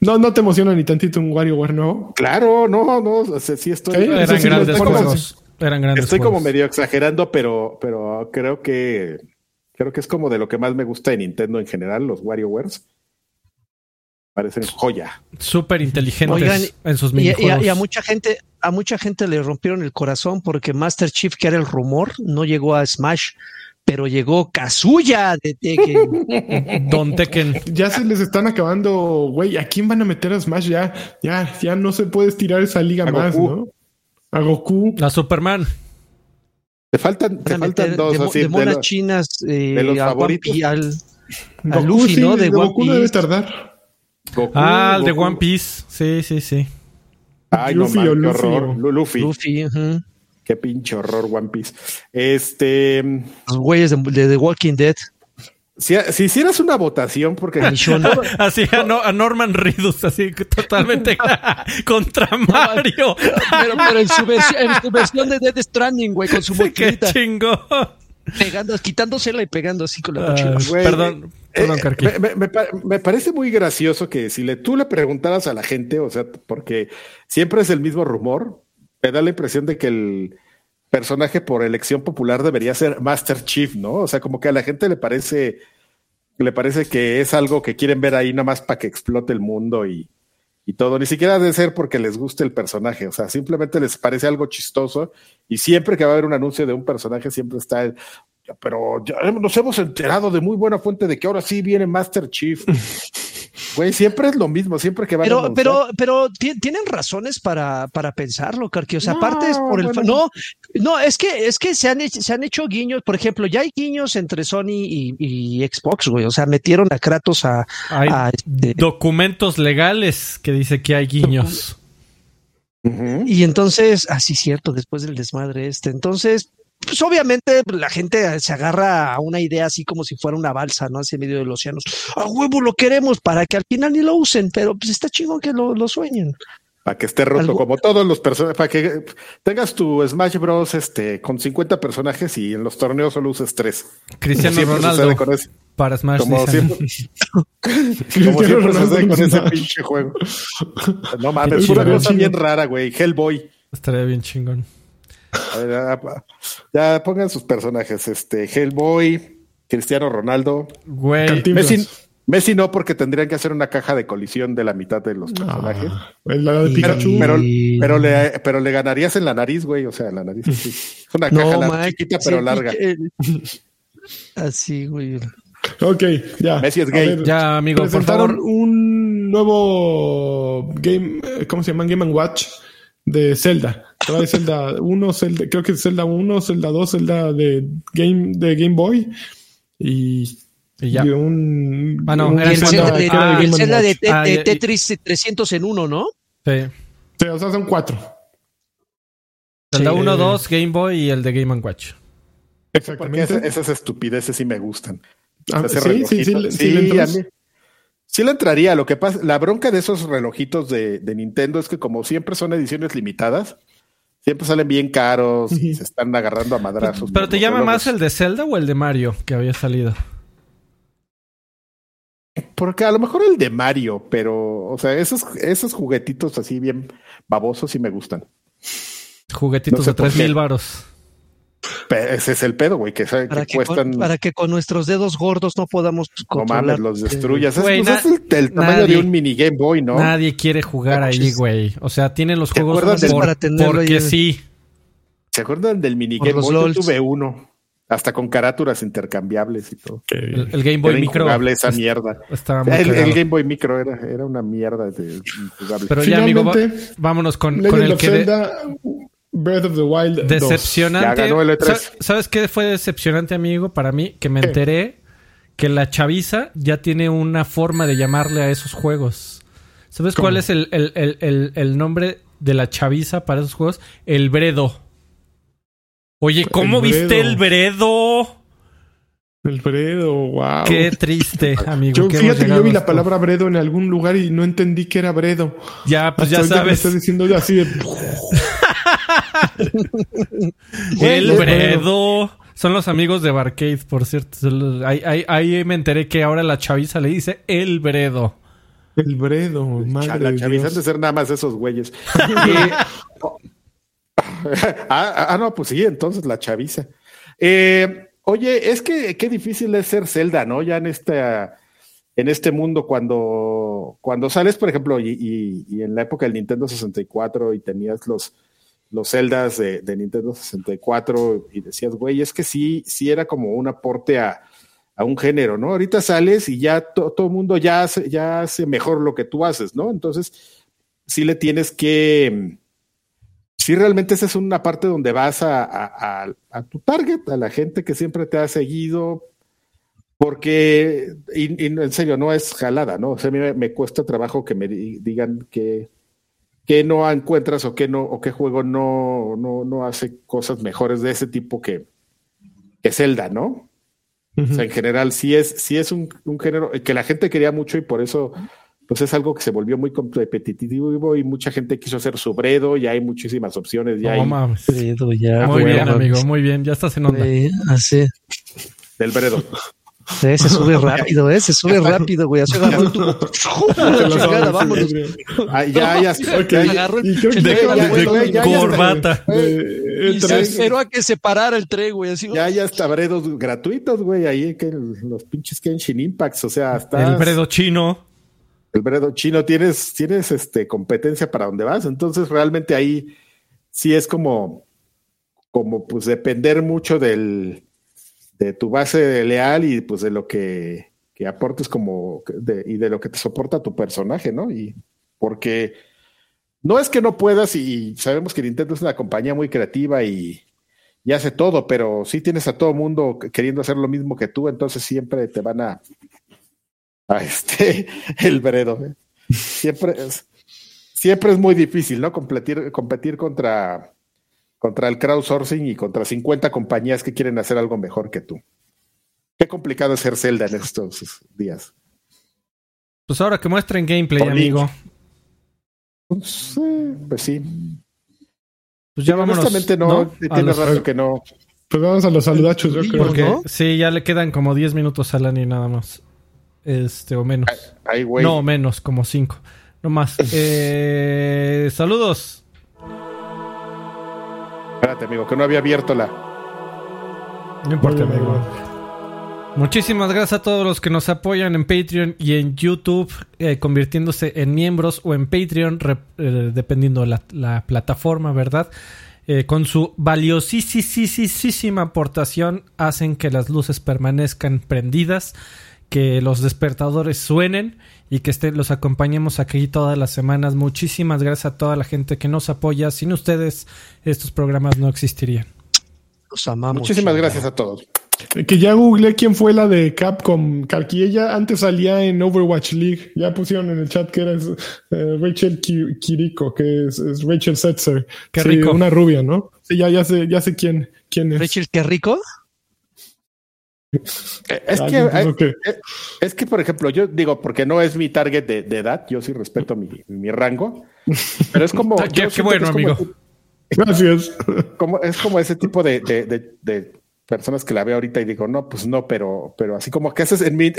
no, no te emociona ni tantito un WarioWare nuevo. Claro, no, no, sí estoy. Eran, grandes juegos. Eran grandes Estoy como medio exagerando, pero, pero creo que creo que es como de lo que más me gusta de Nintendo en general, los WarioWares parecen joya. Súper inteligentes en sus minijuegos. Y, y, a mucha gente, a mucha gente le rompieron el corazón porque Master Chief, que era el rumor, no llegó a Smash, pero llegó Kazuya de Tekken. Don Tekken. Ya se les están acabando, güey. ¿A quién van a meter a Smash? Ya, ya, ya no se puede estirar esa liga más, ¿no? A Goku. A Superman. Te faltan, te faltan dos de, así, de monas chinas eh, de los favoritos. al, Luffy, ¿no? De, Goku no debe tardar ah, el de One Piece. Sí, sí, sí. Ay, Luffy no, qué horror. Luffy. Luffy, Qué pinche horror One Piece. Este. Los güeyes de, The Walking Dead. Si, si, hicieras una votación, porque. así a, Norman Reedus, así totalmente contra Mario. Pero, pero en, su versión, de Dead Stranding, güey, con su Qué chingón. Pegando, quitándosela y pegando así con la mochila. perdón, eh, me, parece muy gracioso que si le, tú le preguntaras a la gente, o sea, porque siempre es el mismo rumor, me da la impresión de que el personaje por elección popular debería ser Master Chief, ¿no? O sea, como que a la gente le parece, le parece que es algo que quieren ver ahí nada más para que explote el mundo y, y todo. Ni siquiera debe ser porque les guste el personaje, o sea, simplemente les parece algo chistoso y siempre que va a haber un anuncio de un personaje siempre está el, pero ya nos hemos enterado de muy buena fuente de que ahora sí viene Master Chief. Güey, siempre es lo mismo, siempre que va pero, a Pero, pero tienen razones para, para pensarlo, Carqui. O sea, aparte es por el. No, no, es que, es que se han, hecho, se han hecho guiños. Por ejemplo, ya hay guiños entre Sony y, Xbox, güey. O sea, metieron a Kratos a. Este documentos legales que dice que hay guiños. Y entonces, así ah, cierto, después del desmadre este. Entonces, pues obviamente la gente se agarra a una idea así como si fuera una balsa, ¿no? Hacia medio del océano. A huevo lo queremos para que al final ni lo usen, pero pues está chingón que lo, lo sueñen. Para que esté roto como todos los personajes, para que tengas tu Smash Bros. este con 50 personajes y en los torneos solo uses tres. Cristiano Ronaldo para Smash. Como siempre, como siempre sucede con ese pinche juego. No mames, es una cosa bien rara, güey. Hellboy. Estaría bien chingón. A ver, ya, pongan sus personajes. Este, Hellboy, Cristiano Ronaldo. Güey. Messi, Messi, no, porque tendrían que hacer una caja de colisión de la mitad de los personajes. Pero, pero, le, pero le ganarías en la nariz, güey. O sea, en la nariz. Es una caja chiquita, pero larga. Así, güey. Ok, ya. Messi es gay. ya, amigo, presentaron un nuevo game, eh, ¿cómo se llama? Game Watch de Zelda. Trae Zelda 1, Zelda, creo que es Zelda 1, Zelda 2, Zelda de Game, de Game Boy y, y ya. un, ah, no, era el Zelda, de, ah, el Zelda de, de, ah, Tetris 300 en 1, ¿no? Sí. sí. o sea, son cuatro. Zelda 1, 2, Game Boy y el de Game Watch. Exactamente. esas estupideces sí me gustan. Ah, sí, sí, sí, sí, a mí, Sí le entraría. Lo que pasa, la bronca de esos relojitos de, Nintendo es que como siempre son ediciones limitadas, siempre salen bien caros y se están agarrando a madrazos. ¿Pero te llama más el de Zelda o el de Mario que había salido? Porque a lo mejor el de Mario, pero, o sea, esos, esos juguetitos así bien babosos sí me gustan. Juguetitos No sé de varos. Ese es el pedo, güey, que, Para que que, cuestan. con, para que con nuestros dedos gordos no podamos no controlar. mames, los destruyas. Es, pues, es el, el tamaño nadie- de un mini Game Boy, ¿no? Nadie quiere jugar ahí, Manches. güey. O sea, tienen los ¿Te juegos por- para tenerlo ahí porque en- sí. ¿Se acuerdan del mini Game los Boy? Yo LOLs. tuve uno. Hasta con carátulas intercambiables y todo. El, el Game Boy Era Micro esa es- mierda. estaba muy El, el. Game Boy Micro era, era una mierda de injugable. Pero ya, amigo, va- Finalmente, vámonos con, el que de- Breath of the Wild 2. decepcionante. Ya ganó el E3. Sa- ¿Sabes qué fue decepcionante, amigo? Para mí, que me ¿Qué? enteré que la chaviza ya tiene una forma de llamarle a esos juegos. ¿Sabes ¿Cómo? cuál es el, el- el- el- el nombre de la chaviza para esos juegos? El Bredo. Oye, ¿cómo El viste Bredo. el Bredo? El Bredo, wow. Qué triste, amigo. Yo, fíjate que yo vi la palabra Bredo en algún lugar y no entendí que era Bredo. Ya, pues ya ahorita me sabes. estás diciendo así de... El Bredo. Son los amigos de Barcade, por cierto. Ahí, ahí- ahí me enteré que ahora la chaviza le dice el Bredo. El Bredo, madre la chaviza de ser nada más esos güeyes. Eh, oh, ah, ah, no, pues sí, entonces la chaviza. Eh, oye, es que qué difícil es ser Zelda, ¿no? Ya en esta, en este mundo, cuando, cuando sales, por ejemplo, y, y- y en la época del Nintendo 64 y tenías los, los Zeldas de, Nintendo 64 y decías, güey, es que sí, sí era como un aporte a, a un género, ¿no? Ahorita sales y ya to- todo el mundo ya hace, ya hace mejor lo que tú haces, ¿no? Entonces, sí le tienes que, sí realmente esa es una parte donde vas a, a- a- tu target, a la gente que siempre te ha seguido, porque, y, y en serio, no es jalada, ¿no? O sea, a mí me, me cuesta trabajo que me di- digan que, que no encuentras o que no, o qué juego no, no, no hace cosas mejores de ese tipo que, que Zelda, ¿no? O sea, en general, sí es, sí es un, un género que la gente quería mucho y por eso, pues es algo que se volvió muy competitivo y mucha gente quiso hacer su bredo, ya hay muchísimas opciones, ya No hay mames. Bredo, ya, Muy bien, amigo, muy bien. Ya estás en onda. Así. del bredo. Sí, se sube rápido, ¿eh? Se sube rápido, güey. Así agarró el tubo. Chingada, vámonos. Ah, ya, ya, Ok, ya, ya, agarró el- de- ya- ya- de- ya- ya- corbata. Y se esperó a que se parara el tren, güey. Así, ya hay hasta bredos gratuitos, güey, ahí que los pinches Kenshin Impacts, o sea, hasta El Bredo chino. el bredo chino tienes, tienes este competencia para donde vas. Entonces, realmente ahí sí es como, como pues depender mucho del, de tu base leal y pues de lo que, que aportes como y de lo que te soporta tu personaje, ¿no? Y porque no es que no puedas, y sabemos que Nintendo es una compañía muy creativa y, y hace todo, pero sí tienes a todo mundo queriendo hacer lo mismo que tú, entonces siempre te van a, a este, el Bredo. ¿eh? Siempre es, siempre es muy difícil, ¿no? Competir, competir contra, contra el crowdsourcing y contra 50 compañías que quieren hacer algo mejor que tú. Qué complicado es ser Zelda en estos días. Pues ahora que muestren gameplay, amigo. Pues, eh, pues sí. Pues ya vámonos. Honestamente no, ¿no? A tiene los- rato que no. Pues vamos a los saludachos, yo creo. Porque ¿no? sí, ya le quedan como 10 minutos a Lani nada más. Este, o menos. Ay, güey. No, menos, como 5. No más. Eh, saludos. Espérate, amigo, que no había abierto la. No importa, amigo. Muchísimas gracias a todos los que nos apoyan en Patreon y en YouTube, eh, convirtiéndose en miembros o en Patreon, rep- eh, dependiendo la, la plataforma, ¿verdad? Eh, con su valiosísima aportación hacen que las luces permanezcan prendidas, que los despertadores suenen y que estén, los acompañemos aquí todas las semanas. Muchísimas gracias a toda la gente que nos apoya. Sin ustedes, estos programas no existirían. Los amamos. Muchísimas gracias a todos. Que ya googleé quién fue la de Capcom. Que ella antes salía en Overwatch League. Ya pusieron en el chat que era eh, Rachel Ki- Kiriko, que es, es Rachel Setzer. Qué Sí, rico. Una rubia, ¿no? Sí, ya, ya sé, ya sé quién, quién es. Rachel, qué rico. Eh, Es Ah, que, eh, que- es que, por ejemplo, yo digo, porque no es mi target de, de edad, yo sí respeto mi, mi rango, pero es como. Qué- yo qué siento bueno, que es como- amigo. Gracias. como, es como ese tipo de, de, de- de personas que la veo ahorita y digo, no, pues no, pero, pero así como que haces en mi,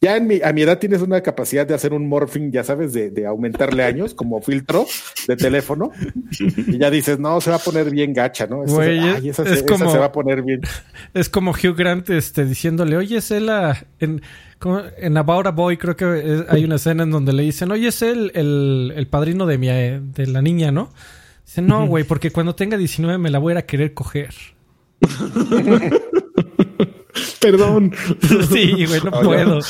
ya en mi, a mi edad tienes una capacidad de hacer un morphing, ya sabes, de, de aumentarle años como filtro de teléfono y ya dices, no, se va a poner bien gacha, ¿no? ay, esa, es como, se va a poner bien. Es como Hugh Grant este, diciéndole, oye, es él en, en About a Boy creo que hay una escena en donde le dicen, oye, es él el, el padrino de, mi, de la niña, ¿no? Dice, no, güey, porque cuando tenga 19 me la voy a ir a querer coger. Perdón. Sí, güey, no puedo.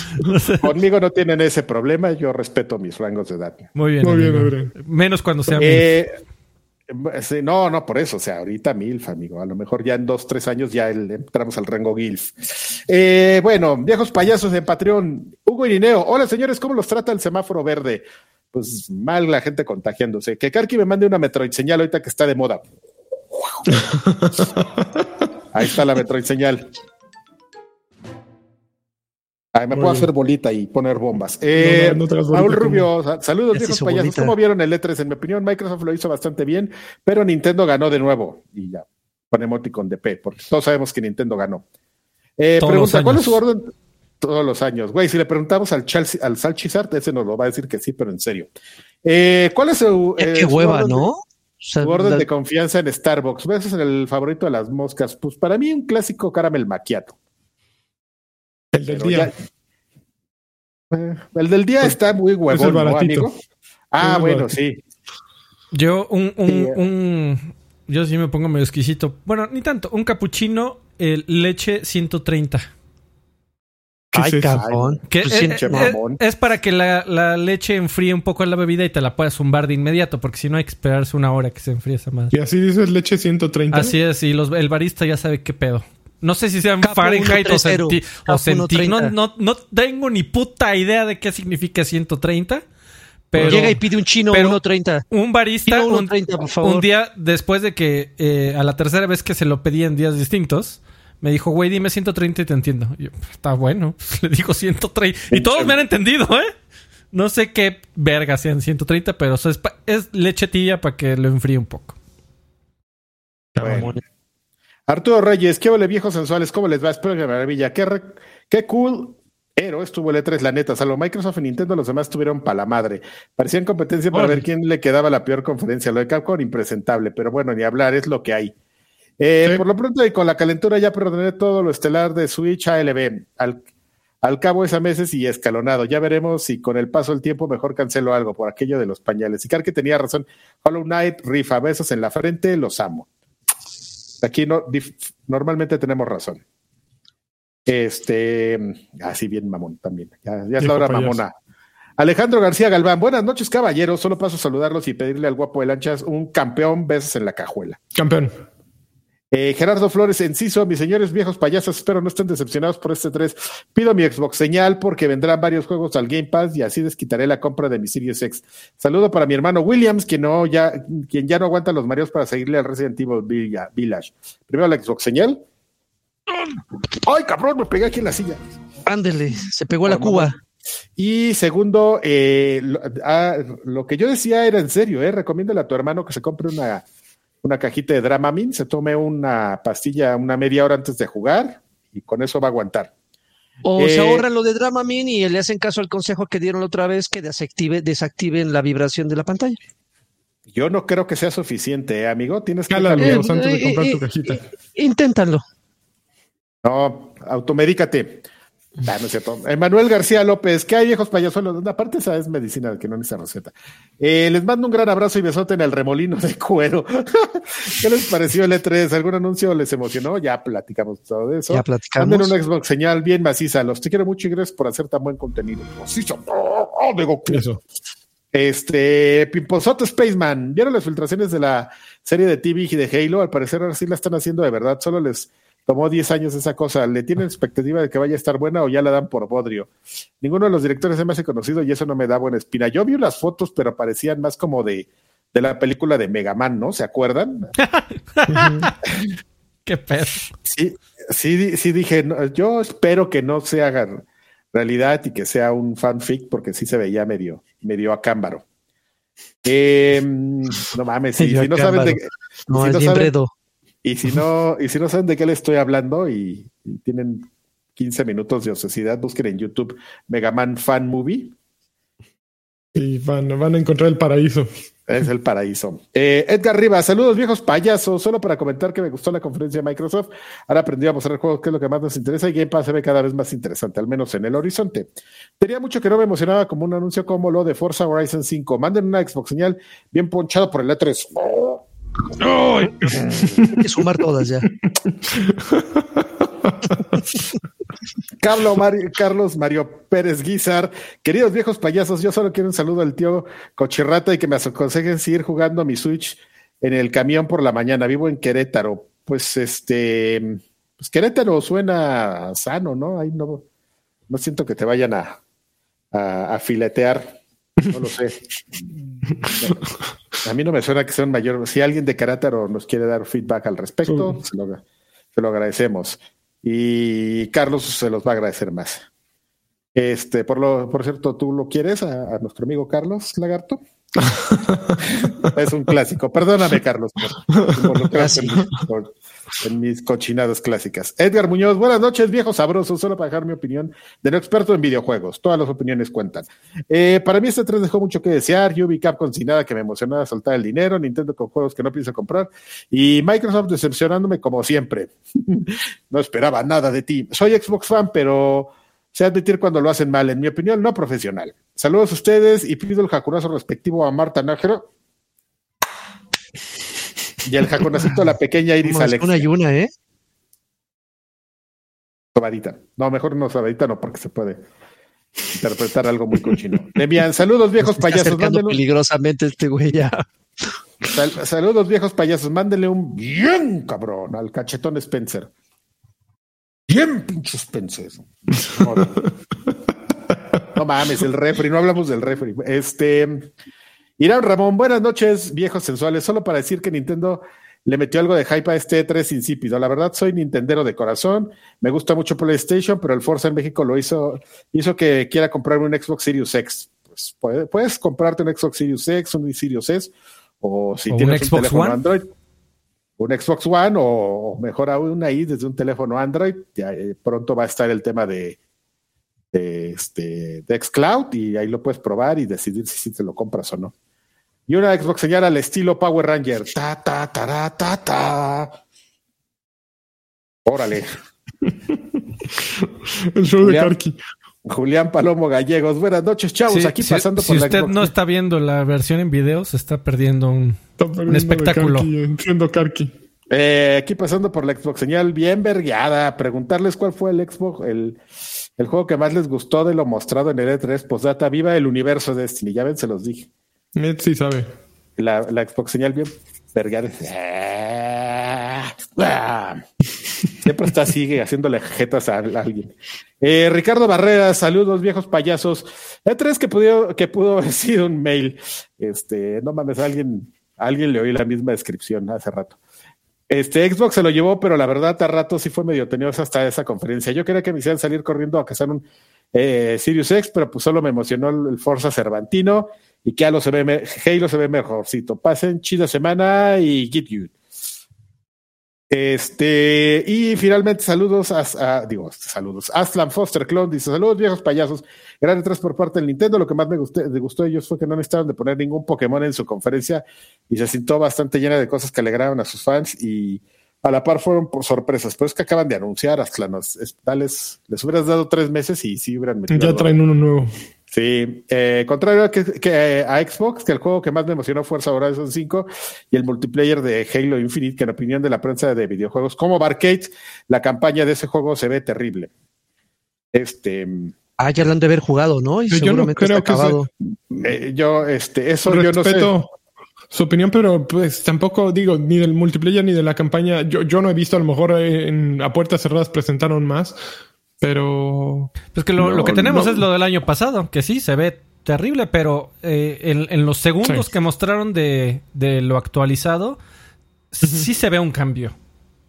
Conmigo no tienen ese problema, yo respeto mis rangos de edad. Muy bien. Muy bien, Menos cuando sea eh, no, no, por eso, o sea, ahorita MILF, amigo. A lo mejor ya en dos, tres años ya entramos al rango GILF. Eh, bueno, viejos payasos de Patreon. Hugo Irineo. Hola, señores, ¿cómo los trata el semáforo verde? Pues mal la gente contagiándose. Que Karki me mande una Metroid señal ahorita que está de moda. Ahí está la Metroid señal. Ahí me puedo hacer bolita y poner bombas. Eh, Rubio, saludos viejos payasos. ¿Cómo vieron el E3? En mi opinión, Microsoft lo hizo bastante bien, pero Nintendo ganó de nuevo. Y ya, con emoticon de P, porque todos sabemos que Nintendo ganó. Eh, pregunta, ¿cuál es su orden? Todos los años. Güey, si le preguntamos al, Chelsea, al Salchizart, ese nos lo va a decir que sí, pero en serio. Eh, ¿Cuál es su. qué hueva, ¿no? Su orden de confianza en Starbucks. ¿Ves es el favorito de las moscas? Pues para mí un clásico caramel maquiato. El del día. Eh, el del día está muy huevón, ¿no, amigo? Ah, bueno, sí. Yo un, un, un, yo sí me pongo medio exquisito. Bueno, ni tanto. Un capuchino, el leche 130. Ay, cabrón. Pues es, es, para que la, leche enfríe un poco la bebida y te la puedas zumbar de inmediato, porque si no hay que esperarse una hora que se enfríe esa madre. Y así dices leche 130. Así es, y los, el barista ya sabe qué pedo. No sé si sean Fahrenheit o, centi o No, no, tengo ni puta idea de qué significa 130. Pero, Llega y pide un chino 1.30. Un barista, un, día después de que eh, a la tercera vez que se lo pedí en días distintos, me dijo, güey, dime 130 y te entiendo. yo, está bueno. Le digo 130. Y todos me han entendido, ¿eh? No sé qué verga sean 130, pero es, es leche tibia para que lo enfríe un poco. Arturo Reyes, qué vale viejos sensuales, ¿cómo les va? Espero que maravilla. Qué, qué cool pero estuvo el E3, la neta. Salvo Microsoft y Nintendo, los demás tuvieron para la madre. Parecían competencia para ver quién le quedaba la peor conferencia. Lo de Capcom, impresentable, pero bueno, ni hablar, es lo que hay. Eh, por lo pronto, y con la calentura, ya perdoné todo lo estelar de Switch ALB. Al, al cabo es a meses y escalonado. Ya veremos si con el paso del tiempo mejor cancelo algo por aquello de los pañales. Y que tenía razón. Hollow Knight, rifa, besos en la frente, los amo. Aquí no, normalmente tenemos razón. Este, así bien mamón también. Ya, es la hora mamona. Alejandro García Galván, buenas noches, caballeros. Solo paso a saludarlos y pedirle al guapo de lanchas un campeón besos en la cajuela. Campeón. Eh, Gerardo Flores Enciso, mis señores viejos payasos, espero no estén decepcionados por este 3. Pido mi Xbox señal porque vendrán varios juegos al Game Pass y así desquitaré la compra de mi Series X. Saludo para mi hermano Williams, quien, no, ya, quien ya no aguanta los mareos para seguirle al Resident Evil Village. Primero la Xbox señal. ¡Ay, cabrón! Me pegué aquí en la silla. Ándele, se pegó a la cuba. Y segundo, eh, ah, lo, que yo decía era en serio, eh, recomiéndale a tu hermano que se compre una una cajita de Dramamin, se tome una pastilla una media hora antes de jugar y con eso va a aguantar. O se eh, ahorran lo de Dramamin y le hacen caso al consejo que dieron la otra vez que desactive, desactiven la vibración de la pantalla. Yo no creo que sea suficiente, ¿eh, amigo. Tienes que... Eh, antes de eh, comprar tu cajita. Inténtalo. No, automedícate. Ah, no es cierto. Emanuel García López, ¿qué hay viejos payasuelos? Aparte, esa es medicina que no necesita receta. Eh, les mando un gran abrazo y besote en el remolino de cuero. ¿Qué les pareció el E3? ¿Algún anuncio les emocionó? Ya platicamos todo de eso. Ya platicamos. Manden un Xbox señal bien maciza. Los te quiero mucho y gracias por hacer tan buen contenido. Macizo. Oh, oh, digo, eso. Este, Pimposoto Spaceman, ¿vieron las filtraciones de la serie de TV y de Halo? Al parecer ahora sí la están haciendo de verdad, solo les tomó 10 años esa cosa. ¿Le tienen expectativa de que vaya a estar buena o ya la dan por bodrio? Ninguno de los directores se me hace conocido y eso no me da buena espina. Yo vi las fotos, pero parecían más como de, de la película de Mega Man, ¿no? ¿Se acuerdan? Qué perro. Sí, sí, sí dije, yo espero que no se haga realidad y que sea un fanfic porque sí se veía medio, medio acámbaro. Eh, no mames, si, no sabes de, no, si no Y si no, y si no saben de qué le estoy hablando y, y tienen 15 minutos de osesidad, busquen en YouTube Megaman Fan Movie. Y van, van a encontrar el paraíso. Es el paraíso. Eh, Edgar Rivas, saludos viejos payasos. Solo para comentar que me gustó la conferencia de Microsoft. Ahora aprendí a mostrar juegos, que es lo que más nos interesa y Game Pass se ve cada vez más interesante, al menos en el horizonte. Tenía mucho que no me emocionaba como un anuncio como lo de Forza Horizon 5. Manden una Xbox señal bien ponchado por el E3. Hay que sumar todas ya. Carlos Mario, Carlos Mario Pérez Guizar, queridos viejos payasos, yo solo quiero un saludo al tío Cochirrata y que me aconsejen seguir jugando mi Switch en el camión por la mañana. Vivo en Querétaro. Pues este, pues Querétaro suena sano, ¿no? Ahí no, no siento que te vayan a, a, a filetear. No lo sé. A mí no me suena que sea un mayor. Si alguien de Querétaro nos quiere dar feedback al respecto, se, lo, se lo agradecemos. Y Carlos se los va a agradecer más. Este, por lo, por cierto, ¿tú lo quieres a, a nuestro amigo Carlos Lagarto? es un clásico. Perdóname, Carlos, por involucrarte en, mis- por- en mis cochinadas clásicas. Edgar Muñoz, buenas noches, viejo sabroso. Solo para dejar mi opinión de no experto en videojuegos. Todas las opiniones cuentan. Eh, para mí este 3 dejó mucho que desear. Vi Capcom sin nada que me emocionaba soltar el dinero. Nintendo con juegos que no pienso comprar. Y Microsoft decepcionándome como siempre. no esperaba nada de ti. Soy Xbox fan, pero sé admitir cuando lo hacen mal. En mi opinión, no profesional. Saludos a ustedes y pido el jacunazo respectivo a Marta Nájero. Y el jacunacito a la pequeña Iris Alex. una y una, ¿eh? Sobadita. No, mejor no sobadita, no, porque se puede interpretar algo muy cochino. Demian, saludos viejos payasos. Mándenle peligrosamente este güey ya. sal- saludos viejos payasos. Mándenle un bien cabrón al cachetón Spencer. Bien pinche Spencer. Joder. No mames, el refri, no hablamos del refri. Este. Irán Ramón, buenas noches, viejos sensuales. Solo para decir que Nintendo le metió algo de hype a este 3 insípido. La verdad, soy Nintendero de corazón. Me gusta mucho PlayStation, pero el Forza en México lo hizo, hizo que quiera comprarme un Xbox Series X. Pues puede- puedes comprarte un Xbox Series X, un Series S, o si ¿O un tienes un, Xbox teléfono One? Android, un Xbox One, o mejor aún ahí desde un teléfono Android. Ya, eh, pronto va a estar el tema de, de, este, de Xcloud y ahí lo puedes probar y decidir si, si te lo compras o no. Y una Xbox señal al estilo Power Ranger. Ta, ta, ta, ta, ta. Órale. El show de. Karki. Julián Palomo Gallegos. Buenas noches, chavos. Sí, Aquí si- pasando si por la usted Xbox. no está viendo la versión en video, se está perdiendo un, un espectáculo. Entiendo Karki. Eh, aquí pasando por la Xbox señal, bien vergueada. Preguntarles cuál fue el Xbox, el, el juego que más les gustó de lo mostrado en el E3 Postdata. Viva el universo de Destiny. Ya ven, se los dije. Ned sí sabe. La, la Xbox señal bien vergueada. Ah, ah. Siempre está así haciéndole jetas a, a alguien. Eh, Ricardo Barrera, saludos viejos payasos. E3 que pudo, que pudo haber sido un mail. Este, no mames, a alguien, alguien le oí la misma descripción hace rato. Este Xbox se lo llevó, pero la verdad a rato sí fue medio tenioso hasta esa conferencia. Yo quería que me hicieran salir corriendo a cazar un eh, Sirius X, pero pues solo me emocionó el, Forza Cervantino y que Halo se ve, Halo se ve mejorcito. Pasen chida semana y get you. Este, y finalmente saludos a, a- digo, saludos. Aslan Foster Clone dice, saludos viejos payasos. Gran detrás por parte del Nintendo. Lo que más me gusté, me gustó de ellos fue que no necesitaron de poner ningún Pokémon en su conferencia y se sintió bastante llena de cosas que alegraron a sus fans y a la par fueron por sorpresas. Pero es que acaban de anunciar, Aslan, nos- es- dales, les hubieras dado tres meses y sí hubieran metido. Ya traen uno nuevo. Sí, eh, contrario a, que, que, a Xbox, que el juego que más me emocionó fue Forza Horizon 5 y el multiplayer de Halo Infinite, que en opinión de la prensa de videojuegos como Barcade, la campaña de ese juego se ve terrible. Este, Ah, ya lo han de haber jugado, ¿no? Y Yo no seguramente creo está que acabado. eh, yo, este, eso yo no sé. Respeto su opinión, pero pues tampoco digo ni del multiplayer ni de la campaña. Yo, yo no he visto, a lo mejor eh, en, a puertas cerradas presentaron más, pero Pues que lo, No, lo que tenemos no. es lo del año pasado, que sí, se ve terrible, pero eh, en, en los segundos Sí. que mostraron de, de lo actualizado, sí se ve un cambio.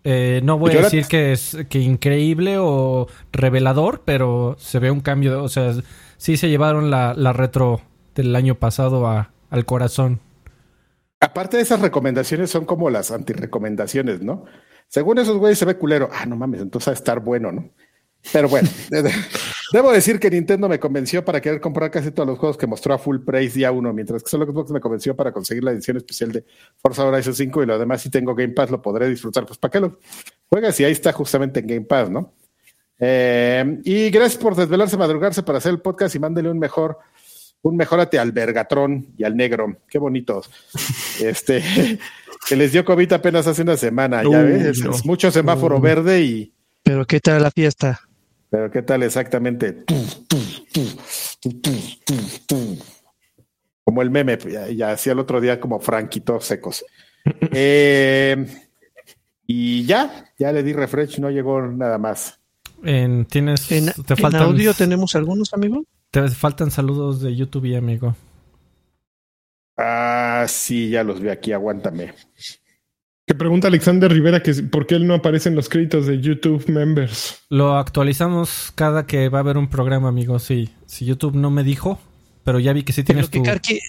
Eh, no voy Yo a la- decir que es que increíble o revelador, pero se ve un cambio. O sea, sí se llevaron la, la retro del año pasado a- al corazón. Aparte de esas recomendaciones, son como las antirecomendaciones, ¿no? Según esos güeyes se ve culero. Ah, no mames, entonces va a estar bueno, ¿no? Pero bueno, debo decir que Nintendo me convenció para querer comprar casi todos los juegos que mostró a full price día uno, mientras que solo Xbox me convenció para conseguir la edición especial de Forza Horizon 5 y lo demás si tengo Game Pass lo podré disfrutar. Pues para qué lo juegas y ahí está justamente en Game Pass, ¿no? Eh, y gracias por desvelarse, madrugarse para hacer el podcast y mándele un mejor, un mejorate al Vergatrón y al Negro. Qué bonitos. este, que les dio COVID apenas hace una semana, ya ves, es, mucho semáforo verde y. Pero qué tal la fiesta. Pero qué tal exactamente. Como el meme, ya, hacía el otro día como franquitos secos. Eh, y ya, ya le di refresh, no llegó nada más. En, ¿Tienes, en, te faltan, audio tenemos algunos, amigo? Te faltan saludos de YouTube, amigo. Ah, sí, ya los vi aquí, aguántame. Que pregunta Alexander Rivera que por qué él no aparece en los créditos de YouTube Members. Lo actualizamos cada que va a haber un programa, amigo. Sí, si YouTube no me dijo, pero ya vi que sí tienes lo que Karki,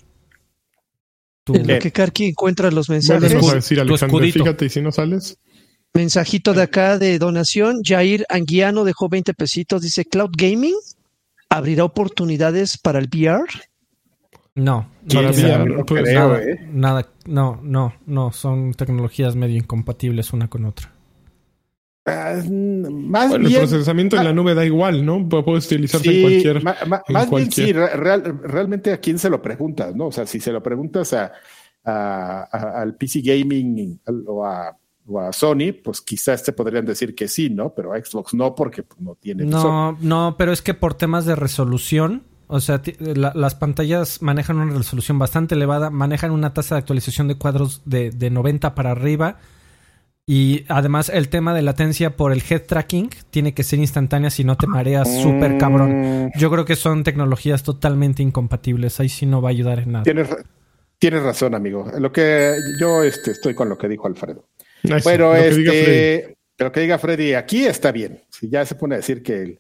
en lo que Karki encuentra los mensajes. Vamos a decir, Alexander, fíjate, y si no sales. Mensajito de acá de donación. Jair Anguiano dejó 20 pesitos. Dice, ¿Cloud Gaming abrirá oportunidades para el VR? No, no, pues, nada, ¿eh? nada, no, no, no, son tecnologías medio incompatibles una con otra. Uh, más bueno, bien, el procesamiento en la nube da igual, ¿no? Puede utilizarse sí, en cualquier. Ma, ma, en más cualquier. bien, sí, real, realmente a quién se lo preguntas, ¿no? O sea, si se lo preguntas a, a, a al PC Gaming o a, o a, Sony, pues quizás te podrían decir que sí, ¿no? Pero a Xbox no, porque pues, no tiene. No, no, pero es que por temas de resolución. O sea, la, las pantallas manejan una resolución bastante elevada, manejan una tasa de actualización de cuadros de, de 90 para arriba. Y además el tema de latencia por el head tracking tiene que ser instantánea si no te mareas súper cabrón. Yo creo que son tecnologías totalmente incompatibles. Ahí sí no va a ayudar en nada. Tienes, tienes razón, amigo. Lo que yo este, estoy con lo que dijo Alfredo. Nice. Pero Lo que este, diga Freddy. pero que diga Freddy, aquí está bien. Si ya se pone a decir que el,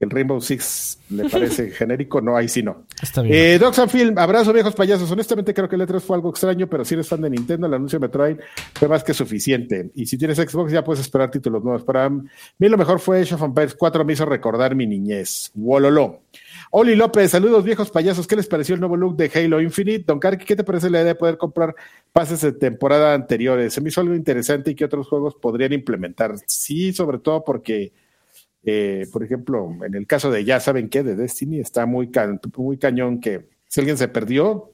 el Rainbow Six le parece genérico, no, ahí sí no. Está bien. Eh, Docs and Film, abrazo viejos payasos. Honestamente creo que el E3 fue algo extraño, pero si eres fan de Nintendo, el anuncio de Metroid fue más que suficiente. Y si tienes Xbox ya puedes esperar títulos nuevos. Para mí lo mejor fue Age of Empires 4, me hizo recordar mi niñez. Wololo. Oli López, saludos viejos payasos. ¿Qué les pareció el nuevo look de Halo Infinite? Don Karki, ¿qué te parece la idea de poder comprar pases de temporada anteriores? Se me hizo algo interesante y que otros juegos podrían implementar. Sí, sobre todo porque eh, por ejemplo, en el caso de ya saben qué, de Destiny, está muy, ca muy cañón que si alguien se perdió,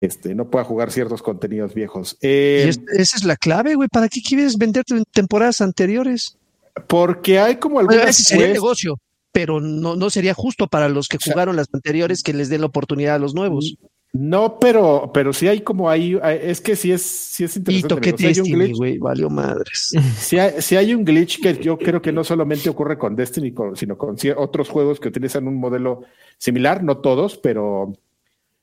este, no pueda jugar ciertos contenidos viejos. Eh, y es, esa es la clave, güey. ¿Para qué quieres venderte en temporadas anteriores? Porque hay como Bueno, algunas. ese sería el negocio, pero no, no sería justo para los que sea, jugaron las anteriores que les den la oportunidad a los nuevos. No, pero, pero sí hay como ahí, es que sí es, sí es Y interesante. toqué hay un Destiny, glitch, güey, valió madres. sí hay, sí hay un glitch que yo creo que no solamente ocurre con Destiny, sino con otros juegos que utilizan un modelo similar, no todos, pero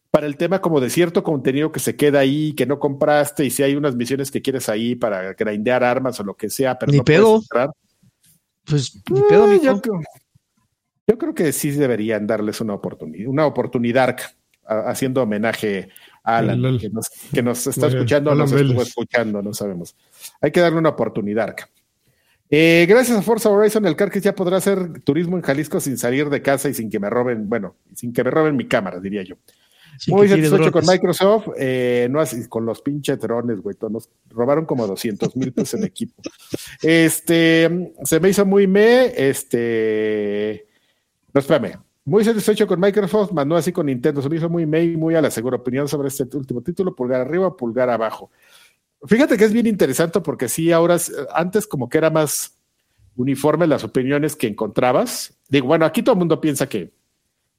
para el tema como de cierto contenido que se queda ahí, que no compraste, y si hay unas misiones que quieres ahí para grindear armas o lo que sea, pero Ni no pedo. puedes entrar. Pues, ni pedo, Eh, mijo. yo, creo, yo creo que sí deberían darles una oportunidad, una oportunidad a- haciendo homenaje a Alan, Lol. que nos, que nos está escuchando, nos estuvo escuchando, no sabemos. Hay que darle una oportunidad. Eh, gracias a Forza Horizon, el Carquis ya podrá hacer turismo en Jalisco sin salir de casa y sin que me roben, bueno, sin que me roben mi cámara, diría yo. Muy satisfecho con. Microsoft, eh, no así, con los pinches drones, güey. Nos robaron como 200 mil pesos en equipo. Este, se me hizo muy me, este, no, espérame. Muy satisfecho con Microsoft, mandó así con Nintendo. Se me hizo muy me y muy a la segura opinión sobre este último título, pulgar arriba, pulgar abajo. Fíjate que es bien interesante porque sí, ahora, es- antes como que era más uniforme las opiniones que encontrabas. Digo, bueno, aquí todo el mundo piensa que,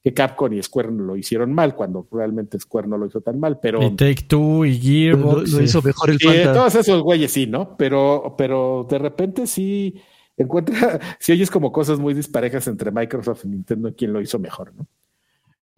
que Capcom y Square lo hicieron mal, cuando realmente Square no lo hizo tan mal, pero... Y Take Two y Lo, Gearbox. lo hizo mejor el Sí, Fanta. todos esos güeyes sí, ¿no? Pero, pero de repente sí encuentra, si oyes como cosas muy disparejas entre Microsoft y Nintendo, quién lo hizo mejor, ¿no?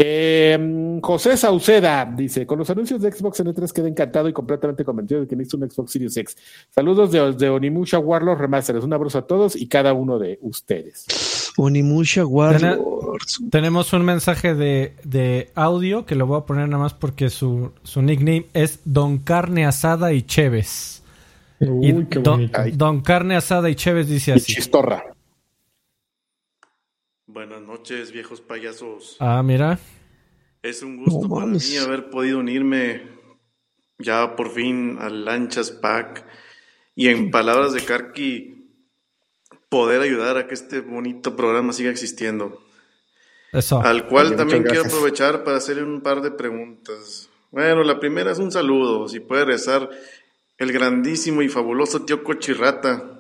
Eh, José Sauceda dice: Con los anuncios de Xbox en E3 quedé encantado y completamente convencido de que necesito un Xbox Series X. Saludos de, de Onimusha Warlord Remasters. Un abrazo a todos y cada uno de ustedes. Onimusha Warlords. Tenemos un mensaje de, de audio que lo voy a poner nada más porque su, su nickname es Don Carne Asada y Chévez. Uy, Y qué don, Carne Asada y Chévez dice Y así. Chistorra. Buenas noches, viejos payasos. Ah, mira. Es un gusto No para mí haber podido unirme ya por fin al Lanchas Pack y en palabras de Karki, poder ayudar a que este bonito programa siga existiendo. Eso. Al cual Oye, también quiero aprovechar para hacerle un par de preguntas. Bueno, la primera es un saludo, si puede rezar el grandísimo y fabuloso tío Cochirrata.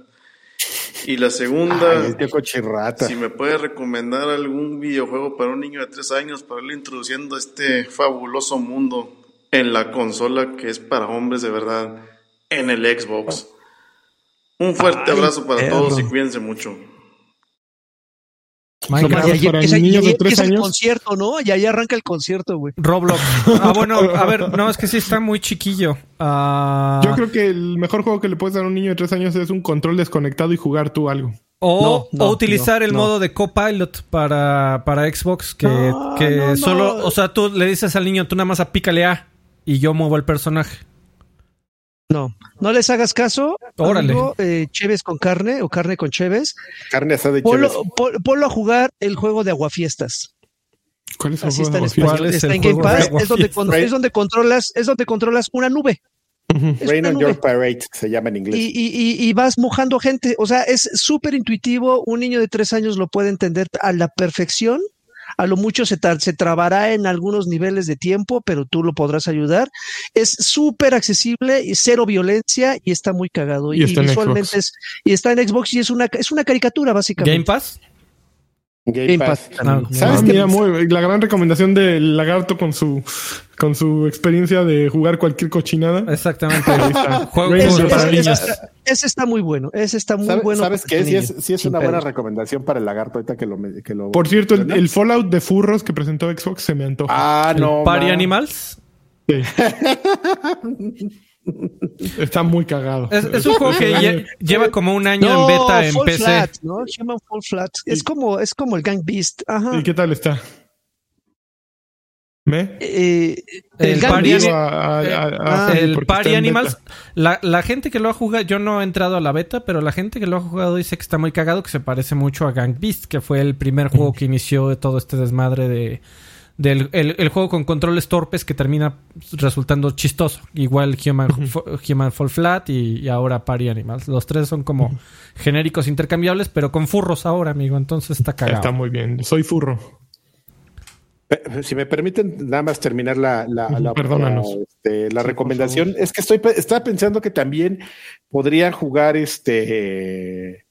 Y la segunda... Ay, tío Cochirrata. Si me puede recomendar algún videojuego para un niño de tres años para irle introduciendo a este fabuloso mundo en la consola que es para hombres de verdad, en el Xbox. Un fuerte Ay, abrazo para perro. todos y cuídense mucho. Minecraft. Nomás para empieza- niños de y tres el años. concierto, ¿no? Y ahí arranca el concierto, güey. Roblox. Ah, bueno, a ver, no, es que sí está muy chiquillo. Ah, Yo creo que el mejor juego que le puedes dar a un niño de tres años es un control desconectado y jugar tú algo. o, No, no, o utilizar no, el no. modo de Copilot para, para Xbox, que, No, que no, no. solo, o sea, tú le dices al niño, tú nada más apícale A y yo muevo el personaje. No, no les hagas caso. Órale. amigo, eh, Cheves con carne o carne con Cheves. Carne asada y pon- ponlo a jugar el juego de Aguafiestas. ¿Cuál es el Así juego está en de español. ¿Cuál es Está en Game Pass. Es donde, es controlas, es donde controlas una nube. Rain on nube. Your Parade se llama en inglés. Y, y- y- y vas mojando gente. O sea, es súper intuitivo. Un niño de tres años lo puede entender a la perfección. A lo mucho se, se trabará en algunos niveles de tiempo, pero tú lo podrás ayudar. Es súper accesible y cero violencia y está muy cagado. Y está en visualmente Xbox. es, y está en Xbox y es una, es una caricatura, básicamente. Game Pass. Game, Game Pass. Ah, ¿Sabes Ah, qué? mira, muy- la gran recomendación del lagarto con su con su experiencia de jugar cualquier cochinada. Exactamente. Juegos Ese, Your para ese- Parade. niños. ese- ese está muy bueno. Ese está muy ¿Sabe- bueno. ¿Sabes qué? Sí es, sí una buena recomendación para el lagarto ahorita que lo... que lo Por cierto, el, Fallout de furros que presentó Xbox se me antoja. Ah, no. Party ma. Animals. Sí. Está muy cagado. Es, es un juego que lle- lleva como un año en beta en Fall PC. Flat, ¿no? Human Fall Flat. Es como, es como el Gang Beast. Ajá. ¿Y qué tal está? ¿Me? Eh, El el Party a- a- a- Ah, sí, el Party Animals, la, la gente que lo ha jugado, yo no he entrado a la beta, pero la gente que lo ha jugado dice que está muy cagado, que se parece mucho a Gang Beast, que fue el primer juego que inició todo este desmadre de del el, el juego con controles torpes que termina resultando chistoso. Igual Human, Fall Flat y, y ahora Party Animals. Los tres son como genéricos intercambiables, pero con furros ahora, amigo. Entonces está cagado. Está muy bien. Soy furro. Si me permiten nada más terminar la, la, la- perdónanos. la, este, la recomendación, es que estoy estaba pensando que también podrían jugar este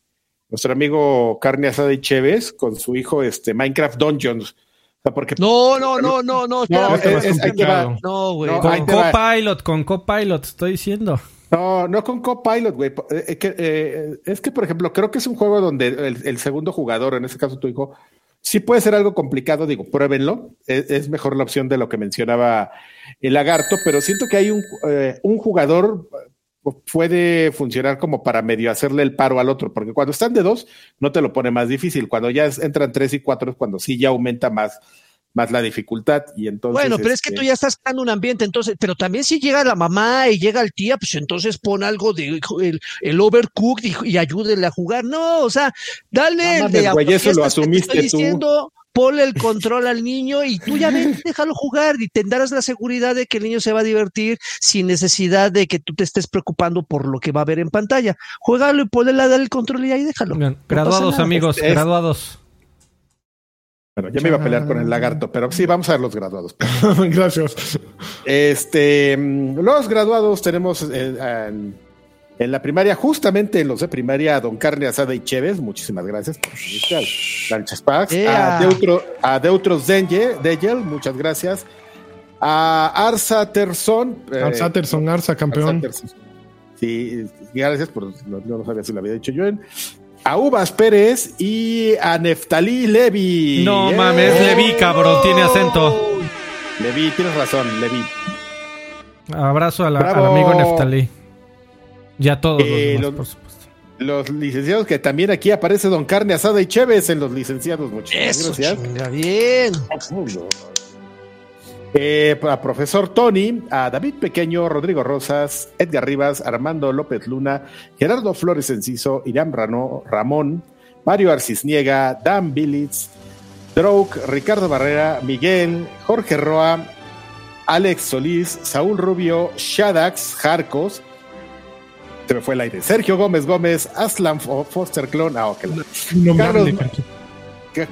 nuestro amigo Carne Asada y Chévez con su hijo este Minecraft Dungeons. O sea, porque No, no, no, no, no. No, espérame, es- espérame. es- ahí te va. No, güey. No, Con. Copilot, con Copilot, estoy diciendo. No, no con Copilot, güey. Eh, eh, que, eh, es que, por ejemplo, creo que es un juego donde el, el segundo jugador, en este caso tu hijo, sí puede ser algo complicado. Digo, pruébenlo. Es, es mejor la opción de lo que mencionaba el lagarto, pero siento que hay un, eh, un jugador puede funcionar como para medio hacerle el paro al otro, porque cuando están de dos no te lo pone más difícil. Cuando ya es- entran tres y cuatro es cuando sí ya aumenta más, más la dificultad. Y entonces. Bueno, pero es que este, tú ya estás creando un ambiente, entonces, pero también si llega la mamá y llega el tía, pues entonces pon algo de el, el overcooked y, y ayúdenle a jugar. No, o sea, dale mames, de güey, eso lo asumiste estoy tú. diciendo, ponle el control al niño y tú ya ven, déjalo jugar y tendrás la seguridad de que el niño se va a divertir sin necesidad de que tú te estés preocupando por lo que va a ver en pantalla. Juégalo y ponle la el control y ahí déjalo. Bien, No graduados, amigos, Es- es- graduados. Bueno, ya me iba a pelear con el lagarto, pero sí, vamos a ver los graduados. Gracias. Este, mm, los graduados tenemos eh, en, en la primaria, justamente en los de primaria, a Don Carne Asada y Chévez. Muchísimas gracias por al Lanchas. ¡Ea! A, Deutro, a Deutros Denye, Deyel, muchas gracias. A Arsa Terson. eh, Arsa Terson, Arsa, campeón. Arsa Terson. Sí, gracias por. No, no sabía si lo había dicho yo. a Uvas Pérez y a Neftalí Levi. No ¡Eh! mames, Levi, cabrón, tiene acento. Levi, tienes razón, Levi. Abrazo a la- al amigo Neftalí. Y a todos Eh, los demás, los- por supuesto. Los licenciados que también aquí aparece Don Carne Asada y Chévez en los licenciados. Muchísimas Eso, gracias. chinga, bien. Eh, a profesor Tony, a David Pequeño, Rodrigo Rosas, Edgar Rivas, Armando López Luna, Gerardo Flores Enciso, Irán Rano, Ramón, Mario Arcisniega, Dan Billitz, Drouk, Ricardo Barrera, Miguel, Jorge Roa, Alex Solís, Saúl Rubio, Shadax, Jarcos, se me fue el aire, Sergio Gómez Gómez, Aslan Fo- Foster Clon, ah, ok, No Carlos-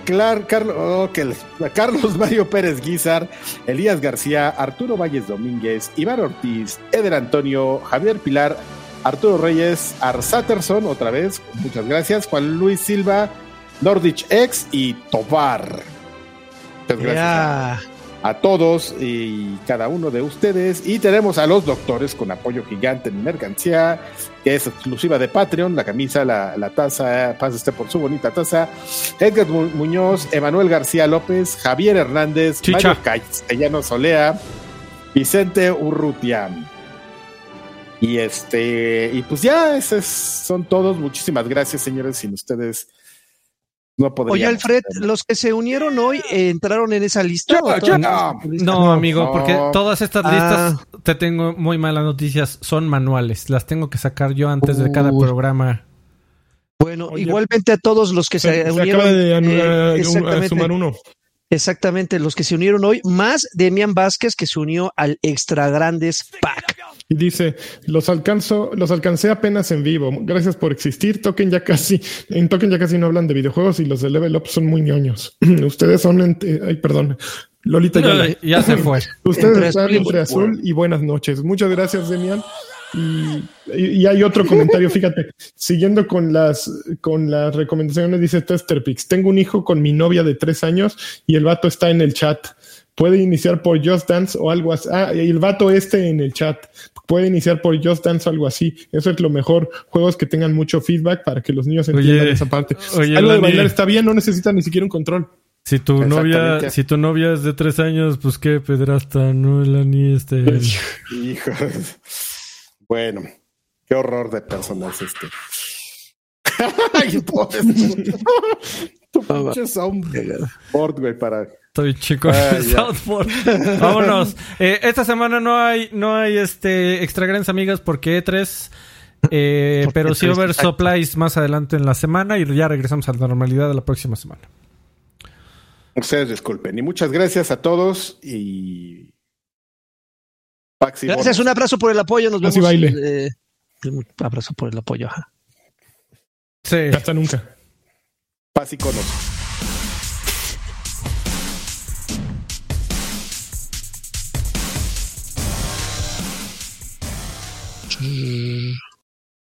Clar- Carlos, les- Carlos Mario Pérez Guizar, Elías García, Arturo Valles Domínguez, Iván Ortiz, Eder Antonio, Javier Pilar, Arturo Reyes, Arsaterson, otra vez, muchas gracias, Juan Luis Silva, Nordich X y Tobar. Muchas gracias. A todos y cada uno de ustedes. Y tenemos a los doctores con apoyo gigante en mercancía, que es exclusiva de Patreon, la camisa, la, la taza, pase usted por su bonita taza. Edgar Mu- Muñoz, Emanuel García López, Javier Hernández, Chicha. Mario Castellano Solea, Vicente Urrutia. Y este, y pues ya, esos son todos. Muchísimas gracias, señores. Sin ustedes no podría. Oye, Alfred, los que se unieron hoy eh, entraron en esa lista. Ya, ¿O ya. todavía no amigo, no. porque todas estas Ah. listas, te tengo muy malas noticias, son manuales. Las tengo que sacar yo antes de cada programa. Bueno, Oye, igualmente a todos los que se, Se, se unieron. acaba de eh, exactamente, sumar uno. exactamente, los que se unieron hoy, más Demian Vázquez que se unió al Extra Grandes Pack. Y dice, los alcanzo, los alcancé apenas en vivo. Gracias por existir. Token ya casi, en Token ya casi no hablan de videojuegos y los de Level Up son muy ñoños. Ustedes son, eh, ay, perdón, Lolita ya. Se fue. Ustedes Entre están entre azul y buenas noches. Muchas gracias, Demian. Y, y- y hay otro comentario, fíjate, siguiendo con las, con las recomendaciones, dice Testerpix, tengo un hijo con mi novia de tres años y el vato está en el chat. Puede iniciar por Just Dance o algo así. Ah, y el vato este en el chat. Puede iniciar por Just Dance o algo así. Eso es lo mejor. Juegos que tengan mucho feedback para que los niños entiendan Oye, esa parte. oye, algo de bailar está bien, no necesita ni siquiera un control. Si tu novia, si tu novia es de tres años, pues qué pedrasta, no la ni este. Hijo. Bueno, qué horror de personas este. Ay, pobre. Tu pinche soundboard, güey, para. Estoy chico. Ah. Southport. Vámonos. Eh, esta semana no hay, no hay este extra grandes amigas porque E3. eh, Porque pero sí haber E3, supplies más adelante en la semana y ya regresamos a la normalidad de la próxima semana. Ustedes disculpen. Y muchas gracias a todos y. Paxi Gracias, un abrazo por el apoyo. Nos vemos. baile. eh, un abrazo por el apoyo. Ajá. Sí. Hasta nunca. Paz y conos. Mm.